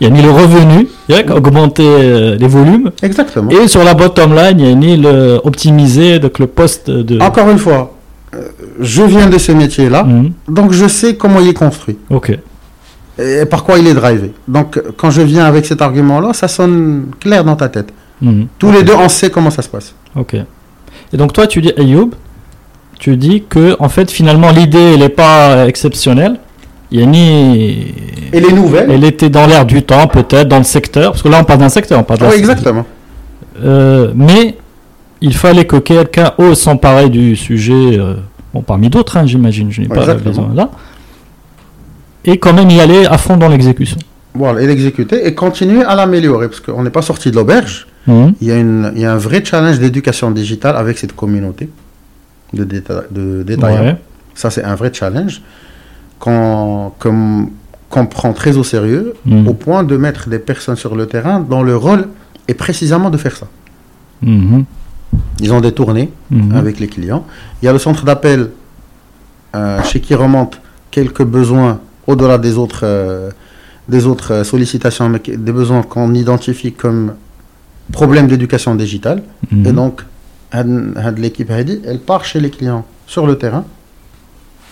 il y a mis le revenu, il y a augmenté euh, les volumes, Exactement. et sur la bottom line, il y a mis le optimisé, donc le poste de. Encore une fois, euh, je viens de ce métier-là, Hmm, donc je sais comment il est construit ok, et par quoi il est drivé. Donc, quand je viens avec cet argument-là, ça sonne clair dans ta tête. Hmm, Tous les deux, on sait comment ça se passe. ok. Et donc toi, tu dis Ayoub, tu dis que en fait finalement l'idée elle n'est pas exceptionnelle. Il y a ni Et les nouvelles Elle était dans l'air du temps, peut-être, dans le secteur, parce que là on parle d'un secteur, on parle la- Oui, exactement. Euh, mais il fallait que quelqu'un ose s'emparer du sujet, euh, bon, parmi d'autres, hein, j'imagine, je n'ai Ouais, pas vision là, et quand même y aller à fond dans l'exécution. Voilà, et l'exécuter et continuer à l'améliorer, parce qu'on n'est pas sorti de l'auberge. Mhm. Il y, a une, il y a un vrai challenge d'éducation digitale avec cette communauté de, déta- de détaillants. Ouais. Ça, c'est un vrai challenge qu'on prend très au sérieux, Mhm. au point de mettre des personnes sur le terrain dont le rôle est précisément de faire ça. Mhm. Ils ont des tournées Mhm. avec les clients. Il y a le centre d'appel euh, chez qui remonte quelques besoins au-delà des autres, euh, des autres sollicitations, mais des besoins qu'on identifie comme problèmes d'éducation digitale. Mhm. Et donc, l'équipe Heidi, elle part chez les clients sur le terrain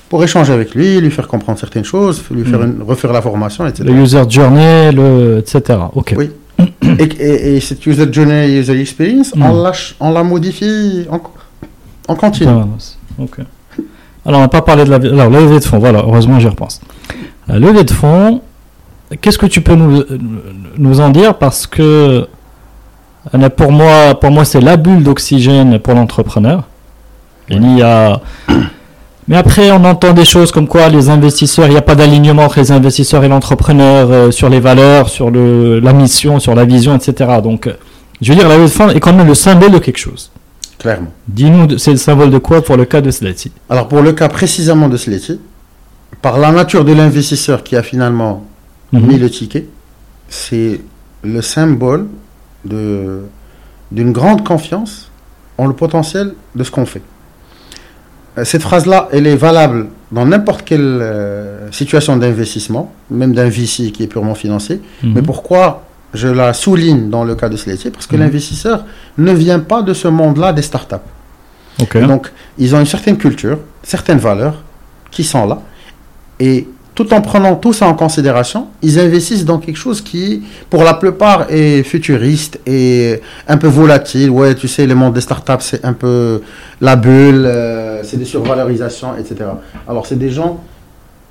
pour échanger avec lui, lui faire comprendre certaines choses, lui faire une- refaire la formation, etc. Le user journey, le, etc. Ok. Oui. et, et- et cette user journey, user experience, on, l'a, on la modifie en, en continu. Ok. Alors, on n'a pas parlé de la, alors, la levée de fonds. Voilà, heureusement, j'y repense. La levée de fonds, qu'est-ce que tu peux nous, nous en dire? Parce que euh, pour moi, pour moi c'est la bulle d'oxygène pour l'entrepreneur. Il y a... Mais après, on entend des choses comme quoi les investisseurs, il n'y a pas d'alignement entre les investisseurs et l'entrepreneur euh, sur les valeurs, sur le, la mission, sur la vision, etc. Donc, euh, je veux dire, la fonds est quand même le symbole de quelque chose. Clairement. Dis-nous, c'est le symbole de quoi pour le cas de Slati Alors, pour le cas précisément de Sleti, par la nature de l'investisseur qui a finalement Mhm. mis le ticket, c'est le symbole d'une grande confiance en le potentiel de ce qu'on fait. Euh, Cette phrase-là, elle est valable dans n'importe quelle euh, situation d'investissement, même d'un VC qui est purement financier. Mhm. Mais pourquoi je la souligne dans le cas de Sleti Parce que Mhm. l'investisseur ne vient pas de ce monde-là des startups. Donc, ils ont une certaine culture, certaines valeurs qui sont là. Et tout en prenant tout ça en considération, ils investissent dans quelque chose qui, pour la plupart, est futuriste et un peu volatile. Ouais, tu sais, le monde des startups, c'est un peu la bulle, euh, c'est des survalorisations, etc. Alors, c'est des gens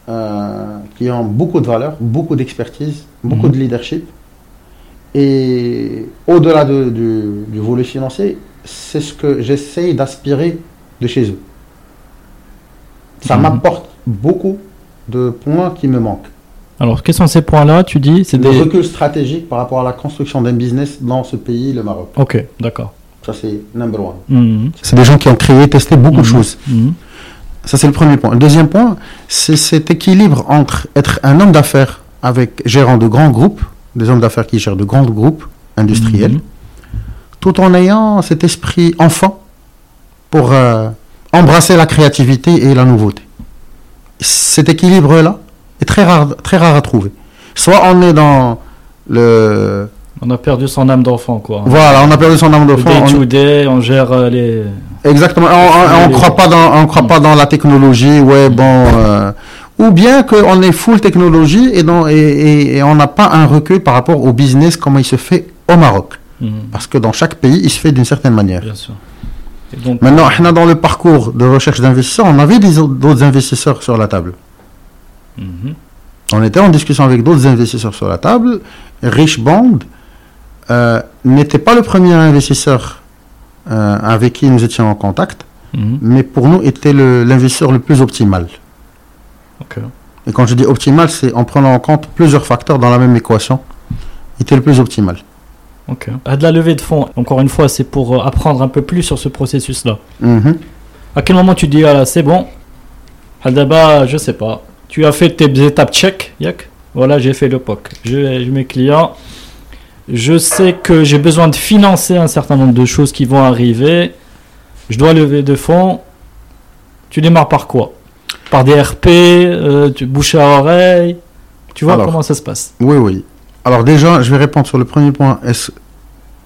euh, qui ont beaucoup de valeurs, beaucoup d'expertise, beaucoup Mhm. de leadership. Et au-delà de- du, du volet financier, c'est ce que j'essaye d'aspirer de chez eux. Ça Mhm. m'apporte beaucoup de points qui me manquent. Alors, quels sont ces points-là Tu dis? C'est Le des. recul stratégique par rapport à la construction d'un business dans ce pays, le Maroc. Ok, d'accord. Ça, c'est number one. Mhm. C'est des gens qui ont créé, testé beaucoup de Mhm. choses. Mhm. Ça, c'est le premier point. Le deuxième point, c'est cet équilibre entre être un homme d'affaires avec gérant de grands groupes, des hommes d'affaires qui gèrent de grands groupes industriels, tout en ayant cet esprit enfant pour euh, embrasser la créativité et la nouveauté. Cet équilibre-là est très rare, très rare à trouver. Soit on est dans le... On a perdu son âme d'enfant, quoi. Voilà, on a perdu son âme d'enfant. day on- to day, on gère euh, les. Exactement. On ne croit pas dans, on croit pas dans la technologie. Ouais, bon. euh, ou bien qu'on est full technologie et, dans, et, et- et on n'a pas un recul par rapport au business, comment il se fait au Maroc. Mhm. Parce que dans chaque pays, il se fait d'une certaine manière. Bien sûr. Donc, Maintenant, on a dans le parcours de recherche d'investisseurs, on avait d'autres investisseurs sur la table. Mhm. On était en discussion avec d'autres investisseurs sur la table. Rich Bond euh, n'était pas le premier investisseur euh, avec qui nous étions en contact, Mhm. mais pour nous était l'investisseur le plus optimal. Et quand je dis optimal, c'est en prenant en compte plusieurs facteurs dans la même équation. Il était le plus optimal. Ok. À de la levée de fonds, encore une fois, c'est pour euh, apprendre un peu plus sur ce processus-là. Mhm. À quel moment tu dis, ah là, c'est bon? D'abord, je sais pas. Tu as fait tes étapes check, yak? Voilà, j'ai fait le POC. Je j'ai mes clients. Je sais que j'ai besoin de financer un certain nombre de choses qui vont arriver. Je dois lever de fonds. Tu démarres par quoi? Par des RP, euh, tu bouche à oreille Tu vois Alors. comment ça se passe? Oui, oui. Alors déjà, je vais répondre sur le premier point. Est-ce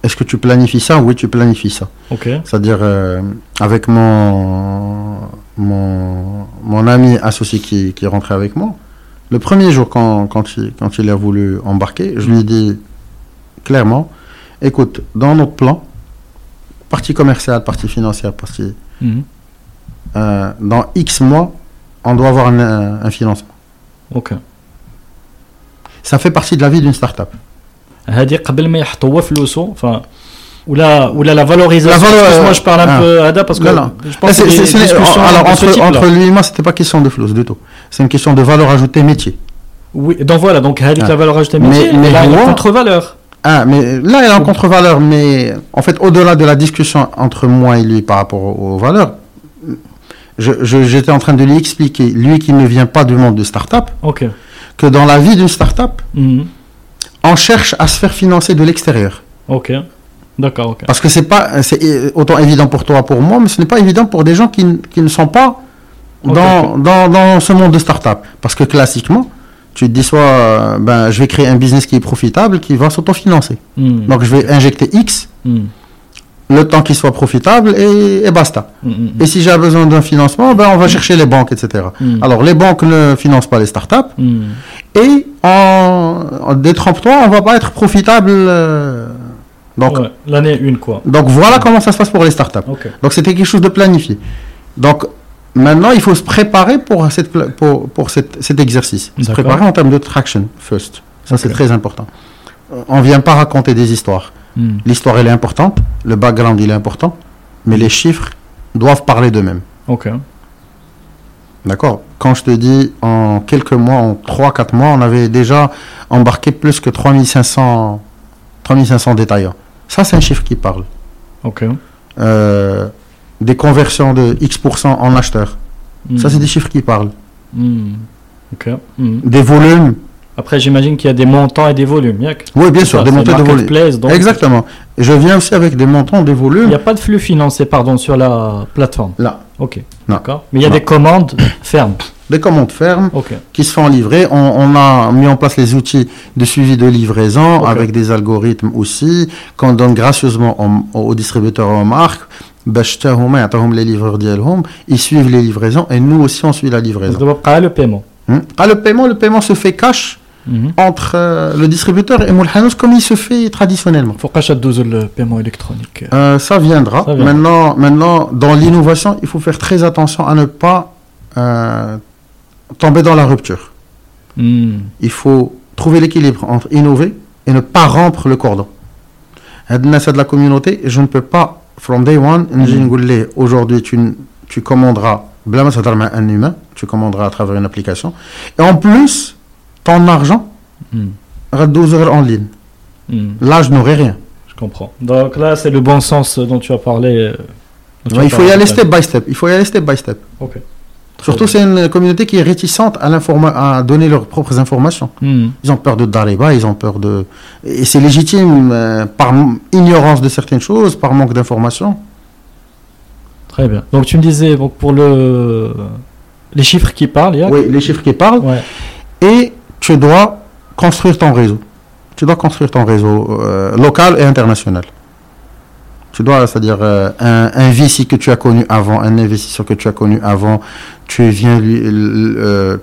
est-ce que tu planifies ça? Oui, tu planifies ça. Ok. C'est-à-dire, euh, avec mon, mon, mon ami associé qui, qui est rentré avec moi, le premier jour quand, quand, il, quand il a voulu embarquer, je lui ai dit clairement, écoute, dans notre plan, partie commerciale, partie financière, partie... Mhm. euh, dans X mois, on doit avoir un, un financement. Ok. Ça fait partie de la vie d'une start-up. هذه قبل ما يحط هو فلوسه ف ولا ولا la valorisation La valo- Excuse-moi, je parle un ah. peu هذا parce que Non, non. je pense C'est- que c'est- les c'est- discussions alors, de ce entre, type-là. entre lui et moi, c'était pas question de flou du tout. C'est une question de valeur ajoutée métier. Oui, donc voilà, donc هذيك Ah. la valeur ajoutée Mais- métier, mais elle a une moi- contre-valeur. Ah, mais là, il y a un contre-valeur, mais en fait, au-delà de la discussion entre moi et lui par rapport aux, aux valeurs, je- je- j'étais en train de lui expliquer, lui qui ne vient pas du monde de start-up, Ok. que dans la vie d'une start-up, Mhm. on cherche à se faire financer de l'extérieur. Ok. D'accord, ok. Parce que c'est pas, c'est euh, autant évident pour toi, pour moi, mais ce n'est pas évident pour des gens qui, qui ne sont pas dans, Dans, dans ce monde de start-up. Parce que classiquement, tu te dis soit, euh, ben, je vais créer un business qui est profitable, qui va s'autofinancer. Mhm. Donc je vais injecter X, Mhm. Le temps qu'il soit profitable et, et basta. Mhm. Et si j'ai besoin d'un financement, ben, on va chercher les banques, etc. Alors les banques ne financent pas les startups et en, en détrompe-toi, on va pas être profitable. euh, donc, Ouais, L'année une, quoi. donc voilà comment ça se passe pour les startups. Donc c'était quelque chose de planifié. Donc maintenant, il faut se préparer pour, cette, pour, pour cette- cet exercice. Se préparer en termes de traction first. Ça c'est très important. On vient pas raconter des histoires. Mhm. L'histoire elle est importante, le background il est important, mais les chiffres doivent parler d'eux-mêmes. Ok. D'accord Quand je te dis en quelques mois, en 3-4 mois, on avait déjà embarqué plus que 3500, 3500 détaillants. Ça, c'est un chiffre qui parle. Ok. Euh, des conversions de X% en acheteurs. Ça, Mhm. c'est des chiffres qui parlent. Mhm. Des volumes. Après, j'imagine qu'il y a des montants et des volumes. A. Oui, bien sûr, des montants et des volumes. Exactement. Je viens aussi avec des montants, des volumes. Il n'y a pas de flux financé, pardon, sur la plateforme. Là. Ok. D'accord. Mais il y a des commandes fermes. Des commandes fermes qui se font livrer. On, on, a mis en place les outils de suivi de livraison avec des algorithmes aussi qu'on donne gracieusement aux, aux distributeurs et aux marques les livreurs ils suivent les livraisons et nous aussi on suit la livraison. le paiement. Hmm. Le paiement, le paiement se fait cash Mhm. Entre euh, le distributeur et Moulhanous comme il se fait traditionnellement. Faut Pourquoi j'adose le paiement électronique euh, euh, ça, viendra. Maintenant, maintenant dans l'innovation, il faut faire très attention à ne pas tomber dans la rupture. Hmm. Il faut trouver l'équilibre entre innover et ne pas rompre le cordon. C'est de la communauté, je ne peux pas, from day one, hmm. aujourd'hui tu, tu commanderas, un humain, tu commanderas à travers une application. Et en plus, ton argent, hmm. à 12 heures en ligne. Hmm. Là, je n'aurai rien. Je comprends. Donc là, c'est le bon sens dont tu as parlé. Euh, il faut y aller step by step. Il faut y aller step by step. Ok. Surtout, c'est une communauté qui est réticente à, à donner leurs propres informations. Hmm. Ils ont peur de Dareba, ils ont peur de. Et c'est légitime euh, par ignorance de certaines choses, par manque d'informations. Très bien. Donc, tu me disais, donc, pour le... les chiffres qui parlent, il y a... Oui, les chiffres qui parlent. Et tu dois construire ton réseau. Tu dois construire ton réseau euh, local et international. Tu dois, c'est-à-dire euh, un, un VC que tu as connu avant, un investisseur que tu as connu avant, tu viens lui euh,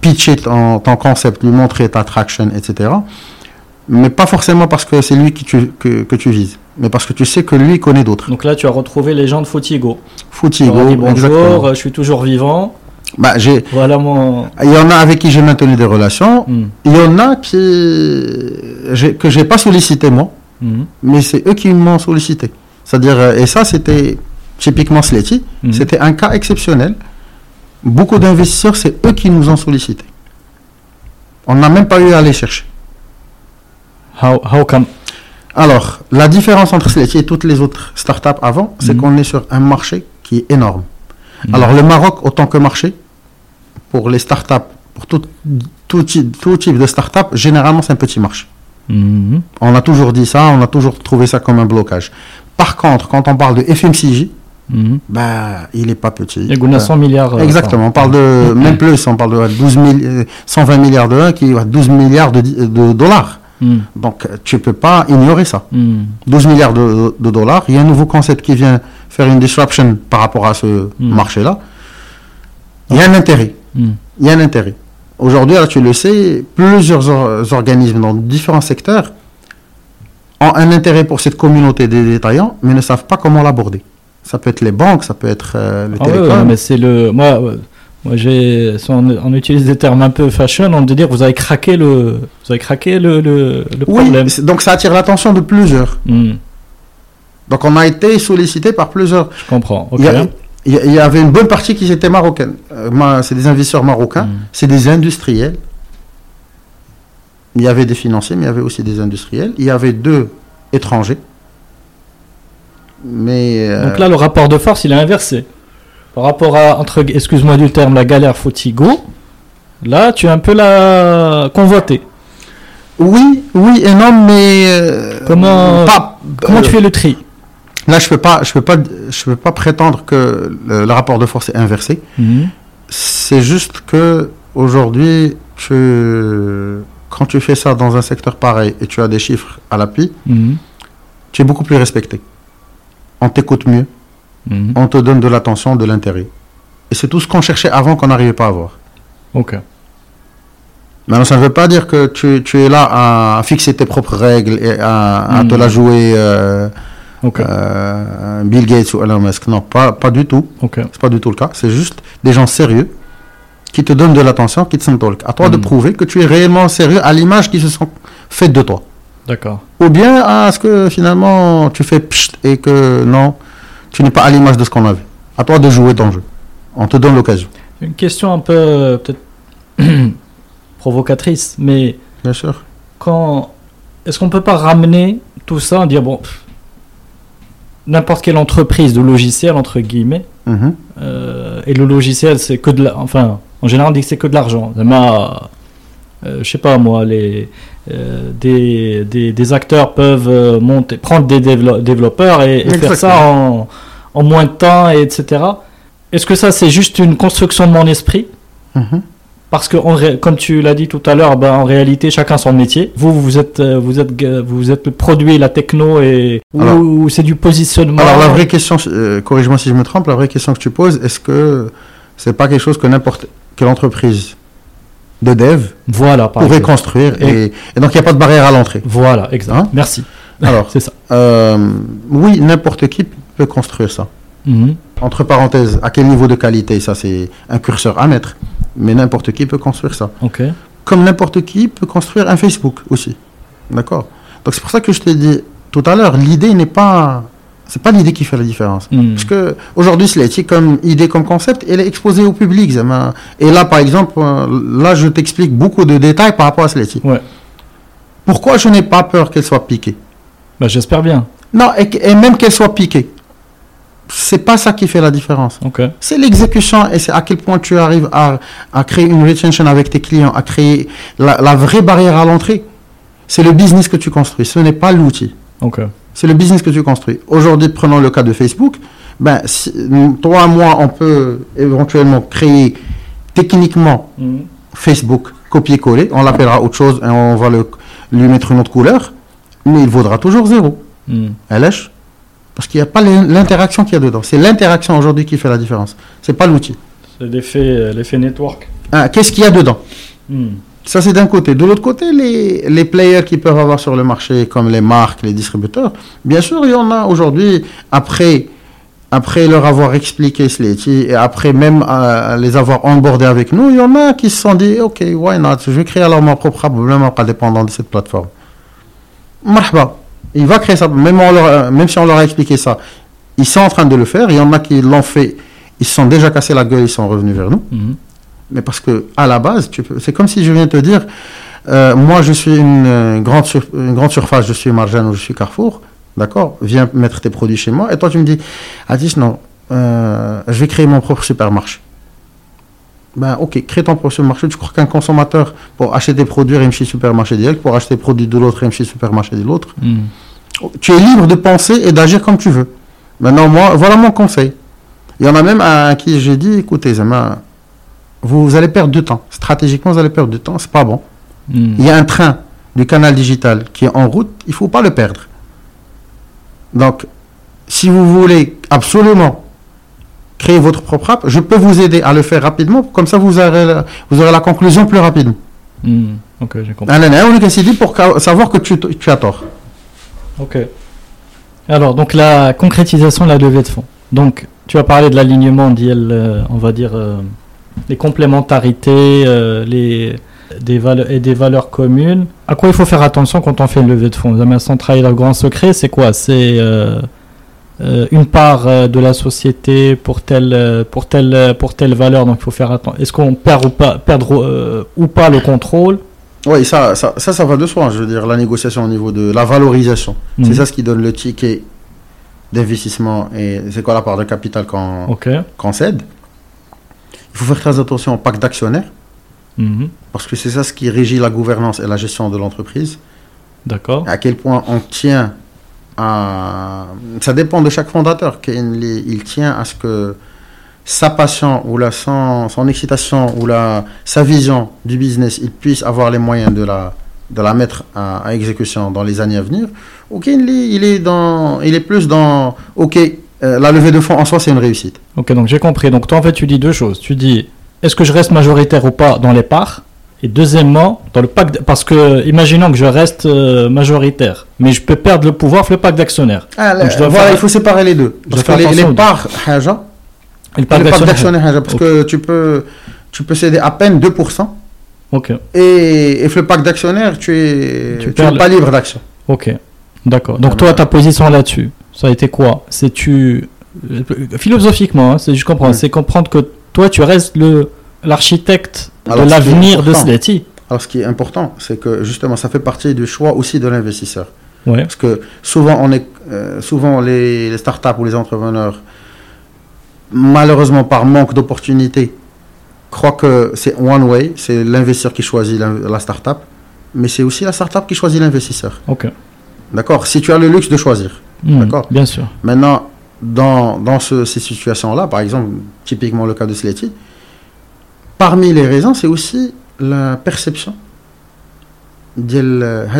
pitcher ton, ton concept, lui montrer ta traction, etc. Mais pas forcément parce que c'est lui qui tu, que, que tu vises, mais parce que tu sais que lui connaît d'autres. Donc là, tu as retrouvé les gens de Fotigo. Dit bonjour, exactement. euh, je suis toujours vivant. Bah, j'ai, Voilà mon. il y en a avec qui j'ai maintenu des relations. Hmm. Il y en a qui que j'ai pas sollicité moi, Hmm. mais c'est eux qui m'ont sollicité. C'est-à-dire euh, et ça c'était typiquement Sletty, Mhm. c'était un cas exceptionnel. Beaucoup d'investisseurs, c'est eux qui nous ont sollicité. On n'a même pas eu à aller chercher. How, how come? Alors, la différence entre Sletty et toutes les autres startups avant, c'est qu'on est sur un marché qui est énorme. Mhm. Alors, le Maroc, autant que marché, pour les startups, pour tout, tout, type, tout type de startup, généralement, c'est un petit marché. Mhm. On a toujours dit ça, on a toujours trouvé ça comme un blocage. Par contre, quand on parle de FMCJ, Mhm. bah, il n'est pas petit. Et Gouna 100 milliards. euh, Exactement, on parle de, même plus, on parle de 12 000, euh, 120 milliards de 1 qui est 12 milliards de, dollars. Hmm. Donc, tu peux pas ignorer ça. Hmm. 12 milliards de, de dollars, il y a un nouveau concept qui vient faire une disruption par rapport à ce Mm. marché-là. Il y a un intérêt. Hmm. Il y a un intérêt. Aujourd'hui, tu le sais, plusieurs or- organismes dans différents secteurs ont un intérêt pour cette communauté des détaillants, mais ne savent pas comment l'aborder. Ça peut être les banques, ça peut être euh, les Ah ouais, télécoms. ouais, mais c'est le. Moi, ouais, moi j'ai. si on, on utilise des termes un peu fashion, on peut dire vous avez craqué le. Vous avez craqué le, le, le oui, problème. c'est- donc ça attire l'attention de plusieurs. Hmm. Donc on a été sollicité par plusieurs. Je comprends. Il, y a- il avait une bonne partie qui était marocaine. Euh, c'est des investisseurs marocains, Hmm. c'est des industriels. Il y avait des financiers, mais il y avait aussi des industriels. Il y avait deux étrangers. Mais euh, Donc là, le rapport de force, il est inversé. Par rapport à, entre, excuse-moi du terme, la galère Fotigo, là, tu es un peu la convoité. oui, oui et non, mais euh, Comment- pas- Comment euh, tu fais le tri? Là, je peux pas, je peux pas, je peux pas prétendre que le, le rapport de force est inversé. Mhm. C'est juste que aujourd'hui, tu, quand tu fais ça dans un secteur pareil et tu as des chiffres à l'appui, Mhm. tu es beaucoup plus respecté. On t'écoute mieux, Mhm. on te donne de l'attention, de l'intérêt. Et c'est tout ce qu'on cherchait avant qu'on n'arrivait pas à avoir. Ok. Maintenant, ça ne veut pas dire que tu, tu es là à fixer tes propres règles et à, à te la jouer euh, Ok. euh, Bill Gates ou Elon Musk. Non, pas, pas du tout. ok. C'est pas du tout le cas. C'est juste des gens sérieux qui te donnent de l'attention, qui te sentent À toi de Mm. prouver que tu es réellement sérieux à l'image qui se sont faites de toi. D'accord. Ou bien à ce que finalement tu fais pchit et que non, tu n'es pas à l'image de ce qu'on a vu. À toi de jouer ton jeu. On te donne l'occasion. Une question un peu euh, peut-être provocatrice, mais Bien sûr. quand est-ce qu'on peut pas ramener tout ça, dire bon, pff, n'importe quelle entreprise de logiciel entre guillemets, Mhm. euh, et le logiciel c'est que de la, enfin, en général on dit que c'est que de l'argent. Euh, je sais pas moi, les euh, des, des, des acteurs peuvent euh, monter, prendre des dévelop- développeurs et, et faire ça en, en moins de temps, et etc. Est-ce que ça c'est juste une construction de mon esprit? Mhm. Parce que comme tu l'as dit tout à l'heure, ben, en réalité chacun son métier. Vous vous êtes euh, vous êtes vous êtes le produit, la techno et ou, c'est du positionnement. Alors la vraie question, euh, corrige-moi si je me trompe, la vraie question que tu poses, est-ce que c'est pas quelque chose que n'importe quelle entreprise de dev voilà pourrait construire et, et donc il n'y a pas de barrière à l'entrée. Voilà, exact. Hein Merci. Alors, C'est ça. euh, oui, n'importe qui peut construire ça. Mhm. Entre parenthèses, à quel niveau de qualité, ça c'est un curseur à mettre, mais n'importe qui peut construire ça. Comme n'importe qui peut construire un Facebook aussi. D'accord? Donc c'est pour ça que je t'ai dit tout à l'heure, l'idée n'est pas... C'est pas l'idée qui fait la différence. Mhm. Parce que aujourd'hui, comme idée, comme concept, elle est exposée au public. Et là, par exemple, euh, là, je t'explique beaucoup de détails par rapport à. Ouais. Pourquoi je n'ai pas peur qu'elle soit piquée? Bah, j'espère bien. Non, et, et même qu'elle soit piquée. C'est pas ça qui fait la différence. C'est l'exécution et c'est à quel point tu arrives à, à créer une retention avec tes clients, à créer la, la vraie barrière à l'entrée. C'est le business que tu construis, ce n'est pas l'outil. C'est le business que tu construis. Aujourd'hui, prenons le cas de Facebook. Ben, si- toi, moi, on peut éventuellement créer techniquement Mhm. Facebook copier-coller. On l'appellera autre chose et on va le, lui mettre une autre couleur. Mais il vaudra toujours zéro. Mhm. Elle lèche. Parce qu'il n'y a pas l'in- l'interaction qu'il y a dedans. C'est l'interaction aujourd'hui qui fait la différence. C'est pas l'outil. C'est l'effet, euh, l'effet network. Ah, Qu'est-ce qu'il y a dedans? Mhm. Ça, c'est d'un côté. De l'autre côté, les, les players qui peuvent avoir sur le marché, comme les marques, les distributeurs, bien sûr, il y en a aujourd'hui, après, après leur avoir expliqué Sletty, et après même euh, les avoir onboardés avec nous, il y en a qui se sont dit, OK, why not? Je vais créer alors mon propre vraiment pas dépendant de cette plateforme. Marhaba. Il va créer ça, même, on leur a- même si on leur a expliqué ça. Ils sont en train de le faire. Il y en a qui l'ont fait. Ils se sont déjà cassés la gueule, ils sont revenus vers nous. Mhm. Mais parce que à la base, c'est comme si je viens te dire, euh, moi je suis une, euh, grande sur- une grande surface, je suis Marjane ou je suis Carrefour, d'accord Viens mettre tes produits chez moi. Et toi tu me dis, Atis, non, euh, je vais créer mon propre supermarché. Ben ok, crée ton propre supermarché. Tu crois qu'un consommateur, pour acheter des produits, chez supermarché direct, pour acheter des produits de l'autre, chez supermarché de l'autre Mhm. tu es libre de penser et d'agir comme tu veux. Maintenant, moi, voilà mon conseil. Il y en a même à qui j'ai dit, écoutez, Zama, vous allez perdre du temps. Stratégiquement, vous allez perdre du temps, c'est pas bon. Mhm. Il y a un train du canal digital qui est en route, il faut pas le perdre. Donc, si vous voulez absolument créer votre propre app, je peux vous aider à le faire rapidement, comme ça vous aurez la, vous aurez la conclusion plus rapidement. Mhm. Ok, j'ai compris. On est dit pour savoir que tu, tu as tort. Ok. Alors, donc la concrétisation de la levée de fonds. Donc, tu as parlé de l'alignement d'IL, euh, on va dire, euh, les complémentarités, euh, les, des valeurs et des valeurs communes. À quoi il faut faire attention quand on fait une levée de fonds? Vous avez sans trahir le grand secret, c'est quoi? C'est euh, une part euh, de la société pour telle, euh, pour telle, euh, pour telle valeur, donc il faut faire attention. Est-ce qu'on perd ou pas, perdre euh, ou pas le contrôle? Oui, ça, ça, ça, ça va de soi. Je veux dire, la négociation au niveau de la valorisation. C'est Mhm. ça ce qui donne le ticket d'investissement et c'est quoi la part de capital qu'on Ok. qu'on cède. Il faut faire très attention au pacte d'actionnaires Mhm. parce que c'est ça ce qui régit la gouvernance et la gestion de l'entreprise. D'accord. À quel point on tient Ça dépend de chaque fondateur. qu'il y- Il tient à ce que sa passion ou la, son, excitation ou la, sa vision du business, il puisse avoir les moyens de la, de la mettre à, exécution dans les années à venir. Il est, il est, est plus dans. Ok, euh, la levée de fonds en soi, c'est une réussite. Ok, donc j'ai compris. Donc toi, en fait, tu dis deux choses. Tu dis, est-ce que je reste majoritaire ou pas dans les parts? Et deuxièmement, dans le pacte, parce que imaginons que je reste euh, majoritaire, mais je peux perdre le pouvoir sur le pacte d'actionnaire. Ah, voilà, faire- il faut séparer les deux. Parce que les, parts, haja, le pacte pacte d'actionnaire. d'actionnaire, haja, parce que tu peux, tu peux céder à peine 2%. Ok, Et, et le pacte d'actionnaire, tu es, Tu tu le- pas libre d'action. ok, d'accord. Donc toi, ta position là-dessus, ça a été quoi? C'est tu euh, philosophiquement, hein, c'est je comprends, c'est comprendre que toi, tu restes le l'architecte Alors, est l'avenir de important. Sleti. Alors, ce qui est important, c'est que justement, ça fait partie du choix aussi de l'investisseur. Ouais. Parce que souvent, on est, euh, souvent les, les startups ou les entrepreneurs, malheureusement par manque d'opportunités, croient que c'est one way, c'est l'investisseur qui choisit la, la startup, mais c'est aussi la startup qui choisit l'investisseur. Ok. D'accord? Si tu as le luxe de choisir. Hmm, D'accord? Bien sûr. Maintenant, dans, dans ce- ces situations-là, par exemple, typiquement le cas de Sleti, parmi les raisons, c'est aussi la perception de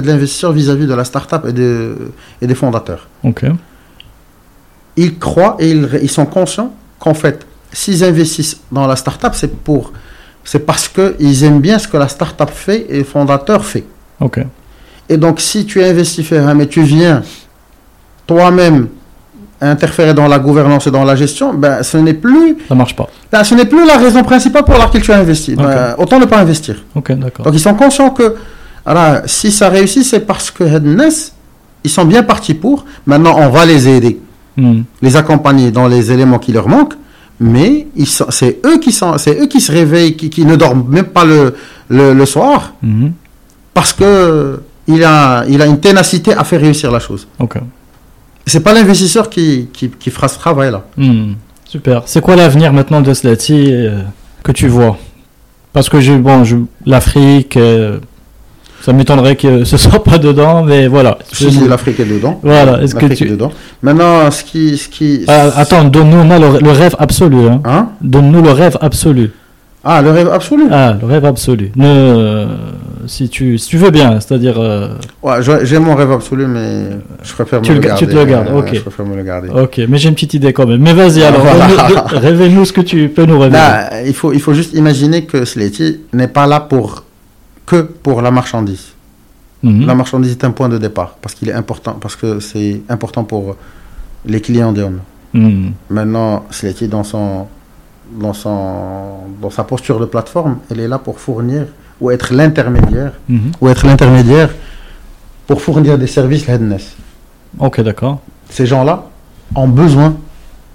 l'investisseur vis-à-vis de la startup et, de, et des fondateurs. Ils croient et ils, ils sont conscients qu'en fait, s'ils investissent dans la startup, c'est pour c'est parce qu'ils aiment bien ce que la startup fait et le fondateur fait. Et donc, si tu investis mais tu viens toi-même interférer dans la gouvernance et dans la gestion, ben, ce n'est plus, Ça marche pas. ben, ce n'est plus la raison principale pour laquelle tu as investi. Ben, autant ne pas investir. Ok, d'accord. Donc, ils sont conscients que, alors, si ça réussit, c'est parce que Headness, ils sont bien partis pour. Maintenant, on va les aider, Hmm. les accompagner dans les éléments qui leur manquent. Mais c'est eux qui sont, c'est eux qui se réveillent, qui, qui ne dorment même pas le, le, le soir Mhm. parce que il a, il a une ténacité à faire réussir la chose. Ok. C'est pas l'investisseur qui, qui, qui fera ce travail-là. Hmm, super. C'est quoi l'avenir maintenant de Slati euh, que tu vois? Parce que j'ai bon, l'Afrique, euh, ça m'étonnerait que ce soit pas dedans, mais voilà. Si, si, l'Afrique est dedans. Voilà, est-ce que tu- est dedans. Maintenant, ce qui. Ce qui Ah, attends, donne-nous le rêve absolu. Hein. Hein? Donne-nous le rêve absolu. Ah, le rêve absolu? Ah, le rêve absolu. Ne, euh, si tu, si tu veux bien, c'est-à-dire. euh, Ouais, j'ai mon rêve absolu, mais je préfère Tu me le le ga- tu garder. te le gardes, Euh, ok. Je préfère me le garder. ok, mais j'ai une petite idée quand même. Mais vas-y, alors, Voilà. de- révèle-nous ce que tu peux nous révéler. Là, il faut, il faut juste imaginer que Sleti n'est pas là pour que pour la marchandise. Mhm. La marchandise est un point de départ parce qu'il est important, parce que c'est important pour les clients d'Eon. Mhm. Maintenant, Sleti dans son, dans son, dans sa posture de plateforme, elle est là pour fournir ou être l'intermédiaire ou être l'intermédiaire pour fournir des services headness. Ok, d'accord. Ces gens-là ont besoin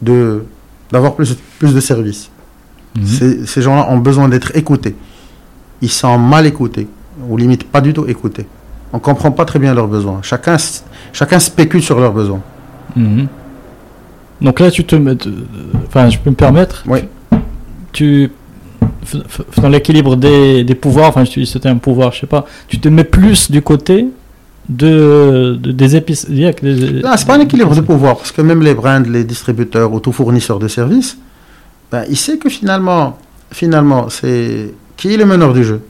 d'avoir plus, plus de services. Mhm. Ces, ces gens-là ont besoin d'être écoutés. Ils sont mal écoutés, ou limite pas du tout écoutés. On comprend pas très bien leurs besoins. Chacun, chacun spécule sur leurs besoins. Mhm. Donc là, tu te mets. de- Enfin, je peux me permettre? Oui. Tu. Dans l'équilibre des, des pouvoirs, enfin, je c'était un pouvoir, je sais pas, tu te mets plus du côté de, de- des épices. Là, c'est pas un équilibre de pouvoir, parce que même les brands, les distributeurs ou tout fournisseur de services, ben, il sait que finalement, finalement, c'est qui est le meneur du jeu.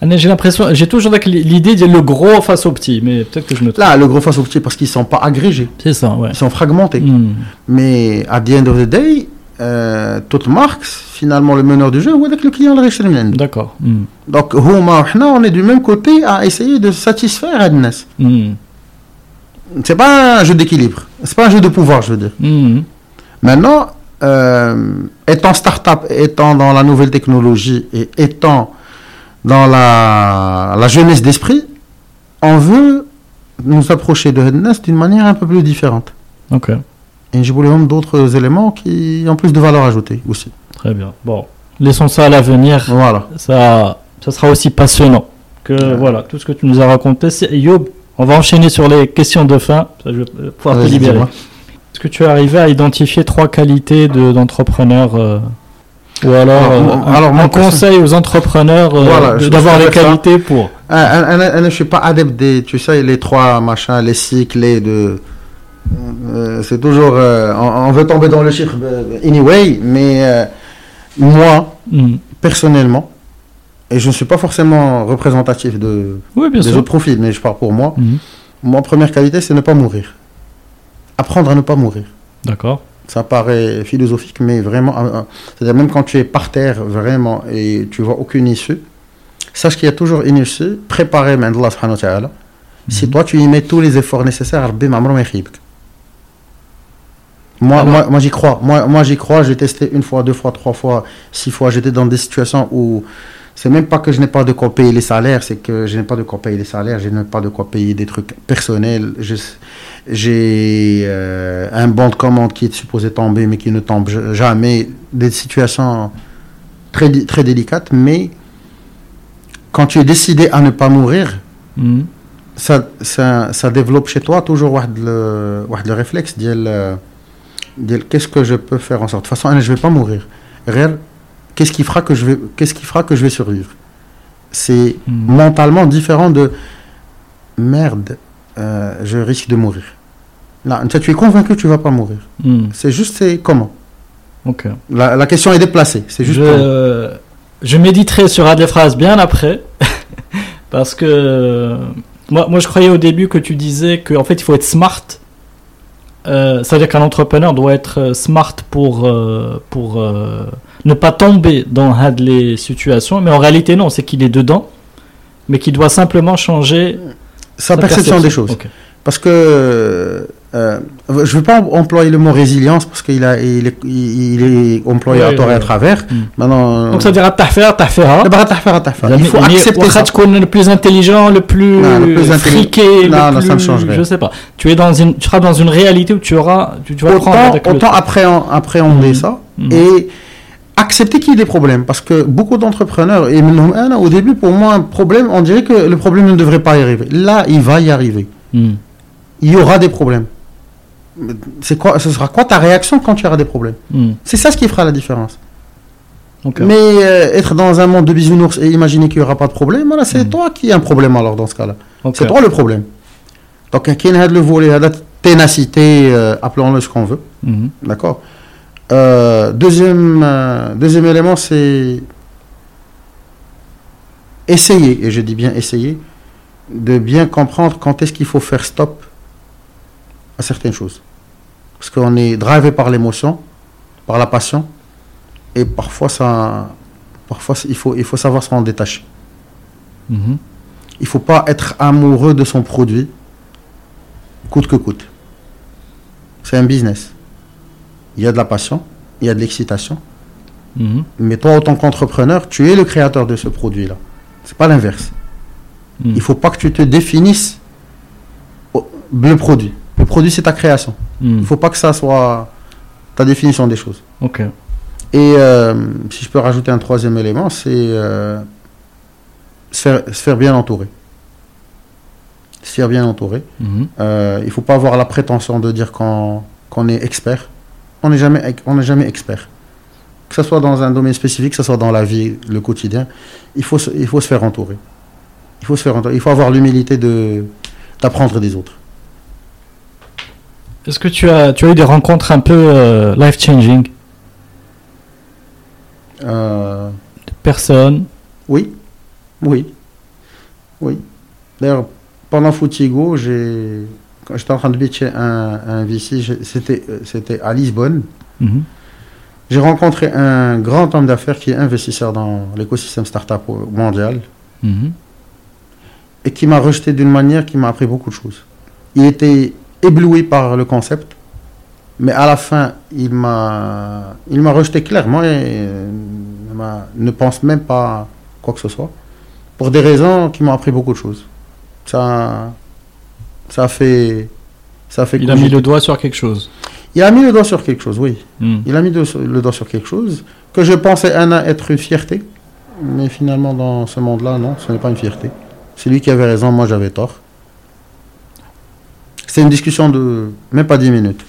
Ah, J'ai l'impression, j'ai toujours l'idée de le gros face au petit, mais peut-être que je me trompe. Là, le gros face au petit, parce qu'ils sont pas agrégés, C'est ça, ouais. ils sont fragmentés. Hmm. Mais à the end of the day, euh, toute marque, finalement le meneur du jeu, ou avec le client le riche D'accord. Mm. Donc, on est du même côté à essayer de satisfaire Adnes. Mm. C'est pas un jeu d'équilibre, c'est pas un jeu de pouvoir, je veux dire. Hmm. Maintenant, euh, étant start-up, étant dans la nouvelle technologie et étant dans la, jeunesse d'esprit, on veut nous approcher de Adnes d'une manière un peu plus différente. Ok. Et je voulais même d'autres éléments qui ont plus de valeur ajoutée aussi. très bien. Bon, laissons ça à l'avenir. Voilà. ça, ça sera aussi passionnant que Ouais. voilà tout ce que tu nous as raconté. Yob, on va enchaîner sur les questions de fin. Ça, je vais pouvoir te libérer. Est-ce que tu es arrivé à identifier trois qualités de- d'entrepreneur euh, ou alors, Alors, euh, un, alors, un moi, conseil aux entrepreneurs euh, Voilà, d'avoir les ça. qualités pour? Ah, ah, ah, ah, je suis pas adepte des, tu sais, les trois machins, les cycles, les de. Euh, c'est toujours. euh, on, on veut tomber dans le chiffre euh, anyway, mais euh, moi, Hmm. personnellement, et je ne suis pas forcément représentatif de, oui bien des sûr autres profils, mais je parle pour moi. Mhm. Mon première qualité, c'est ne pas mourir. Apprendre à ne pas mourir. d'accord Ça paraît philosophique, mais vraiment, euh, c'est-à-dire même quand tu es par terre, vraiment, et tu vois aucune issue, sache qu'il y a toujours une issue préparée, mais Allah subhanahu wa ta'ala. Si Mhm. toi tu y mets tous les efforts nécessaires, Rabbi ma yakhibk. Moi, ah moi, moi j'y crois. Moi, moi j'y crois. J'ai testé une fois, deux fois, trois fois, six fois. J'étais dans des situations où c'est même pas que je n'ai pas de quoi payer les salaires, c'est que je n'ai pas de quoi payer les salaires, je n'ai pas de quoi payer des trucs personnels. J'ai euh, un bon de commande qui est supposé tomber, mais qui ne tombe jamais. Des situations très, très délicates, mais quand tu es décidé à ne pas mourir, hmm. ça, ça, ça, développe chez toi toujours le, le réflexe. Dire, qu'est-ce que je peux faire en sorte? De toute façon, je ne vais pas mourir. Qu'est-ce qui fera que je vais, qu'est-ce qui fera que je vais survivre? C'est hmm. mentalement différent de merde, euh, je risque de mourir. Là, tu es convaincu que tu ne vas pas mourir. Hmm. C'est juste, c'est comment? Okay. la, question est déplacée. C'est juste. Je, méditerai sur Ad phrases bien après, parce que moi, je croyais au début que tu disais qu'en fait, il faut être smart euh, ça veut dire qu'un entrepreneur doit être euh, smart pour, euh, pour euh, ne pas tomber dans les situations. Mais en réalité, non, c'est qu'il est dedans. Mais qu'il doit simplement changer sa perception des choses. Parce que euh, je ne veux pas employer le mot résilience parce qu'il est, il employé à tort et à travers. Mm. Euh, Donc ça veut dire tafera, eh ben, tafera. Il faut accepter ça. le plus intelligent, le plus, non, le plus friqué, non, ça ne change rien. Je sais pas. Tu seras dans une réalité où tu auras, tu, tu vas autant, prendre avec autant appréhender, mm. ça mm. et accepter qu'il y ait des problèmes parce que beaucoup d'entrepreneurs et au début pour moi un problème, on dirait que le problème ne devrait pas y arriver. Là, il va y arriver. Il y aura des problèmes c'est quoi, ce sera quoi ta réaction quand tu auras des problèmes Hmm. C'est ça ce qui fera la différence. Mais euh, être dans un monde de bisounours et imaginer qu'il n'y aura pas de problème, voilà, c'est Mm. toi qui as un problème alors dans ce cas-là. C'est toi le problème. Donc, il y a le volet, la ténacité, euh, appelons-le ce qu'on veut. Mhm. D'accord Euh, deuxième, deuxième élément, c'est essayer, et je dis bien essayer, de bien comprendre quand est-ce qu'il faut faire stop à certaines choses. Parce qu'on est drivé par l'émotion, par la passion, et parfois, ça, parfois il, faut, il faut savoir s'en détacher. Mhm. Il ne faut pas être amoureux de son produit, coûte que coûte. C'est un business. Il y a de la passion, il y a de l'excitation. Mhm. Mais toi, en tant qu'entrepreneur, tu es le créateur de ce produit-là. C'est pas l'inverse. Mhm. Il faut pas que tu te définisses le produit. Le produit, c'est ta création. Mhm. Il faut pas que ça soit ta définition des choses. Ok. Et euh, si je peux rajouter un troisième élément, c'est euh, se, faire, se faire bien entourer. Se faire bien entourer. Mhm. Euh, il ne faut pas avoir la prétention de dire qu'on est expert. On n'est jamais, on n'est jamais expert. Que ce soit dans un domaine spécifique, que ce soit dans la vie, le quotidien, il faut, se- il faut se faire entourer. Il faut se faire entourer. Il faut avoir l'humilité de d'apprendre des autres. Est-ce que tu as, tu as eu des rencontres un peu euh, life-changing? Euh, de personnes? Oui, oui, oui. D'ailleurs, pendant Foutigo, j'ai, quand j'étais en train de pitcher un, un VC, c'était, euh, c'était à Lisbonne. Mhm. J'ai rencontré un grand homme d'affaires qui est investisseur dans l'écosystème startup mondial Mhm. et qui m'a rejeté d'une manière qui m'a appris beaucoup de choses. Il était ébloui par le concept, mais à la fin, il m'a, il m'a rejeté clairement et euh, ne pense même pas quoi que ce soit pour des raisons qui m'ont appris beaucoup de choses. Ça, ça a fait, ça a fait. Il a mis le doigt sur quelque chose. Il a mis le doigt sur quelque chose, oui. Mhm. Il a mis de- le doigt sur quelque chose que je pensais Anna être une fierté, mais finalement dans ce monde-là, non, ce n'est pas une fierté. C'est lui qui avait raison, moi j'avais tort. C'est une discussion de même pas 10 minutes.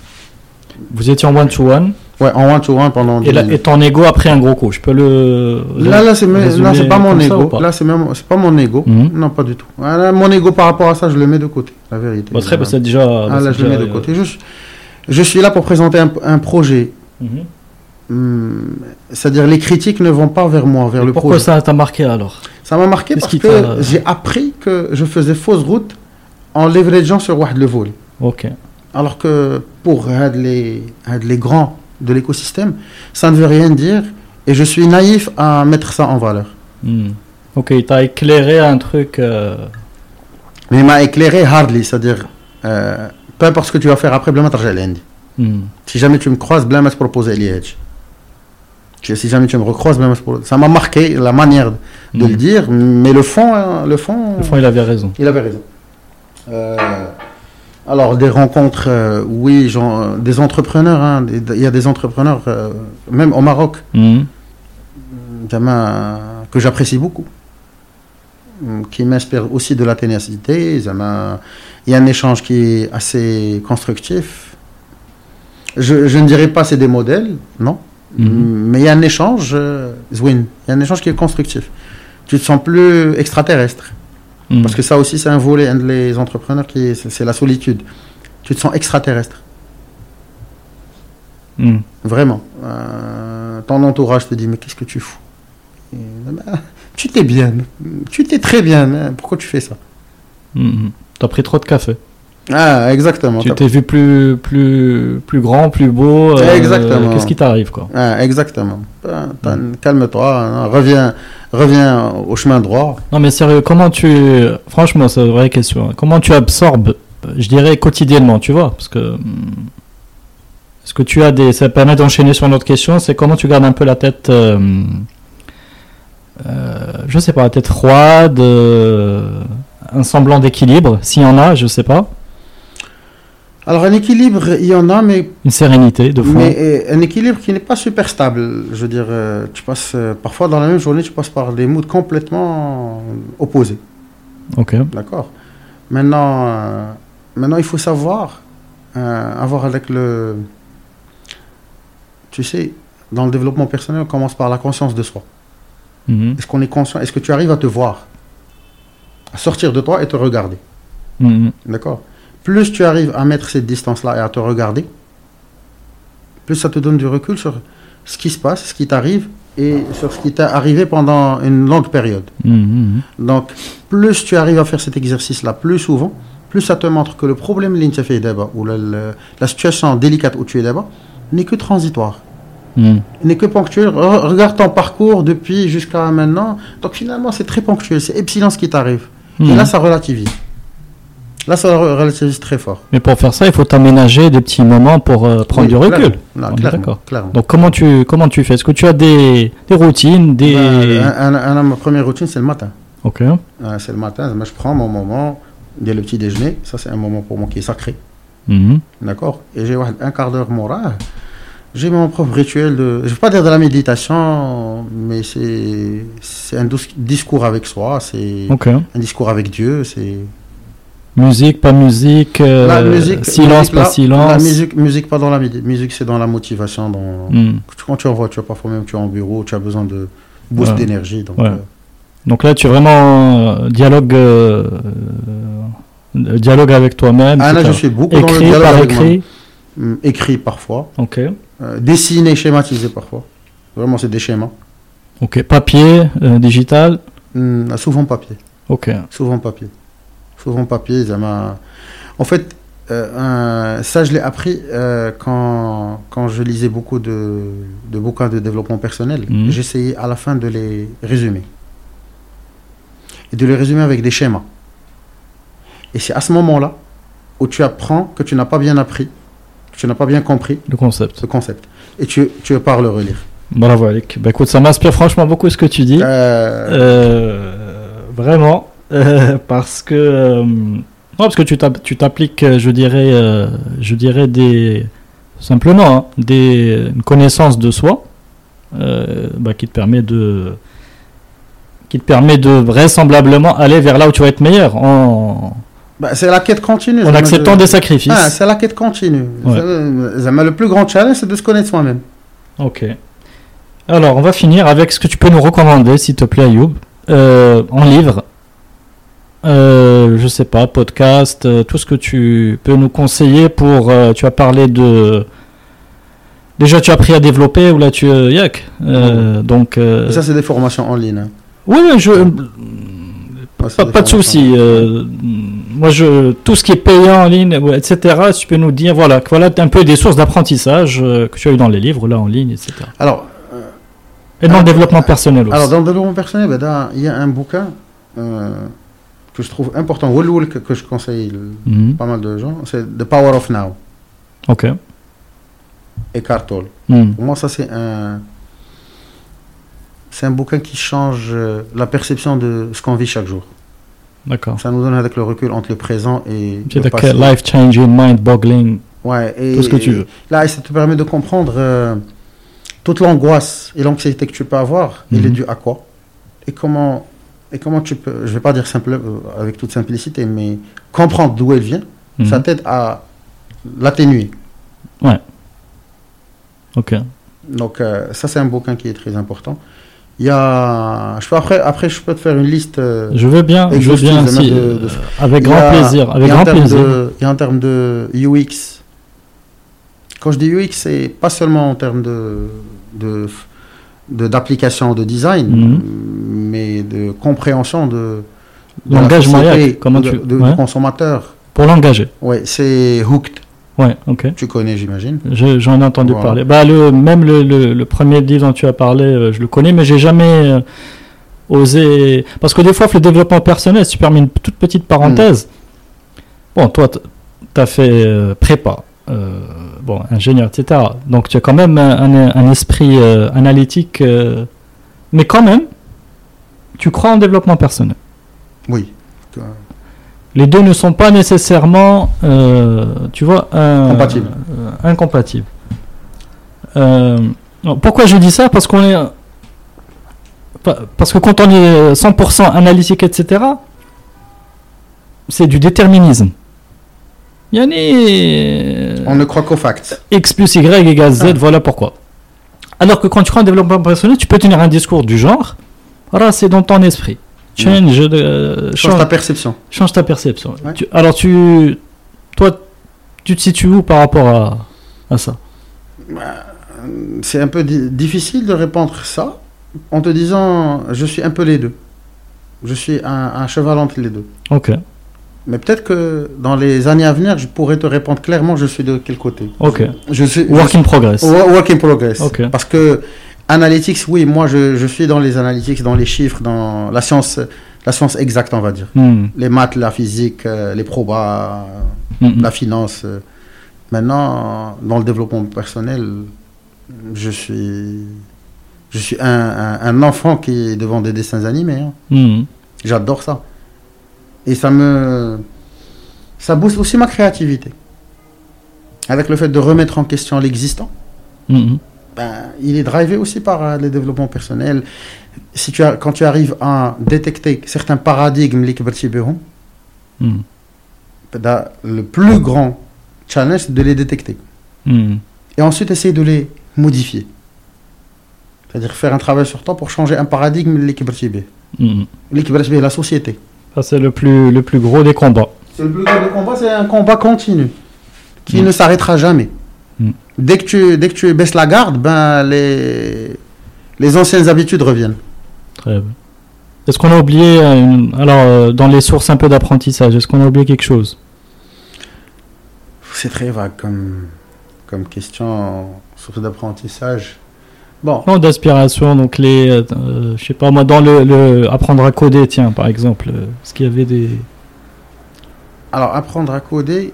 Vous étiez en one-to-one Ouais, en one to one pendant 10 et, la- et minutes. ton ego a pris un gros coup. Je peux le. Là, là, c'est là, pas mon ego. Là, c'est même, c'est pas mon ego. Non, pas du tout. Ah, là, mon ego par rapport à ça, je le mets de côté, la vérité. Bon, très bien, Ah, c'est déjà. là, c'est je le mets de côté. Je, suis- je suis là pour présenter un, un projet. Mhm. Hum, C'est-à-dire, les critiques ne vont pas vers moi, vers le Pourquoi projet. ça t'a marqué alors? Ça m'a marqué parce que j'ai appris que je faisais fausse route en leverageant sur le vol. Ok. Alors que pour les, les grands de l'écosystème, ça ne veut rien dire et je suis naïf à mettre ça en valeur. Hmm. Ok, il t'a éclairé un truc. euh, Mais il m'a éclairé hardly, c'est-à-dire euh, peu importe ce que tu vas faire après, tarja l'Inde. hmm. Si jamais tu me croises, blam te proposer l'IH. Si jamais tu me recroises, proposer. Ça m'a marqué la manière de Hmm. le dire, mais le fond, hein, le fond, Au fond, il avait raison. Il avait raison. Euh, alors, des rencontres, euh, oui, genre, des entrepreneurs, hein, des- il y a des entrepreneurs, euh, même au Maroc. Zama, que j'apprécie beaucoup, qui m'inspirent aussi de la ténacité. Il y a un échange qui est assez constructif. Je, je ne dirais pas c'est des modèles, non, Mhm. mais il y a un échange, euh, Zwin, il y a un échange qui est constructif. Tu te sens plus extraterrestre. Hmm. Parce que ça aussi, c'est un volet, un des entrepreneurs, qui est- c'est la solitude. Tu te sens extraterrestre, Hmm. vraiment. Euh, ton entourage te dit, mais qu'est-ce que tu fous? Et, bah, Tu t'es bien, tu t'es très bien, hein, pourquoi tu fais ça? Hmm. T'as pris trop de café. Ah, exactement. Tu t'es vu plus, plus, plus grand, plus beau. euh, Exactement. Qu'est-ce qui t'arrive, quoi? Ah, exactement. Calme-toi, hein, reviens, reviens au chemin droit. Non, mais sérieux, comment tu. Franchement, c'est une vraie question. Comment tu absorbes, je dirais, quotidiennement, tu vois Parce que. hmm, Est-ce que tu as des. Ça permet d'enchaîner sur une autre question c'est comment tu gardes un peu la tête. euh, euh, je sais pas, la tête froide, euh, un semblant d'équilibre, s'il y en a, je sais pas. Alors, un équilibre, il y en a, mais, Une sérénité, de foi. mais euh, un équilibre qui n'est pas super stable. Je veux dire, euh, tu passes, euh, parfois dans la même journée, tu passes par des moods complètement opposés. Ok. D'accord maintenant, euh, maintenant, il faut savoir euh, avoir avec le. Tu sais, dans le développement personnel, on commence par la conscience de soi. Mhm. Est-ce qu'on est conscient Est-ce que tu arrives à te voir À sortir de toi et te regarder? Mhm. D'accord plus tu arrives à mettre cette distance-là et à te regarder, plus ça te donne du recul sur ce qui se passe, ce qui t'arrive et sur ce qui t'est arrivé pendant une longue période. Mmh, mmh, mmh. Donc, plus tu arrives à faire cet exercice-là plus souvent, plus ça te montre que le problème fait d'abord, ou la, situation délicate où tu es d'abord, n'est que transitoire. N'est que ponctuelle. Regarde ton parcours depuis jusqu'à maintenant. Donc finalement, c'est très ponctuel. C'est epsilon ce qui t'arrive. Et là, ça relativise. Là, ça re- relativise très fort. Mais pour faire ça, il faut t'aménager des petits moments pour euh, prendre Oui, du recul. clairement. Donc comment tu comment tu fais? Est-ce que tu as des, des routines, des un- un- un- ma première routine, c'est le matin. Ok. Euh, c'est le matin. Moi, je prends mon moment, dès le petit déjeuner. Ça, c'est un moment pour moi qui est sacré. Mhm. D'accord? Et j'ai un quart d'heure moral. J'ai mon propre rituel de. Je ne veux pas dire de la méditation, mais c'est un discours avec soi, c'est un discours avec Dieu, c'est. Musique, pas musique, euh, la musique. silence, musique, pas silence. La musique, musique, pas dans la musique, c'est dans la motivation. Dans... Mhm. Quand tu es en voiture, parfois même tu es en bureau, tu as besoin de boost Ouais. d'énergie. Donc, Ouais. euh, Donc là, tu es vraiment euh, dialogue euh, dialogue avec toi-même. ah, là, je suis beaucoup dans le Écrit dialogue par avec écrit. Hum, Écrit parfois, Ok. dessiné, schématisé parfois. Vraiment, c'est des schémas. Ok. Papier, digital. Hum, souvent papier. Ok. Souvent papier. Souvent papier, m'a... En fait, euh, un- ça, je l'ai appris euh, quand, quand je lisais beaucoup de, de bouquins de développement personnel. Mhm. J'essayais à la fin de les résumer. Et de les résumer avec des schémas. Et c'est à ce moment-là où tu apprends que tu n'as pas bien appris, que tu n'as pas bien compris Le concept. ce concept. Et tu, tu pars le relire. Bravo, Alec. Bah écoute, ça m'inspire franchement beaucoup ce que tu dis. Euh, vraiment, euh, parce que euh, non, parce que tu t'app- tu t'appliques, euh, je dirais, euh, je dirais des simplement hein, des une connaissance de soi euh, bah, qui te permet de qui te permet de vraisemblablement aller vers là où tu vas être meilleur en, bah, c'est la quête continue. en acceptant je- des sacrifices. Ah, c'est la quête continue. Ouais. Le plus grand challenge, c'est de se connaître soi-même. Ok. Alors, on va finir avec ce que tu peux nous recommander, s'il te plaît, Ayoub, euh, en livre. Euh, je sais pas, podcast, euh, tout ce que tu peux nous conseiller pour. euh, tu as parlé de. Déjà, tu as appris à développer ou là tu. yak. Euh, Donc. Ça, c'est des formations en ligne. hein. oui, oui, je. Ouais, Pas, de souci. moi, je, tout ce qui est payant en ligne, etc., si tu peux nous dire, voilà, voilà un peu des sources d'apprentissage que tu as eu dans les livres, là, en ligne, etc. Alors, Et dans le développement personnel aussi. alors, dans le développement personnel, ben, il y a un bouquin que je trouve important, que, je conseille le- Mhm. pas mal de gens, c'est The Power of Now, Ok. Eckhart Tolle. Mhm. Pour moi, ça, c'est un. C'est un bouquin qui change euh, la perception de ce qu'on vit chaque jour. D'accord. Ça nous donne avec le recul entre le présent et C'est life changing, mind boggling, Ouais, et, tout ce que tu veux. Là, ça te permet de comprendre euh, toute l'angoisse et l'anxiété que tu peux avoir, il Mhm. est dû à quoi Et comment, et comment tu peux, je vais pas dire simple, euh, avec toute simplicité, mais comprendre d'où elle vient, Mhm. ça t'aide à l'atténuer. Ok. Donc, euh, ça, c'est un bouquin qui est très important. Il y a, je peux après, après, je peux te faire une liste. euh, Je veux bien, je veux bien, de si, mettre de- de- avec grand a- plaisir, avec grand termes plaisir. de- Il y a en termes de UX. Quand je dis UX, c'est pas seulement en termes de- de- d'application, de, design, Mhm. mais de compréhension de, de L'engagement, comment de- tu- de- ouais. du consommateur. Pour l'engager. Ouais, c'est Hooked. Ouais, ok. Tu connais, j'imagine. Je- J'en ai entendu Voilà. parler. Bah, le, même le, le, le premier livre dont tu as parlé, euh, je le connais, mais j'ai jamais euh, osé. Parce que des fois, le développement personnel, si tu permets une toute petite parenthèse. Bon, toi, tu as fait euh, prépa, bon, ingénieur, etc. Donc, tu as quand même un, un- un esprit euh, analytique, euh, mais quand même, tu crois en développement personnel. Oui. Les deux ne sont pas nécessairement, euh, tu vois, incompatibles. Pourquoi je dis ça? Parce qu'on est, pa- parce que quand on est 100% analytique, etc., c'est du déterminisme. Yani, On ne croit qu'aux facts. X plus Y égale Z, Ah. voilà pourquoi. Alors que quand tu crois en développement personnel, tu peux tenir un discours du genre, voilà, c'est dans ton esprit. Change, euh, Change change, ta perception. change ta perception. Ouais. Tu- alors tu, toi, tu te situes où par rapport à, à ça? C'est un peu di- difficile de répondre ça en te disant je suis un peu les deux. Je suis un, un cheval entre les deux. Ok, Mais peut-être que dans les années à venir, je pourrais te répondre clairement je suis de quel côté. ok. Je suis je Work in progress. work in progress. Ok. Parce que analytics, oui, moi je, je suis dans les analytics, dans les chiffres, dans la science, la science exacte, on va dire. Hmm, Les maths, la physique, euh, les probas, hmm, la finance. euh. Maintenant, dans le développement personnel, je suis, je suis un, un- un enfant qui est devant des dessins animés. hein. hmm. J'adore ça. Et ça me, ça booste aussi ma créativité. Avec le fait de remettre en question l'existant, hmm. ben, il est drivé aussi par euh, le développement personnel. Si tu as, quand tu arrives à détecter certains paradigmes, les Hmm, ben, le plus grand challenge, c'est de les détecter. hmm. et ensuite essayer de les modifier. C'est-à-dire faire un travail sur toi pour changer un paradigme Tibet, la société. Ça c'est le plus, le plus gros des combats. C'est le plus grand des combats, c'est un combat continu qui Mm. ne s'arrêtera jamais. Mm. Dès, que tu, dès que tu baisses la garde, ben, les, les anciennes habitudes reviennent. Très bien. Est-ce qu'on a oublié, euh, alors euh, dans les sources un peu d'apprentissage, est-ce qu'on a oublié quelque chose? C'est très vague comme, comme question, surtout d'apprentissage. Bon, Non, d'aspiration, donc les, euh, je sais pas moi, dans le, le apprendre à coder, tiens, par exemple, euh, est-ce qu'il y avait des, alors apprendre à coder,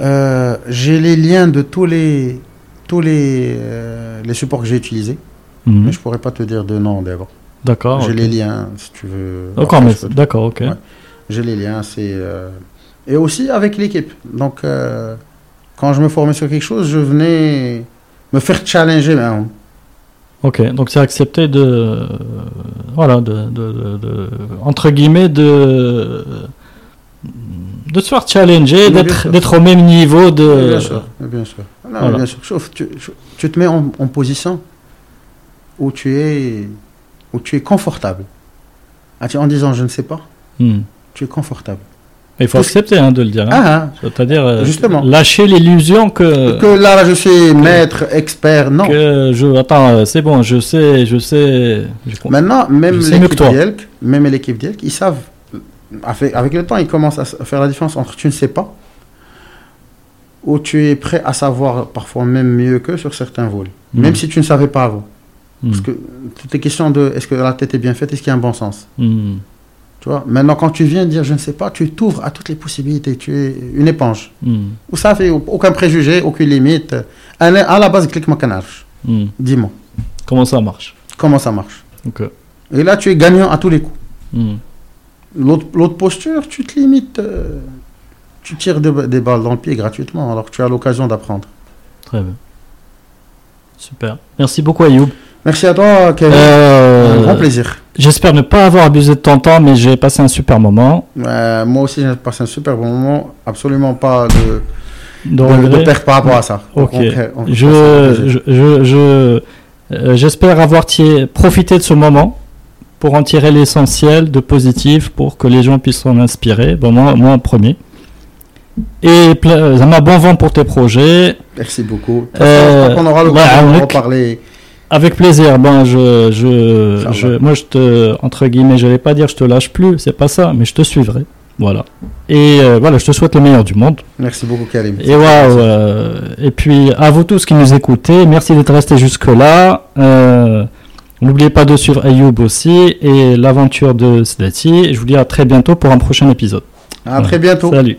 euh, j'ai les liens de tous les, tous les, euh, les supports que j'ai utilisés. Mhm. Mais je pourrais pas te dire de nom d'abord. D'accord. J'ai les liens, si tu veux. D'accord, mais d'accord, ok. Ouais. J'ai les liens, c'est. Et aussi avec l'équipe. Donc, quand je me formais sur quelque chose, je venais me faire challenger. Ben, Ok, donc c'est accepté de, euh, voilà, de, de, entre guillemets, de, de se faire challenger, d'être, au même niveau de. bien sûr, bien sûr. Voilà. bien sûr. Sauf, tu, tu- te mets en, en position où tu es, où tu es confortable. Ah, En disant je ne sais pas, Hmm. tu es confortable. Il faut accepter hein, de le dire. hein. Ah, C'est-à-dire euh, lâcher l'illusion ah. que, que là, je suis maître, expert. Non. que je attends, euh, c'est bon, je sais, je sais. Maintenant, même l'équipe d'Yelk, même l'équipe d'Yelk, ils savent, avec, avec le temps, ils commencent à faire la différence entre tu ne sais pas, ou tu es prêt à savoir parfois même mieux que sur certains vols, Mm. même si tu ne savais pas avant. Hmm. Parce que toutes les questions de est-ce que la tête est bien faite, est-ce qu'il y a un bon sens? Hmm. Tu vois Maintenant, quand tu viens dire je ne sais pas, tu t'ouvres à toutes les possibilités, tu es une éponge. Hmm. Où ça fait aucun préjugé, aucune limite. À la à la base, clique-moi canarche. Hmm. Dis-moi, Comment ça marche? Comment ça marche? Et là, tu es gagnant à tous les coups. Hmm. L'autre posture, tu te limites, euh, tu tires des, des balles dans le pied gratuitement, alors que tu as l'occasion d'apprendre. Très bien. Super. Merci beaucoup, Ayoub. Merci à toi, Kevin. Euh, Un grand plaisir. J'espère ne pas avoir abusé de ton temps, mais j'ai passé un super moment. Euh, moi aussi, j'ai passé un super bon moment. Absolument pas de, De de, regret. de perte par rapport à ça. Ok. On on Je, euh, j'espère avoir profité de ce moment pour en tirer l'essentiel de positif pour que les gens puissent s'en inspirer. Bon, moi, moi en premier. Et ça m'a bon vent pour tes projets. Merci beaucoup. Euh, on aura ouais, l'occasion de reparler. Avec plaisir. Ben, je, je, je- moi, je te, entre guillemets, je vais pas dire je te lâche plus, c'est pas ça, mais je te suivrai. Voilà. Et euh, voilà, je te souhaite le meilleur du monde. Merci beaucoup, Karim. Et euh, et puis à vous tous qui nous écoutez, merci d'être restés jusque là. N'oubliez pas de suivre Ayoub aussi et l'aventure de Sdati. Je vous dis à très bientôt pour un prochain épisode. À très bientôt. Salut.